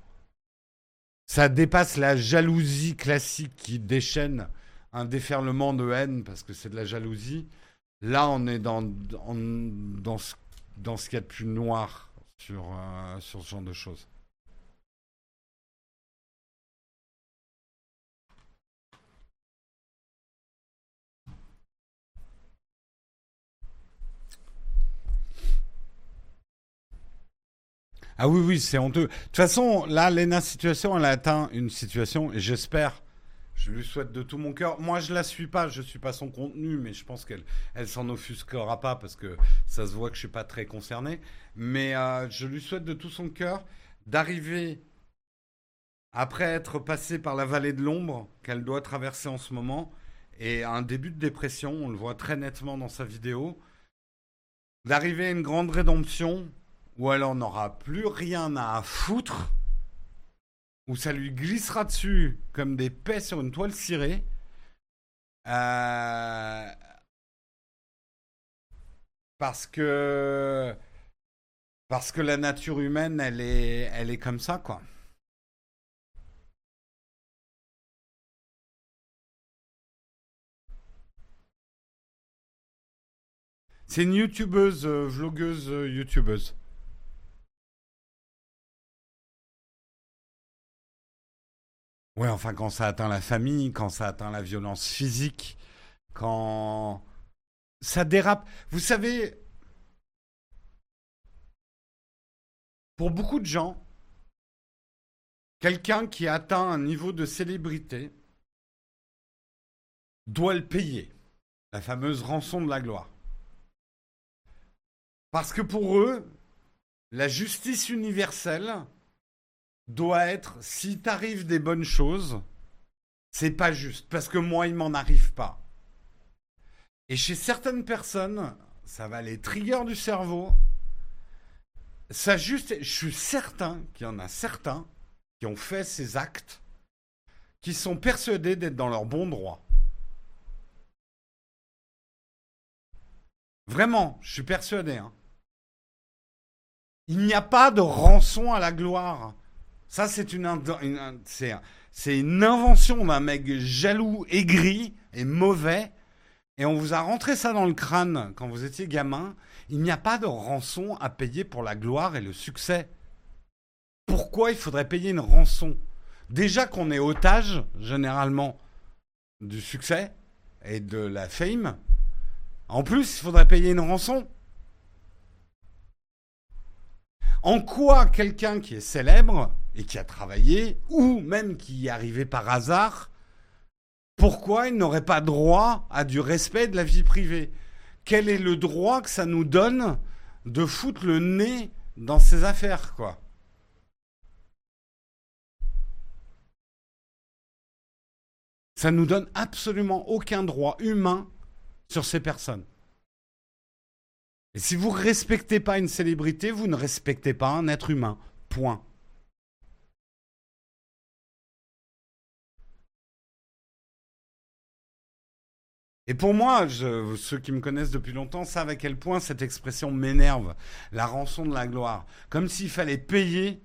Ça dépasse la jalousie classique qui déchaîne un déferlement de haine parce que c'est de la jalousie. Là, on est dans, dans, ce, dans ce qu'il y a de plus noir sur, euh, sur ce genre de choses. Ah oui, oui, c'est honteux. De toute façon, là, Lena Situation, elle a atteint une situation, et j'espère, je lui souhaite de tout mon cœur. Moi, je la suis pas, je suis pas son contenu, mais je pense qu'elle elle s'en offusquera pas parce que ça se voit que je suis pas très concerné. Mais euh, je lui souhaite de tout son cœur d'arriver, après être passée par la vallée de l'ombre qu'elle doit traverser en ce moment, et un début de dépression, on le voit très nettement dans sa vidéo, d'arriver à une grande rédemption où elle en aura plus rien à foutre, où ça lui glissera dessus comme des paix sur une toile cirée. Euh, Parce que parce que la nature humaine, elle est, elle est comme ça, quoi. C'est une youtubeuse, euh, vlogueuse, euh, youtubeuse. Ouais, enfin, quand ça atteint la famille, quand ça atteint la violence physique, quand ça dérape. Vous savez, pour beaucoup de gens, quelqu'un qui atteint un niveau de célébrité doit le payer. La fameuse rançon de la gloire. Parce que pour eux, la justice universelle doit être si t'arrives des bonnes choses, c'est pas juste. Parce que moi, il m'en arrive pas. Et chez certaines personnes, ça va les triggers du cerveau. Ça juste, je suis certain qu'il y en a certains qui ont fait ces actes, qui sont persuadés d'être dans leur bon droit. Vraiment, je suis persuadé. Hein. Il n'y a pas de rançon à la gloire. Ça, c'est une, invention d'un mec jaloux, aigri et mauvais. Et on vous a rentré ça dans le crâne quand vous étiez gamin. Il n'y a pas de rançon à payer pour la gloire et le succès. Pourquoi il faudrait payer une rançon? Déjà qu'on est otage, généralement, du succès et de la fame. En plus, il faudrait payer une rançon. En quoi quelqu'un qui est célèbre et qui a travaillé, ou même qui y est arrivé par hasard, pourquoi il n'aurait pas droit à du respect de la vie privée? Quel est le droit que ça nous donne de foutre le nez dans ces affaires, quoi? Ça nous donne absolument aucun droit humain sur ces personnes. Et si vous ne respectez pas une célébrité, vous ne respectez pas un être humain. Point. Et pour moi, ceux qui me connaissent depuis longtemps savent à quel point cette expression m'énerve. La rançon de la gloire. Comme s'il fallait payer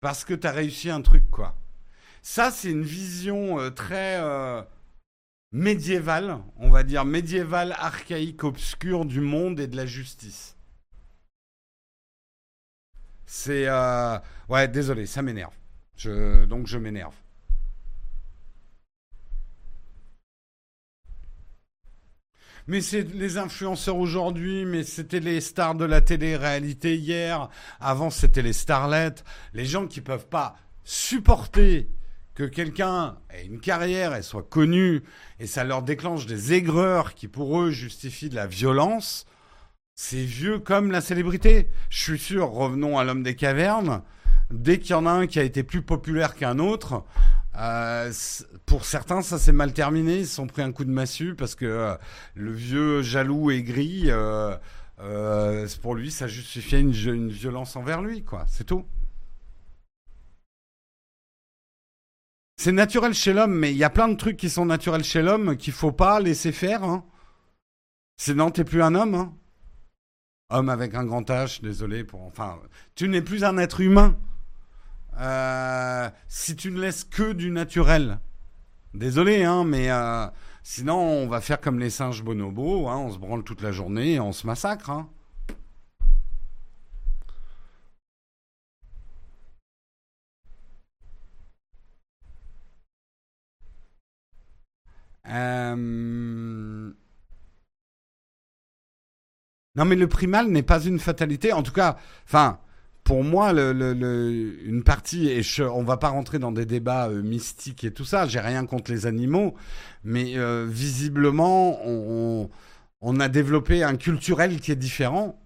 parce que tu as réussi un truc, quoi. Ça, c'est une vision euh, très euh, médiévale, on va dire médiévale, archaïque, obscure du monde et de la justice. C'est... Euh, ouais, désolé, ça m'énerve. Donc je m'énerve. mais c'est les influenceurs aujourd'hui, mais c'était les stars de la télé-réalité hier, avant c'était les starlettes, les gens qui peuvent pas supporter que quelqu'un ait une carrière et soit connu et ça leur déclenche des aigreurs qui pour eux justifient de la violence, c'est vieux comme la célébrité. Je suis sûr, revenons à l'homme des cavernes, dès qu'il y en a un qui a été plus populaire qu'un autre, euh, pour certains, ça s'est mal terminé. Ils se sont pris un coup de massue parce que euh, le vieux jaloux aigri, euh, pour lui, ça justifiait une, une violence envers lui, quoi. C'est tout. C'est naturel chez l'homme, mais il y a plein de trucs qui sont naturels chez l'homme qu'il faut pas laisser faire. Hein. Sinon, t'es plus un homme. Hein. Homme avec un grand H, désolé pour. Enfin, tu n'es plus un être humain. Euh, si tu ne laisses que du naturel. Désolé, hein, mais euh, sinon on va faire comme les singes bonobos, hein, on se branle toute la journée et on se massacre. Hein. Euh, non, mais le primal n'est pas une fatalité. En tout cas, enfin, pour moi, une partie, et je, on va pas rentrer dans des débats euh, mystiques et tout ça, j'ai rien contre les animaux, mais euh, visiblement, on, on, a développé un culturel qui est différent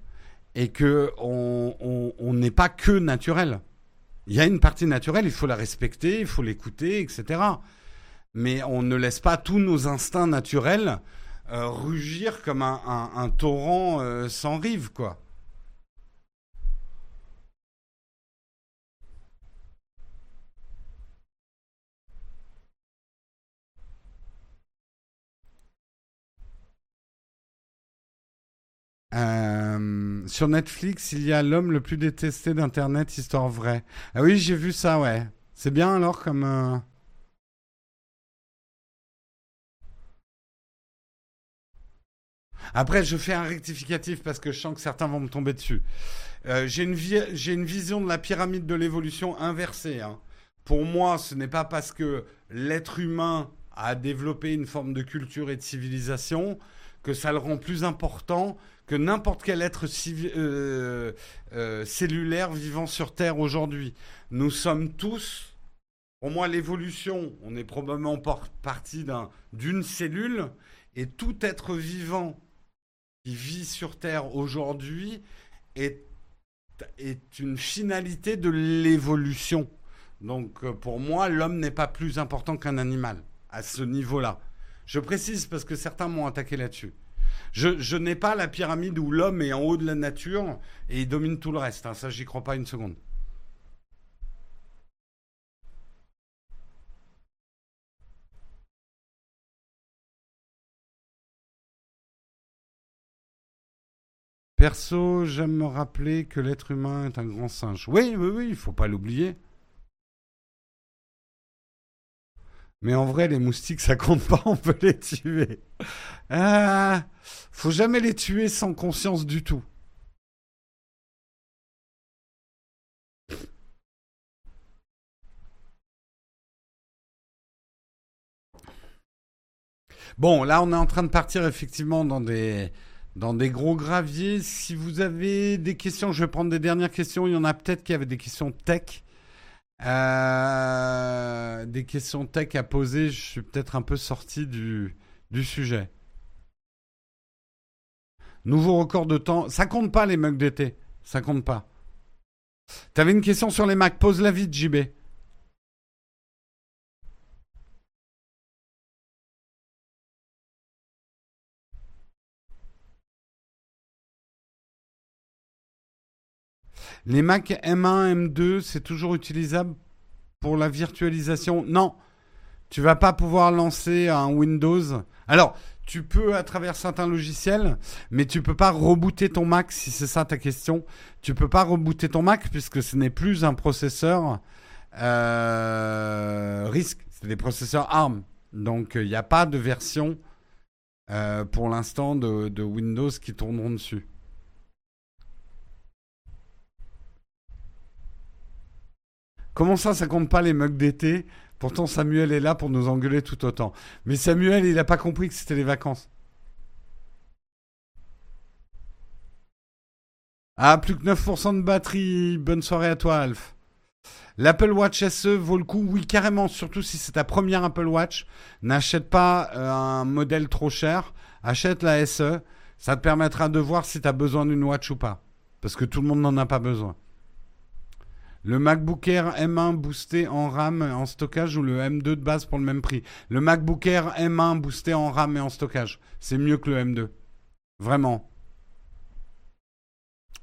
et que on n'est pas que naturel. Il y a une partie naturelle, il faut la respecter, il faut l'écouter, etc. Mais on ne laisse pas tous nos instincts naturels euh, rugir comme un, torrent sans rive, quoi. Euh, sur Netflix, il y a l'homme le plus détesté d'Internet, histoire vraie. Ah oui, j'ai vu ça, ouais. C'est bien alors comme... Après, je fais un rectificatif parce que je sens que certains vont me tomber dessus. Euh, j'ai une, une, vision de la pyramide de l'évolution inversée. Hein. Pour moi, ce n'est pas parce que l'être humain a développé une forme de culture et de civilisation que ça le rend plus important que n'importe quel être euh, euh, cellulaire vivant sur Terre aujourd'hui. Nous sommes tous, pour moi, l'évolution, on est probablement partie d'une cellule, et tout être vivant qui vit sur Terre aujourd'hui est, une finalité de l'évolution. Donc euh, pour moi, l'homme n'est pas plus important qu'un animal à ce niveau-là. Je précise parce que certains m'ont attaqué là-dessus. Je, n'ai pas la pyramide où l'homme est en haut de la nature et il domine tout le reste. Hein. Ça, j'y crois pas une seconde. Perso, j'aime me rappeler que l'être humain est un grand singe. Oui, oui, oui, il faut pas l'oublier. Mais en vrai, les moustiques, ça compte pas, on peut les tuer. Ah, faut jamais les tuer sans conscience du tout. Bon, là, on est en train de partir effectivement dans des, dans des gros graviers. Si vous avez des questions, je vais prendre des dernières questions. Il y en a peut-être qui avaient des questions tech. Euh, des questions tech à poser. Je suis peut-être un peu sorti du, sujet. Nouveau record de temps. Ça compte pas les mugs d'été. Ça compte pas. T'avais une question sur les Macs. Pose la vite, JB. Les Mac M1, M2, c'est toujours utilisable pour la virtualisation? Non, tu vas pas pouvoir lancer un Windows. Alors, tu peux à travers certains logiciels, mais tu peux pas rebooter ton Mac si c'est ça ta question. Tu peux pas rebooter ton Mac puisque ce n'est plus un processeur euh, risque, c'est des processeurs ARM. Donc il n'y a pas de version euh, pour l'instant de Windows qui tourneront dessus. Comment ça, ça compte pas les mugs d'été? Pourtant, Samuel est là pour nous engueuler tout autant. Mais Samuel, il n'a pas compris que c'était les vacances. Ah, plus que 9% de batterie. Bonne soirée à toi, Alf. L'Apple Watch SE vaut le coup Oui, carrément. Surtout si c'est ta première Apple Watch. N'achète pas euh, un modèle trop cher. Achète la SE. Ça te permettra de voir si tu as besoin d'une watch ou pas. Parce que tout le monde n'en a pas besoin. Le MacBook Air M1 boosté en RAM et en stockage ou le M2 de base pour le même prix? Le MacBook Air M1 boosté en RAM et en stockage, c'est mieux que le M2. Vraiment.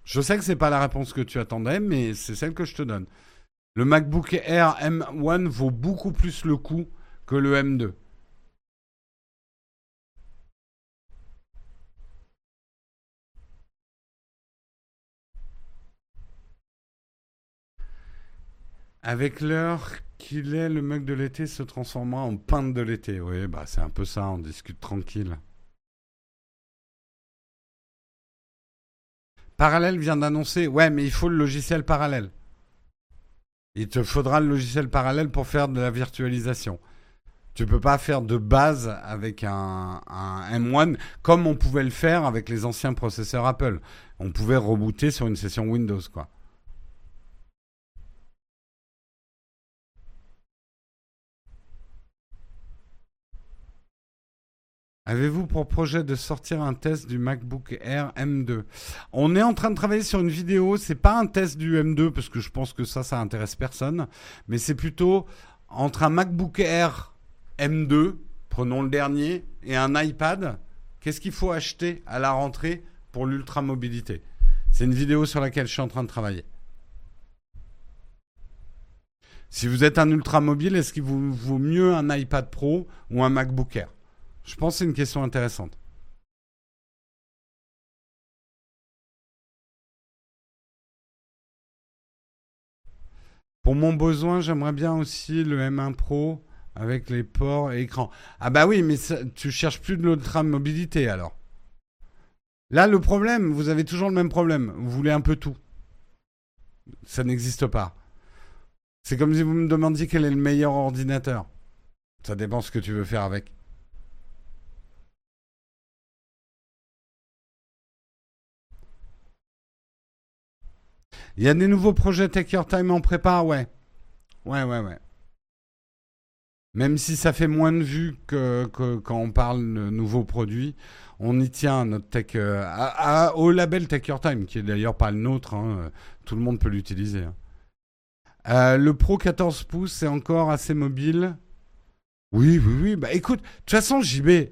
Je sais que c'est pas la réponse que tu attendais, mais c'est celle que je te donne. Le MacBook Air M1 vaut beaucoup plus le coup que le M2. Avec l'heure qu'il est, le mug de l'été se transformera en pinte de l'été. Oui, bah c'est un peu ça, on discute tranquille. Parallèle vient d'annoncer, ouais, mais il faut le logiciel parallèle. Il te faudra le logiciel parallèle pour faire de la virtualisation. Tu peux pas faire de base avec un, un, M1 comme on pouvait le faire avec les anciens processeurs Apple. On pouvait rebooter sur une session Windows, quoi. Avez-vous pour projet de sortir un test du MacBook Air M2 On est en train de travailler sur une vidéo. C'est pas un test du M2 parce que je pense que ça, ça intéresse personne. Mais c'est plutôt entre un MacBook Air M2, prenons le dernier, et un iPad. Qu'est-ce qu'il faut acheter à la rentrée pour l'ultra mobilité C'est une vidéo sur laquelle je suis en train de travailler. Si vous êtes un ultra mobile, est-ce qu'il vous vaut mieux un iPad Pro ou un MacBook Air? Je pense que c'est une question intéressante. Pour mon besoin, j'aimerais bien aussi le M1 Pro avec les ports et écran. Ah bah oui, mais tu cherches plus de l'ultra mobilité alors. Là, le problème, vous avez toujours le même problème. Vous voulez un peu tout. Ça n'existe pas. C'est comme si vous me demandiez quel est le meilleur ordinateur. Ça dépend ce que tu veux faire avec. Il y a des nouveaux projets Take Your Time en prépa, ouais. Ouais, ouais, ouais. Même si ça fait moins de vues que, quand on parle de nouveaux produits, on y tient notre tech euh, au label Take Your Time, qui est d'ailleurs pas le nôtre. Hein, tout le monde peut l'utiliser. Hein. Euh, le Pro 14 pouces, c'est encore assez mobile. Oui, oui, oui. Bah écoute, de toute façon, JB,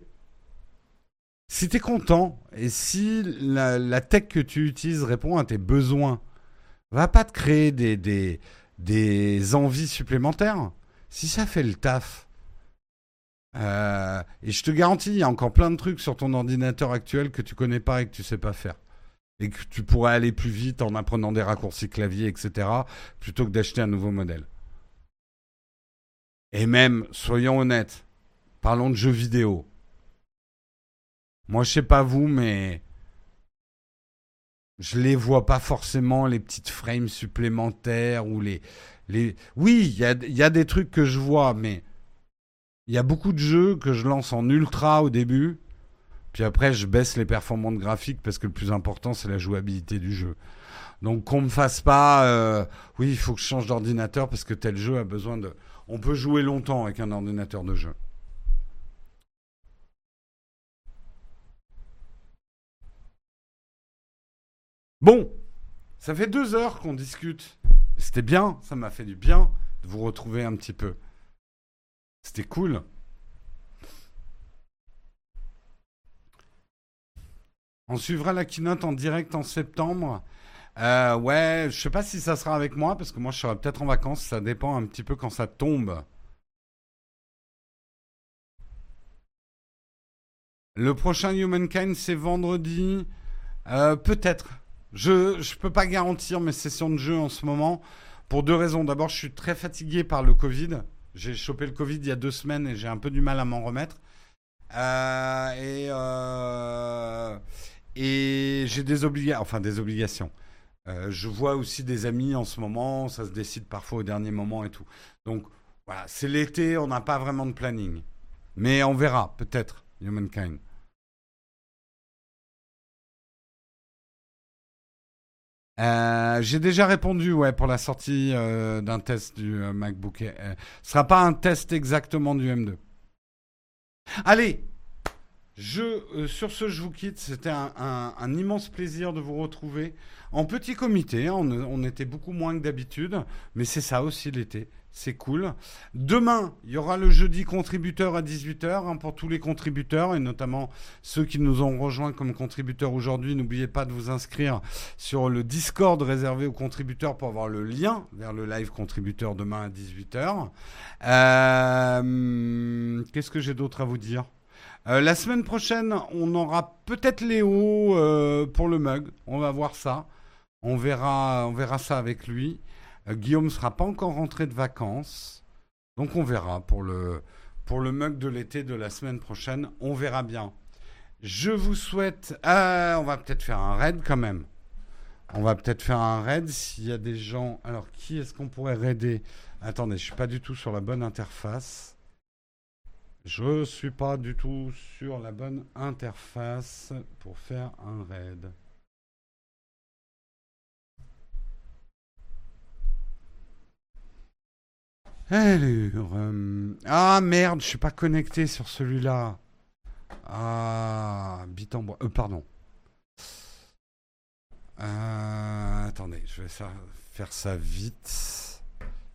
si t'es content et si la tech que tu utilises répond à tes besoins va pas te créer des, des, des envies supplémentaires. Si ça fait le taf, euh, et je te garantis, il y a encore plein de trucs sur ton ordinateur actuel que tu connais pas et que tu sais pas faire. et que tu pourrais aller plus vite en apprenant des raccourcis clavier, etc., plutôt que d'acheter un nouveau modèle. Et même, soyons honnêtes, parlons de jeux vidéo. Moi, je sais pas vous, mais je les vois pas forcément les petites frames supplémentaires ou les les. Oui, il y a, y a des trucs que je vois, mais il y a beaucoup de jeux que je lance en ultra au début, puis après je baisse les performances graphiques parce que le plus important c'est la jouabilité du jeu. Donc qu'on me fasse pas, euh, oui, il faut que je change d'ordinateur parce que tel jeu a besoin de. On peut jouer longtemps avec un ordinateur de jeu. Bon, ça fait deux heures qu'on discute. C'était bien, ça m'a fait du bien de vous retrouver un petit peu. C'était cool. On suivra la keynote en direct en septembre. Euh, ouais, je sais pas si ça sera avec moi parce que moi je serai peut-être en vacances. Ça dépend un petit peu quand ça tombe. Le prochain Humankind c'est vendredi. Euh, peut-être. Je ne peux pas garantir mes sessions de jeu en ce moment pour deux raisons. D'abord, je suis très fatigué par le Covid. J'ai chopé le Covid il y a deux semaines et j'ai un peu du mal à m'en remettre. Euh, et euh, et j'ai des obligations, enfin des obligations. Euh, je vois aussi des amis en ce moment, ça se décide parfois au dernier moment et tout. Donc voilà, c'est l'été, on n'a pas vraiment de planning. Mais on verra, peut-être, Humankind. Euh, j'ai déjà répondu ouais, pour la sortie euh, d'un test du euh, MacBook. Ce ne sera pas un test exactement du M2. Allez, je, sur ce, je vous quitte. C'était un, immense plaisir de vous retrouver en petit comité. On, on était beaucoup moins que d'habitude, mais c'est ça aussi l'été c'est cool. Demain, il y aura le jeudi contributeur à 18h hein, pour tous les contributeurs et notamment ceux qui nous ont rejoints comme contributeurs aujourd'hui. N'oubliez pas de vous inscrire sur le Discord réservé aux contributeurs pour avoir le lien vers le live contributeur demain à 18h. Euh, qu'est-ce que j'ai d'autre à vous dire? Euh, la semaine prochaine, on aura peut-être Léo euh, pour le mug. On va voir ça. On verra, on verra ça avec lui. Euh, Guillaume ne sera pas encore rentré de vacances. Donc on verra pour le, pour mug de l'été de la semaine prochaine. On verra bien. Je vous souhaite... Ah, on va peut-être faire un raid quand même. On va peut-être faire un raid s'il y a des gens... Alors qui est-ce qu'on pourrait raider? Attendez, je suis pas du tout sur la bonne interface. Je suis pas du tout sur la bonne interface pour faire un raid. Alors, euh, ah merde, je suis pas connecté sur celui-là. Ah, bit en bois. Euh, pardon. Euh, attendez, je vais faire ça vite.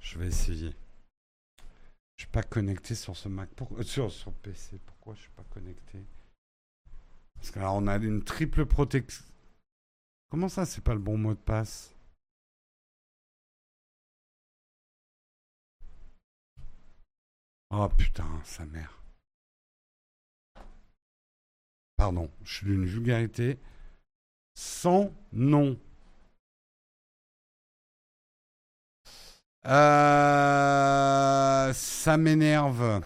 Je vais essayer. Je suis pas connecté sur ce Mac. sur, sur PC. Pourquoi je suis pas connecté? Parce que là, on a une triple protection. Comment ça, c'est pas le bon mot de passe? Oh putain, sa mère. Pardon, je suis d'une vulgarité sans nom. Euh, ça m'énerve.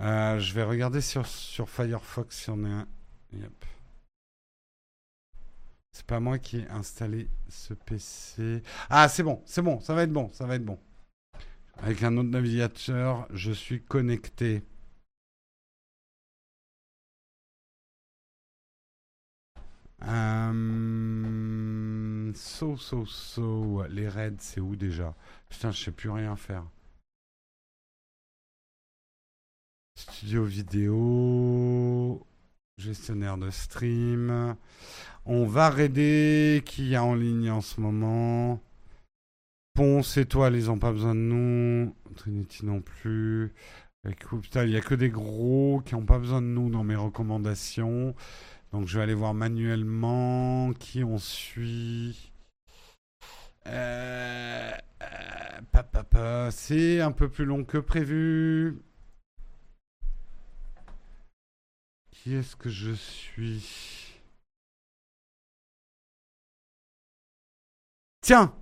Euh, je vais regarder sur, sur Firefox si on est un. Yep. C'est pas moi qui ai installé ce PC. Ah, c'est bon, c'est bon, ça va être bon, ça va être bon. Avec un autre navigateur, je suis connecté. Euh... So, so, so. Les raids, c'est où déjà? Putain, je sais plus rien faire. Studio vidéo. Gestionnaire de stream. On va raider qui y a en ligne en ce moment? Ponce, Étoile, ils n'ont pas besoin de nous. Trinity non plus. il n'y a que des gros qui n'ont pas besoin de nous dans mes recommandations. Donc je vais aller voir manuellement qui on suit. Euh, euh, C'est un peu plus long que prévu. Qui est-ce que je suis? Tiens,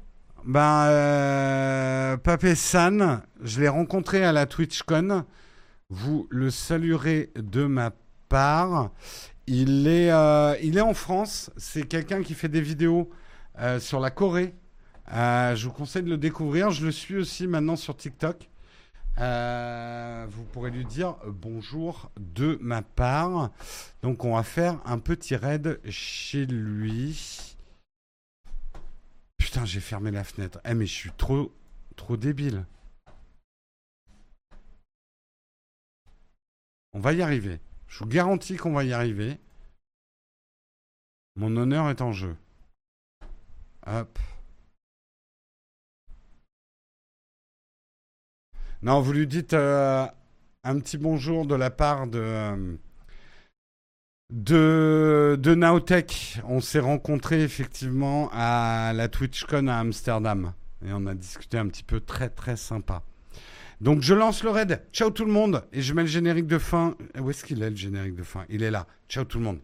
ben, euh, San, je l'ai rencontré à la TwitchCon. Vous le saluerez de ma part. Il est, euh, en France. C'est quelqu'un qui fait des vidéos euh, sur la Corée. Je vous conseille de le découvrir. Je le suis aussi maintenant sur TikTok. Vous pourrez lui dire bonjour de ma part. Donc on va faire un petit raid chez lui. Putain, j'ai fermé la fenêtre. Eh mais je suis trop trop débile. On va y arriver. Je vous garantis qu'on va y arriver. Mon honneur est en jeu. Hop. Non, vous lui dites euh, un petit bonjour de la part de, euh, de, de. On s'est rencontrés effectivement à la TwitchCon à Amsterdam. Et on a discuté un petit peu très très sympa. Donc je lance le raid. Ciao tout le monde. Et je mets le générique de fin. Où est-ce qu'il est le générique de fin? Il est là. Ciao tout le monde.